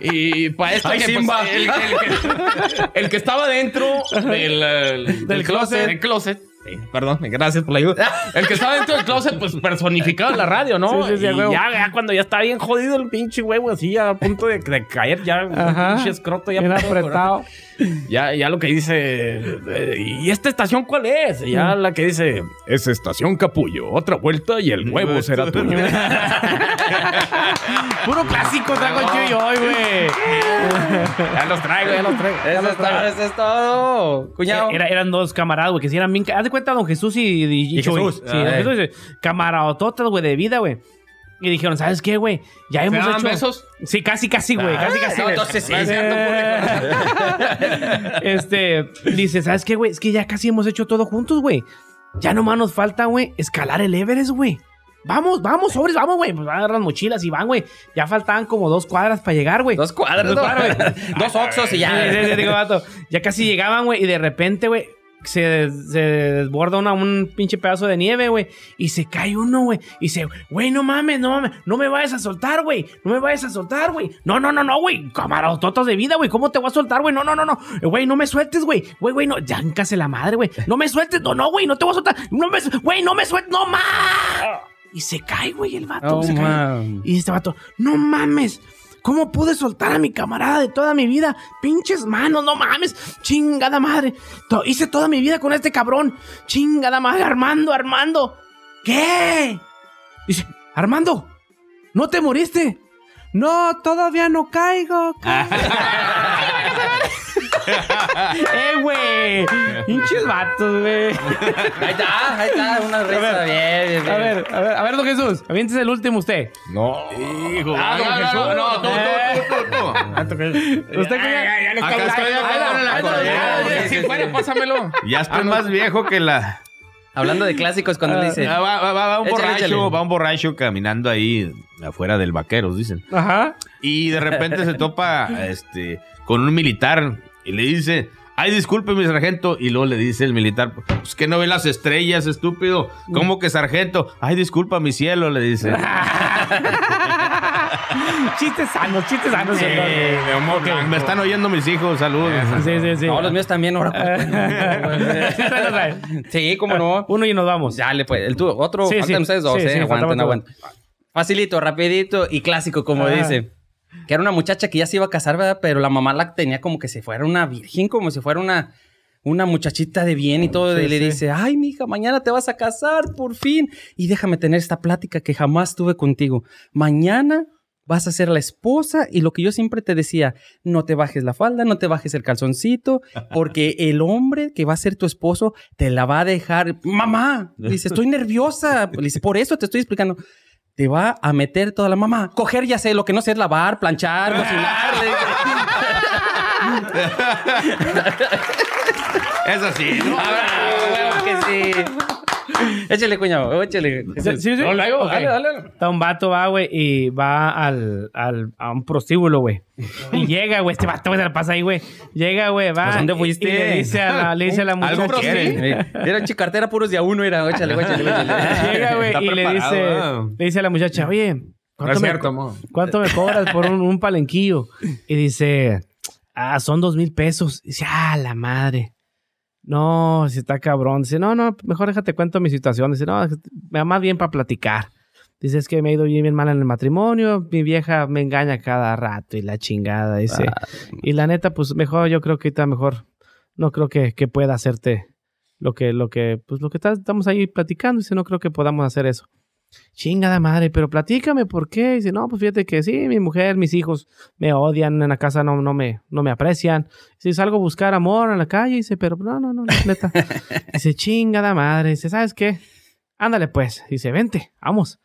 Y para esto Ay, que, pues, el, el que, el que estaba dentro del, el- Del closet. del closet. Sí, perdón, gracias por la ayuda. El que estaba dentro del closet, pues personificaba la radio, ¿no? Sí, sí, sí, y ya, ya cuando ya está bien jodido el pinche huevo, así a punto de, de caer, ya el pinche escroto ya Bien apretado. Ya, ya lo que dice, eh, ¿y esta estación cuál es? Ya la que dice, es estación Capullo, otra vuelta y el huevo será tuyo. Puro clásico traigo el Chuy hoy, güey. ya los traigo, ya los traigo. Eso es todo, eso es todo. Cuñado. Era- eran dos camaradas, güey, que si eran bien. Haz de cuenta, don Jesús y, y, Y. Jesús. Sí, don Jesús. Camaradototas, güey, de vida, güey. Y dijeron, ¿sabes qué, güey? Ya ¿Se hemos hecho... besos? Sí, casi, casi, güey. Casi, casi. no, güey. entonces sí, este, dice, ¿sabes qué, güey? Es que ya casi hemos hecho todo juntos, güey. Ya nomás nos falta, güey, escalar el Everest, güey. Vamos, vamos, sobres, vamos, güey. Pues van a agarrar las mochilas y van, güey. Ya faltaban como dos cuadras para llegar, güey. Dos cuadras, Dos. Dos oxos y Sí, sí, sí, ya. digo, vato, Ya casi llegaban, güey, y de repente, güey, se, se desborda una- un pinche pedazo de nieve, güey, y se cae uno, güey, y se, güey, no mames, no mames, no me vayas a soltar, güey, no me vayas a soltar, güey, no, no, no, no, güey, camaradototas de vida, güey, ¿cómo te voy a soltar, güey? No, no, no, no, güey, no me sueltes, güey, güey, güey, no, ya encase la madre, güey, no me sueltes, no, no, güey, no te voy a soltar, no me, güey, no me sueltes, no más. Y se cae, güey, el vato, Oh, se cae. Y este vato, no mames. ¿Cómo pude soltar a mi camarada de toda mi vida? Pinches manos, no mames. Chingada madre. To- hice toda mi vida con este cabrón. Chingada madre. Armando, Armando. ¿Qué? Dice, Armando, ¿no te moriste? No, todavía no caigo. eh, güey. Pinches vatos, güey. Ahí está, ahí está, una risa. Bien, bien, bien. A ver, a ver, a ver, don Jesús. Aviéntese el último usted. No. Hijo, Ah, don Jesús. no, no, tú, tú, tú, tú, Usted que ay, estoy. no, Si fuera, pásamelo. Ya estoy más viejo que la... Hablando de clásicos, cuando le dice. Ah, va, va- va- va un Échale, borracho, échale. va un borracho caminando ahí afuera del vaqueros, dicen. Ajá. Y de repente se topa este, con un militar y le dice, ay, disculpe mi sargento. Y luego le dice el militar, pues que no ve las estrellas, estúpido. ¿Cómo que sargento? Ay, disculpa mi cielo, le dice. chistes sanos, chistes sanos. Mi amor, me están oyendo mis hijos, saludos. Sí, sí, sí. No, los míos también ahora. Sí, sí, cómo no. Uno y nos vamos. Dale, pues. El tu, otro, Sí, faltan sí. ustedes dos, Sí, ¿eh? sí, aguanten, aguanten. Facilito, rapidito y clásico, como dice. Que era una muchacha que ya se iba a casar, ¿verdad? Pero la mamá la tenía como que si fuera una virgen, como si fuera una, una muchachita de bien y todo. Sí, y le sí. dice, ay, mija, mañana te vas a casar, por fin. Y déjame tener esta plática que jamás tuve contigo. Mañana vas a ser la esposa y lo que yo siempre te decía, no te bajes la falda, no te bajes el calzoncito, porque el hombre que va a ser tu esposo te la va a dejar. Mamá, dice, estoy nerviosa. Le dice, por eso te estoy explicando. Te va a meter toda la mamá. Coger ya sé, lo que no sé es lavar, planchar, cocinar. le dice. Es así, ¿no? Ah, que sí. Échale, cuñado, échale. Sí, sí, sí. No, lo hago. Dale, dale. Está un vato, va, güey, y va al, al, a un prostíbulo, güey. Y llega, güey, este vato, güey, se la pasa ahí, güey. Llega, güey, va. Pues, ¿dónde fuiste? Y, le dice a la, le dice a la ¿Algo muchacha. quiere? Eh, Era chicartera puros de a uno, era. Échale, échale, échale. Llega, güey, y le dice, ¿ah? le dice a la muchacha, oye, No ¿cuánto, es me, cierto, amor. ¿cuánto me cobras por un, un palenquillo? Y dice, ah, son dos mil pesos. Y dice, ah, la madre. No, si está cabrón. Dice, no, no, mejor déjate cuento mi situación. Dice, no, me va más bien para platicar. Dice, es que me ha ido bien, bien mal en el matrimonio. Mi vieja me engaña cada rato y la chingada. Dice, y la neta, pues mejor, yo creo que ahorita mejor, no creo que, que pueda hacerte lo que, lo que, pues lo que está- estamos ahí platicando. Dice, no creo que podamos hacer eso. Chingada madre, pero platícame por qué. Dice, no, pues fíjate que sí, mi mujer, mis hijos me odian, en la casa no, no, me, no me aprecian. Si salgo a buscar amor en la calle, dice, pero no, no, no, neta. Dice, chingada madre. Dice, ¿sabes qué? Ándale pues. Dice, vente, vamos.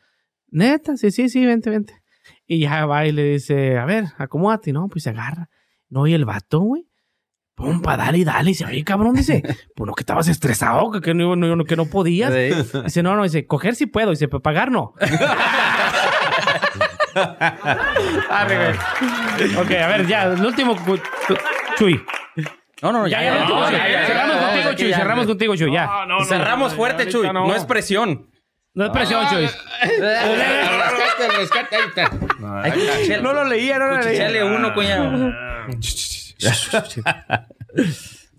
Neta, sí, sí, sí, vente, vente. Y ya va y le dice, a ver, acomódate. No, pues se agarra. No, y el vato, güey. Pum, pa, dale y dale. Dice, oye, cabrón, dice, pues no, que estabas estresado, que, que no, no- que no podías. Sí. Dice, no, no, dice, coger sí puedo. Dice, pero pagar no. Arre, güey. ok, a ver, ya, el último. Chuy. No, no, no, Ya, ya, no, ya, Cerramos contigo, Chuy. Cerramos contigo, Chuy, ya. Cerramos fuerte, Chuy. No. no. es presión. No es presión, Chuy. Rescate, rescate, ahí está. No lo leía, no lo leía. uno, cuñado.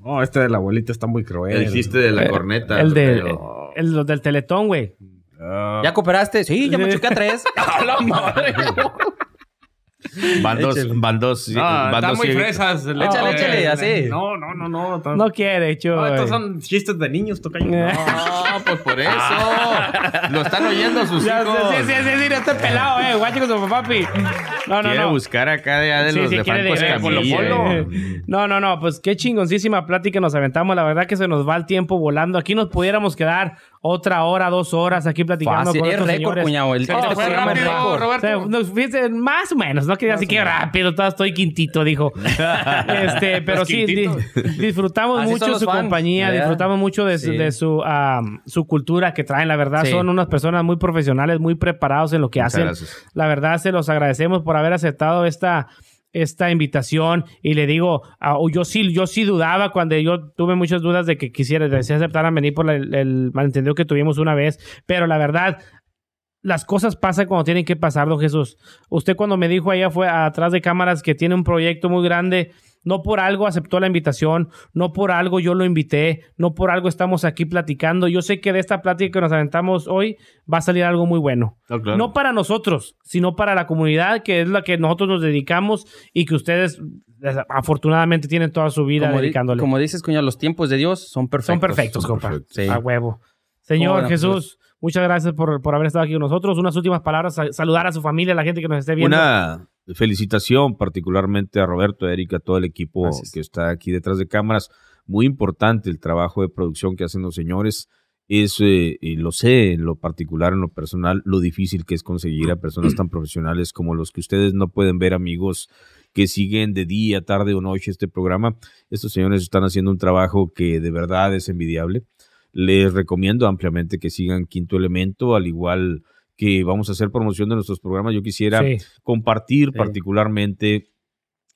No, este de la abuelita está muy cruel. El chiste de la corneta. El, de, pero- el, los del teletón, güey. Ah, ¿Ya cooperaste? Sí, ya me choqué a tres. ¡A la madre! Van dos, Échale. van dos, No, van están dos muy fresas. Échale, échale, así. No, no, no, no. No, No quiere, Chuy. No, estos son chistes de niños, tocayo. Eh. No, pues por eso. Lo están oyendo sus Ya, hijos. sí, sí, sí, sí, no estoy pelado, eh. Guache con su papi. No, no, Quiere no. buscar acá de, de Sí, los sí, de quiere Franco Escamilla. Polo. No, no, no, pues qué chingoncísima plática nos aventamos. La verdad que se nos va el tiempo volando. Aquí nos pudiéramos quedar otra hora, dos horas aquí platicando Fácil. con Es estos récord, señores. cuñado. El, este fue rápido, récord. Roberto. O sea, no, fíjense, más o menos, no quería así que rápido, todo estoy quintito, dijo. este, pero sí, di- disfrutamos Así mucho su fans, compañía, ¿verdad? disfrutamos mucho de su, Sí. de su, su cultura que traen, la verdad, Sí. son unas personas muy profesionales, muy preparados en lo que Muchas hacen. gracias. La verdad, se los agradecemos por haber aceptado esta, esta invitación. Y le digo, ah, yo sí, yo sí dudaba cuando yo tuve muchas dudas de que quisiera, de si aceptaran venir por el malentendido que tuvimos una vez. Pero la verdad, las cosas pasan cuando tienen que pasar, don Jesús. Usted cuando me dijo allá fue atrás de cámaras que tiene un proyecto muy grande, no por algo aceptó la invitación, no por algo yo lo invité, no por algo estamos aquí platicando. Yo sé que de esta plática que nos aventamos hoy va a salir algo muy bueno. No, claro. No para nosotros, sino para la comunidad, que es la que nosotros nos dedicamos y que ustedes afortunadamente tienen toda su vida Como, di- dedicándole. como dices, cuñado, los tiempos de Dios son perfectos. Son perfectos, Son compa. perfectos. Sí. A huevo. Señor Bueno, Jesús, muchas gracias por, por haber estado aquí con nosotros. Unas últimas palabras, sa- saludar a su familia, a la gente que nos esté viendo. Una felicitación particularmente a Roberto, a Erika, a todo el equipo Gracias. que está aquí detrás de cámaras. Muy importante el trabajo de producción que hacen los señores. Es, eh, y lo sé en lo particular, en lo personal, lo difícil que es conseguir a personas tan profesionales como los que ustedes no pueden ver, amigos, que siguen de día, tarde o noche este programa. Estos señores están haciendo un trabajo que de verdad es envidiable. Les recomiendo ampliamente que sigan Quinto Elemento, al igual que vamos a hacer promoción de nuestros programas. Yo quisiera Sí. compartir Sí. particularmente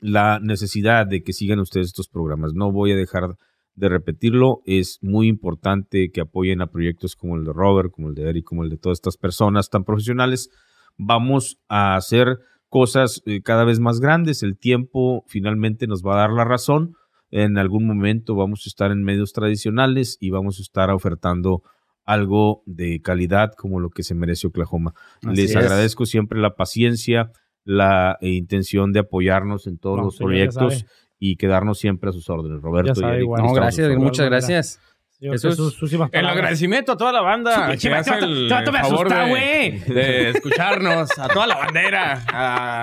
la necesidad de que sigan ustedes estos programas. No voy a dejar de repetirlo. Es muy importante que apoyen a proyectos como el de Robert, como el de Eric, como el de todas estas personas tan profesionales. Vamos a hacer cosas eh, cada vez más grandes. El tiempo finalmente nos va a dar la razón. En algún momento vamos a estar en medios tradicionales y vamos a estar ofertando algo de calidad como lo que se merece Oklahoma. Así Les es. agradezco siempre la paciencia, la eh, intención de apoyarnos en todos No, los proyectos y quedarnos siempre a sus órdenes. Roberto sabe, y. No, gracias, sus órdenes. muchas gracias. Jesús, Jesús, sus últimas El agradecimiento a toda la banda que pinche hace vato, el te vato me favor asusta, de, güey. de escucharnos, a toda la bandera,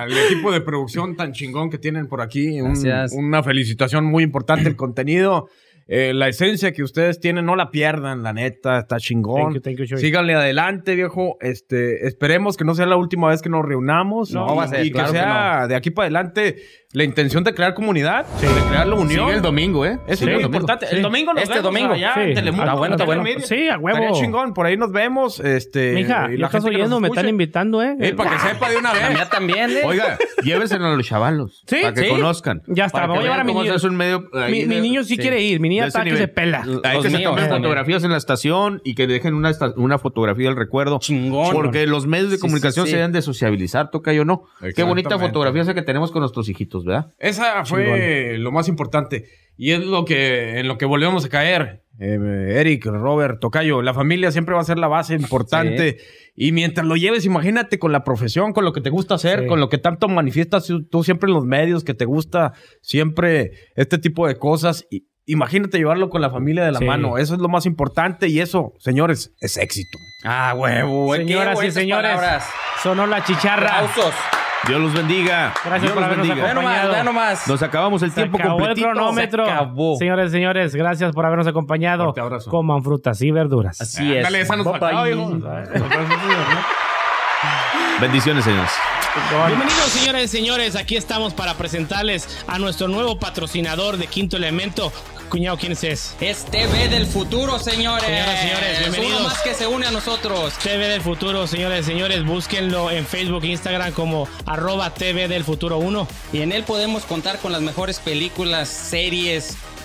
al equipo de producción tan chingón que tienen por aquí. Un- Gracias. una felicitación muy importante. El contenido, eh, la esencia que ustedes tienen, no la pierdan, la neta, está chingón. Thank you, thank you, Chuy. Síganle adelante, viejo. Este, esperemos que no sea la última vez que nos reunamos. No, y, va a ser, y claro que que sea de aquí para adelante la intención de crear comunidad, de crear la unión. Sigue el domingo, ¿eh? Eso es domingo. importante. Sí. El domingo nos Este vemos domingo. allá Sí. en Telemundo. Está bueno, está bueno. Sí, a huevo. Estaría chingón, por ahí nos vemos. Este, Mija, y ¿ya la estás oyendo? Me están invitando, ¿eh? Eh, para que sepa de una La vez. mía también, ¿eh? Oiga, llévenselo a los chavalos Sí, para que sí. conozcan. Ya está, me voy a llevar a mi niño. un medio. Mi, niño sí, sí. quiere ir. Mi niña está que se pela. Hay que se míos tomen fotografías en la estación y que dejen una, una fotografía del recuerdo. Chingón. Porque los medios de Sí, comunicación sí, sí. se deben de sociabilizar, toca yo no. Qué bonita fotografía esa que tenemos con nuestros hijitos, ¿verdad? Esa fue lo más importante. Y es lo que, en lo que volvemos a caer. Eh, Eric, Robert, Tocayo, la familia siempre va a ser la base importante. Y mientras lo lleves, imagínate con la profesión, con lo que te gusta hacer, Sí. con lo que tanto manifiestas tú- siempre en los medios, que te gusta siempre este tipo de cosas. Y, imagínate llevarlo con la familia de la Sí. mano. Eso es lo más importante. Y eso, señores, es éxito. Ah, huevo, Señoras y señores, palabras. sonó la chicharra. Aplausos. Dios los bendiga. Gracias Dios por los habernos bendiga. Ve nomás, acompañado. ve nomás. Nos acabamos el Se tiempo acabó el completito. cronómetro. Se acabó. Señores y señores, gracias por habernos acompañado. Coman frutas y verduras. Así es. Dale, esa nos faltaba, viejo. Bendiciones, señores. Bienvenidos, señores y señores. Aquí estamos para presentarles a nuestro nuevo patrocinador de Quinto Elemento. Cuñado, ¿quién es? Es TV del futuro, señores. Señoras y señores, bienvenidos. Uno más que se une a nosotros. TV del Futuro, señores y señores, búsquenlo en Facebook e Instagram como arroba TV del Futuro 1. Y en él podemos contar con las mejores películas, series,